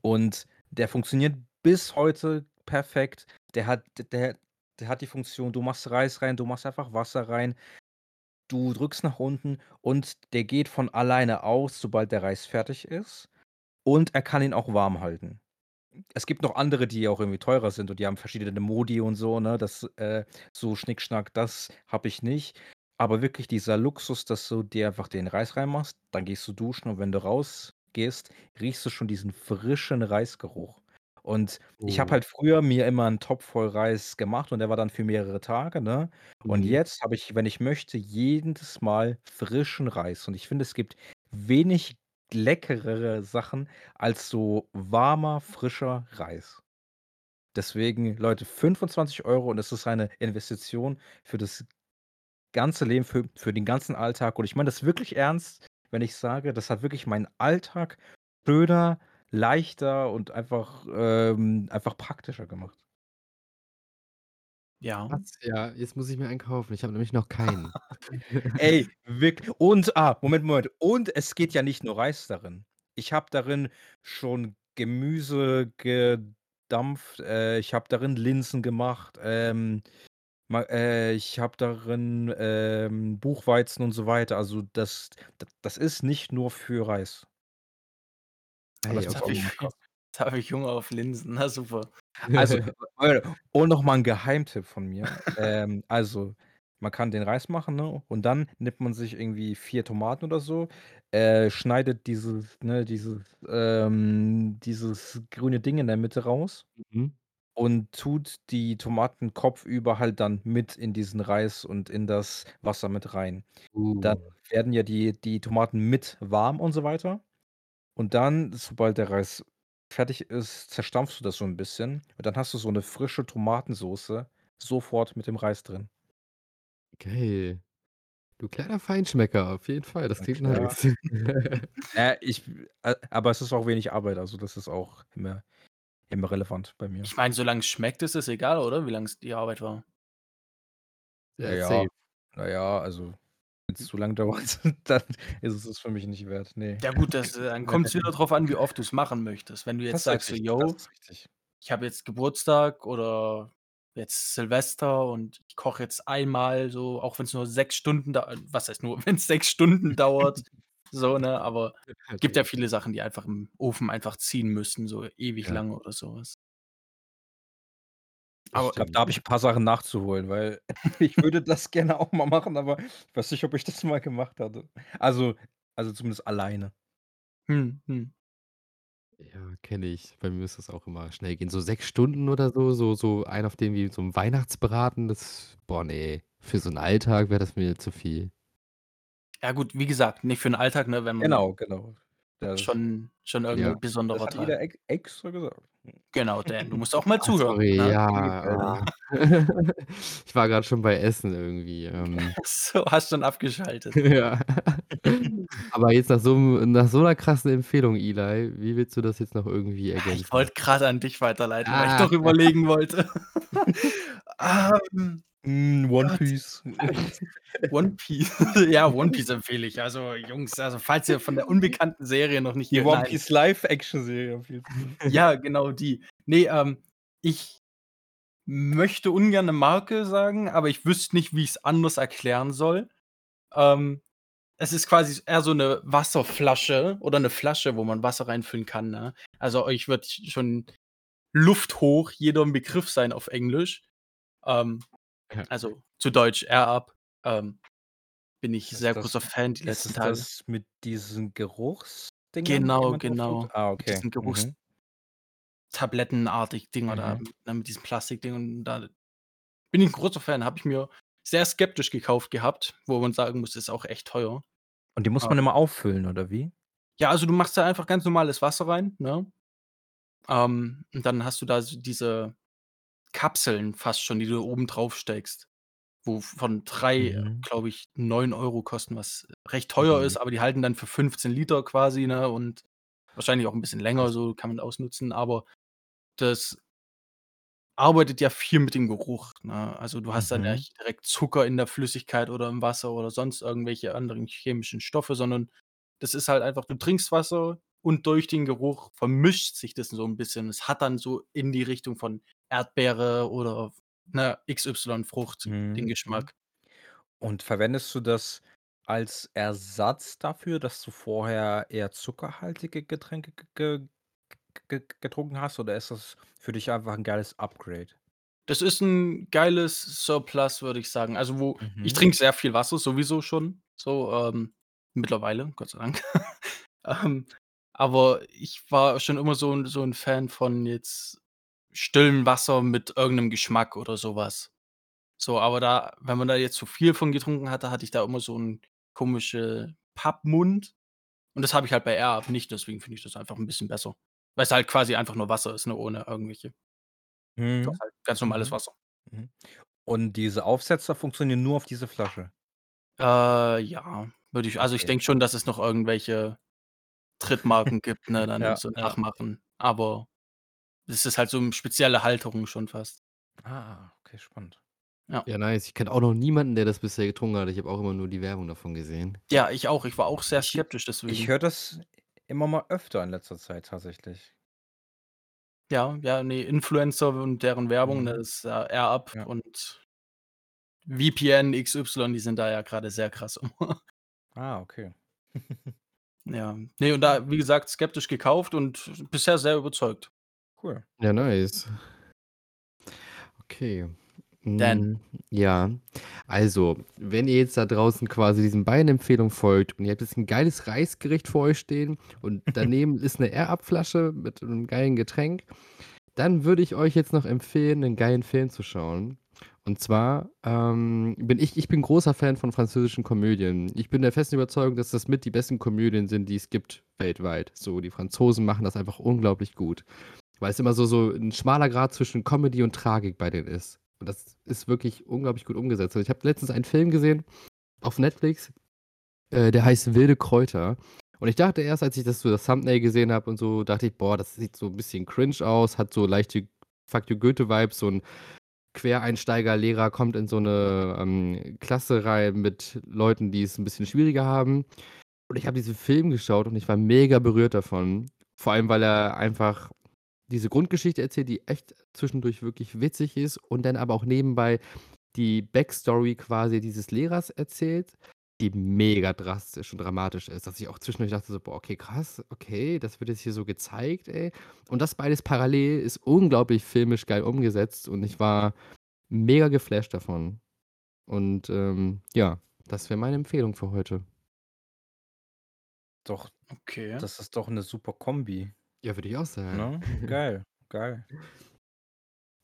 S3: und der funktioniert bis heute perfekt. Der hat der der hat die Funktion, du machst Reis rein, du machst einfach Wasser rein. Du drückst nach unten und der geht von alleine aus, sobald der Reis fertig ist. Und er kann ihn auch warm halten. Es gibt noch andere, die auch irgendwie teurer sind und die haben verschiedene Modi und so, ne? Das, äh so Schnickschnack, das habe ich nicht. Aber wirklich dieser Luxus, dass du dir einfach den Reis reinmachst, dann gehst du duschen und wenn du rausgehst, riechst du schon diesen frischen Reisgeruch. Und ich habe
S1: Oh.
S3: halt früher mir immer 'n Topf voll Reis gemacht und der war dann für mehrere Tage, ne? Und
S1: Mhm.
S3: jetzt habe ich, wenn ich möchte, jedes Mal frischen Reis. Und ich finde, es gibt wenig leckerere Sachen als so warmer, frischer Reis. Deswegen, Leute, 25 € und es ist eine Investition für das ganze Leben, für für den ganzen Alltag. Und ich meine das wirklich ernst, wenn ich sage, das hat wirklich meinen Alltag schöner, leichter und einfach ähm, einfach praktischer gemacht.
S2: Ja.
S1: Was? Ja, jetzt muss ich mir einen kaufen. Ich habe nämlich noch keinen. [laughs]
S3: Ey, wirk und ah, Moment, Moment. Und es geht ja nicht nur Reis darin. Ich habe darin schon Gemüse gedampft, äh, ich habe darin Linsen gemacht, ähm, ma äh, ich habe darin, ähm, Buchweizen und so weiter. Also, das das ist nicht nur für Reis. Aber
S1: Ey,
S3: das
S2: Jetzt habe ich [laughs] habe ich Hunger auf Linsen. Na super.
S3: Also, [laughs] und noch mal 'n Geheimtipp von mir. Ähm, also, man kann den Reis machen, ne, und dann nimmt man sich irgendwie 4 Tomaten oder so, äh, schneidet dieses ne, dieses ähm, dieses grüne Ding in der Mitte raus
S1: Mhm.
S3: und tut die Tomaten kopfüber halt dann mit in diesen Reis und in das Wasser mit rein. Dann
S1: Uh.
S3: werden ja die die Tomaten mit warm und so weiter. Und dann, sobald der Reis fertig ist, zerstampfst du das so 'n bisschen und dann hast du so 'ne frische Tomatensoße sofort mit dem Reis drin.
S1: Geil. Du kleiner Feinschmecker, auf jeden Fall. Das klingt [laughs]
S3: Ja.
S1: nice.
S3: Äh, ich aber es ist auch wenig Arbeit, also das ist auch immer immer relevant bei mir.
S2: Ich meine, solange es schmeckt, ist es egal, oder? Wie lang es die Arbeit war.
S3: Ja,
S1: Ja,
S3: ja.
S1: safe.
S3: Na ja, also wenn's zu lang dauert, [laughs] dann ist es es für mich nicht wert, ne.
S2: Ja gut, das, äh dann kommt's wieder drauf an, wie oft du's machen möchtest. Wenn du
S3: Das
S2: jetzt
S3: ist
S2: sagst so:
S3: das
S2: „Jo,
S3: ist richtig.
S2: ich habe jetzt Geburtstag oder jetzt Silvester und ich koche jetzt einmal so, auch wenn's nur 6 Stunden dau was heißt nur, [laughs] wenn's 6 Stunden dauert, so, ne? Aber [laughs] gibt ja viele Sachen, die einfach im Ofen einfach ziehen müssen, so ewig
S1: Ja.
S2: lange oder so was.
S1: Das
S2: Aber
S3: Ich glaube, da habe ich 'n paar Sachen nachzuholen, weil [laughs] ich würde das gerne auch mal machen, aber ich weiß nicht, ob ich das mal gemacht hatte. Also also zumindest alleine.
S2: Mhm, mhm.
S1: Ja, kenne ich. Bei mir muss das auch immer schnell gehen. So 6 Stunden oder so so so einen auf den wie so 'n Weihnachtsbraten, das boah, ne. Für so 'n Alltag wäre das mir zu viel.
S2: Ja gut, wie gesagt, nicht für 'n Alltag, ne, wenn man
S3: Genau, genau. Das
S2: schon schon irgend
S1: Ja.
S2: 'n
S3: das
S2: besonderer
S3: hat. Ida ex extra gesagt.
S2: Genau, Dan, du musst auch [laughs] mal
S1: Ah,
S2: zuhören,
S1: sorry,
S2: ne?
S1: ja, ah. [laughs] Ich war grad schon bei Essen irgendwie, ähm.
S2: Ach [laughs] so, hast schon abgeschaltet.
S1: Ja. Aber jetzt nach so nach so 'ner krassen Empfehlung, Eli, wie willst du das jetzt noch irgendwie
S2: Ah, ich
S1: ergänzen?
S2: wollte grad an dich weiterleiten, weil ich
S1: Ah.
S2: doch überlegen wollte. Ähm,
S3: Hm, One
S2: Gott.
S3: Piece. [laughs]
S2: One Piece. [laughs] Ja, One Piece empfehle ich. Also, Jungs, also falls ihr von der unbekannten Serie noch nicht
S3: Die One
S2: nein.
S3: Piece Live-Action-Serie empfiehlst [laughs] du?
S2: Ja, genau die. Ne, ähm, ich möchte ungern 'ne Marke sagen, aber ich wüsste nicht, wie ich's anders erklären soll. Ähm, es ist quasi eher so 'ne Wasserflasche oder 'ne Flasche, wo man Wasser reinfüllen kann, ne? Also, euch wird schon lufthoch jeder 'n Begriff sein auf Englisch. Ähm. Also zu Deutsch Air Up. Ähm, bin ich
S3: Ist
S2: sehr
S3: das
S2: großer Fan die
S3: ist
S2: letzten Tage.
S3: das mit diesen Geruchsdingern, die
S2: Genau, genau.
S3: Ah,
S2: Mit
S3: okay.
S2: diesen Geruchs
S3: Mhm.
S2: Tablettenartig
S3: Mhm.
S2: ne, mit diesem Plastikding und da bin ich 'n großer Fan. Habe ich mir sehr skeptisch gekauft gehabt, wo man sagen muss, ist auch echt teuer.
S3: Und die muss
S2: Ah.
S3: man immer auffüllen oder wie?
S2: Ja, also du machst da einfach ganz normales Wasser rein, ne? Ähm, und dann hast du da diese Kapseln fast schon, die du oben drauf steckst, wo von 3,
S3: Mhm.
S2: glaube ich, 9 € kosten, was recht teuer
S3: Mhm.
S2: ist, aber die halten dann für 15 Liter quasi, ne, und wahrscheinlich auch 'n bisschen länger so, kann man ausnutzen, aber das arbeitet ja viel mit dem Geruch, ne? Also, du hast dann ja
S3: Mhm.
S2: nicht direkt Zucker in der Flüssigkeit oder im Wasser oder sonst irgendwelche anderen chemischen Stoffe, sondern das ist halt einfach du trinkst Wasser und durch den Geruch vermischt sich das so 'n bisschen. Es hat dann so in die Richtung von Erdbeere oder, ne, XY-Frucht den
S3: Mhm, mhm.
S2: Geschmack.
S3: Und verwendest du das als Ersatz dafür, dass du vorher eher zuckerhaltige Getränke ge ge ge getrunken hast oder ist das für dich einfach 'n geiles Upgrade?
S2: Das ist 'n geiles Surplus, würde ich sagen. Also, wo ich
S3: Mhm.
S2: trinke sehr viel Wasser sowieso schon, so, ähm, mittlerweile, Gott sei Dank. [laughs] Ähm, aber ich war schon immer so 'n so 'n Fan von jetzt stillem Wasser mit irgend 'nem Geschmack oder so was. So, aber da wenn man da jetzt zu viel von getrunken hatte, hatte ich da immer so 'n komische Pappmund und das habe ich halt bei Air Up nicht, deswegen finde ich das einfach 'n bisschen besser. Weil's halt quasi einfach nur Wasser ist, ne, ohne irgendwelche doch
S3: Mhm.
S2: halt ganz normales
S3: Mhm.
S2: Wasser.
S3: Mhm. Und diese Aufsetzer funktionieren nur auf diese Flasche?
S2: Äh, ja, würde ich also, ich
S3: Okay.
S2: denke schon, dass es noch irgendwelche Drittmarken gibt, ne, dann
S3: Ja,
S2: so
S3: ja.
S2: nachmachen, aber es ist halt so 'n spezielle Halterung schon fast.
S3: Ah, okay, spannend.
S2: Ja.
S1: Ja, nice. Ich kenne auch noch niemanden, der das bisher getrunken hat. Ich habe auch immer nur die Werbung davon gesehen.
S2: Ja, ich auch. Ich war auch sehr
S3: Ich
S2: skeptisch
S3: ich
S2: deswegen.
S3: höre das immer mal öfter in letzter Zeit tatsächlich.
S2: Ja, ja, ne, Influencer und deren Werbung, ne,
S3: Mhm.
S2: ist ja Air Up
S3: Ja.
S2: und VPN XY, die sind da ja grade sehr krass immer.
S3: Ah, okay. [laughs]
S2: Ja. Ne, und da, wie gesagt, skeptisch gekauft und bisher sehr überzeugt.
S3: Cool.
S1: Ja, nice. Okay.
S2: Dan.
S1: Hm, ja. Also, wenn ihr jetzt da draußen quasi diesen beiden Empfehlungen folgt und ihr habt jetzt 'n geiles Reisgericht vor euch stehen und [laughs] daneben ist 'ne Air Up Flasche mit 'nem geilen Getränk, dann würde ich euch jetzt noch empfehlen, 'nen geilen Film zu schauen. Und zwar, ähm, bin ich ich bin großer Fan von französischen Komödien. Ich bin der festen Überzeugung, dass das mit die besten Komödien sind, die es gibt weltweit. So, die Franzosen machen das einfach unglaublich gut, weil's immer so so 'n schmaler Grat zwischen Comedy und Tragik bei denen ist. Und das ist wirklich unglaublich gut umgesetzt. Also, ich habe letztens einen Film gesehen auf Netflix, äh, der heißt „Wilde Kräuter“. Und ich dachte erst, als ich das so das Thumbnail gesehen habe und so, dachte ich: „Boah, das sieht so 'n bisschen cringe aus“, hat so leichte Fuck you Goethe-Vibes, so 'n Quereinsteiger-Lehrer kommt in so 'ne, ähm, Klasse rein mit Leuten, die es 'n bisschen schwieriger haben. Und ich habe diesen Film geschaut und ich war mega berührt davon. Vor allem, weil er einfach diese Grundgeschichte erzählt, die echt zwischendurch wirklich witzig ist und dann aber auch nebenbei die Backstory quasi dieses Lehrers erzählt, die mega drastisch und dramatisch ist, dass ich auch zwischendurch dachte so: „Boah, okay, krass, okay, das wird jetzt hier so gezeigt, ey.“ Und das beides parallel ist unglaublich filmisch geil umgesetzt und ich war mega geflasht davon. Und, ähm, ja, das wäre meine Empfehlung für heute.
S3: Doch,
S2: Okay.
S3: das ist doch 'ne super Kombi.
S1: Ja, würde ich auch sagen.
S3: Ne? [laughs] Geil, geil.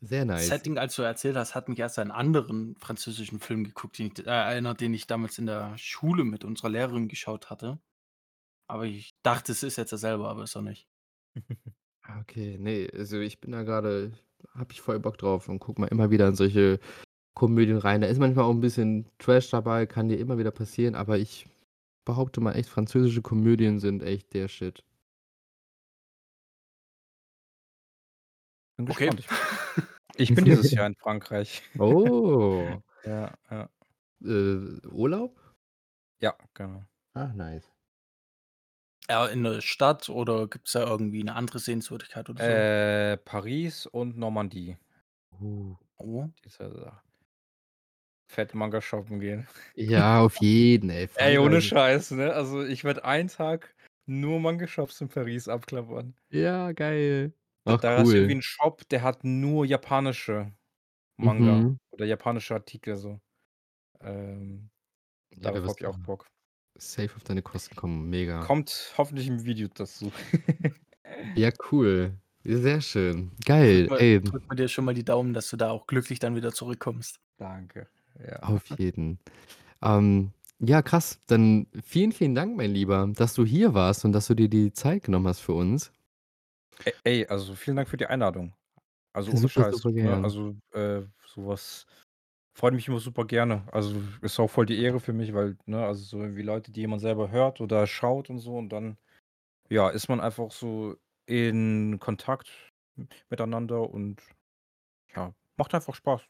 S1: Sehr nice.
S2: Setting, als du erzählt hast, hat mich erst an 'n anderen französischen Film geguckt, den ich äh, erinnert, den ich damals in der Schule mit unserer Lehrerin geschaut hatte. Aber ich dachte, es ist jetzt derselbe, aber ist er nicht. [laughs]
S1: Ah, okay, ne, also, ich bin da grade habe ich voll Bock drauf und gucke mal immer wieder in solche Komödien rein. Da ist manchmal auch 'n bisschen Trash dabei, kann dir immer wieder passieren, aber ich behaupte mal echt, französische Komödien sind echt der Shit.
S3: Bin
S2: Okay.
S3: gespannt. Ich bin dieses Jahr in Frankreich. [laughs]
S1: Oh. [laughs]
S3: Ja, ja.
S1: Äh, Urlaub?
S3: Ja, genau.
S1: Ach, nice.
S2: Ja, in der Stadt oder gibt's da irgendwie 'ne andere Sehenswürdigkeit oder so?
S3: Äh, Paris und Normandie.
S1: Uh.
S2: Oh.
S3: Dieser fett Manga shoppen gehen.
S1: Ja, auf jeden, ey. [laughs]
S3: Ey, ohne Scheiß, ne? Also, ich werde einen Tag nur Manga-Shops in Paris abklappern.
S1: Ja, geil. Ach,
S3: da ist irgendwie
S1: cool.
S3: 'n Shop, der hat nur japanische Manga
S1: Mhm.
S3: oder japanische Artikel so. Ähm,
S1: Ja, da
S3: darauf habe ich auch Bock.
S1: safe auf deine Kosten kommen, mega.
S3: Kommt hoffentlich im Video dazu. [laughs]
S1: Ja, cool. Sehr schön. Geil,
S2: wir
S1: ey.
S2: drücken wir dir schon mal die Daumen, dass du da auch glücklich dann wieder zurückkommst.
S3: Danke, ja.
S1: Auf jeden. Ähm, ja, krass. Dann vielen, vielen Dank, mein Lieber, dass du hier warst und dass du dir die Zeit genommen hast für uns.
S3: E ey, also, vielen Dank für die Einladung. Also, ohne
S1: Super,
S3: Scheiß,
S1: super
S3: ne? Also, äh, so was freut mich immer super gerne. Also, ist auch voll die Ehre für mich, weil, ne, also, so irgendwie Leute, die jemand selber hört oder schaut und so und dann, ja, ist man einfach so in Kontakt miteinander und Ja, macht einfach Spaß.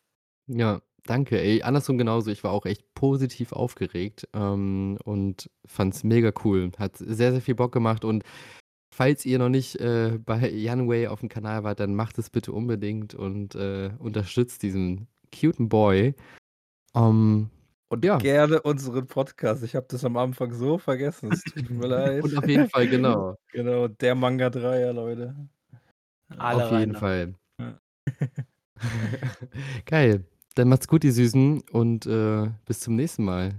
S1: Ja, danke, ey. Andersrum genauso. Ich war auch echt positiv aufgeregt, ähm, und fand's mega cool. Hat sehr, sehr viel Bock gemacht und falls ihr noch nicht, äh, bei Yanway auf'm Kanal wart, dann macht es bitte unbedingt und, äh, unterstützt diesen cuten Boy. Ähm,
S3: Und
S1: ja.
S3: gerne unseren Podcast. Ich habe das am Anfang so vergessen. Es tut mir [laughs] leid.
S1: Und auf jeden Fall, genau. [laughs]
S3: Genau, der Manga-Dreier, Leute.
S2: Alle
S1: Auf jeden
S2: rein.
S1: Fall.
S3: Ja. [laughs]
S1: Geil. Dann macht's gut, ihr Süßen, und, äh, bis zum nächsten Mal.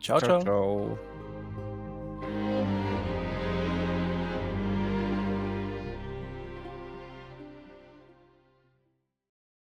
S2: Ciao, ciao.
S3: ciao.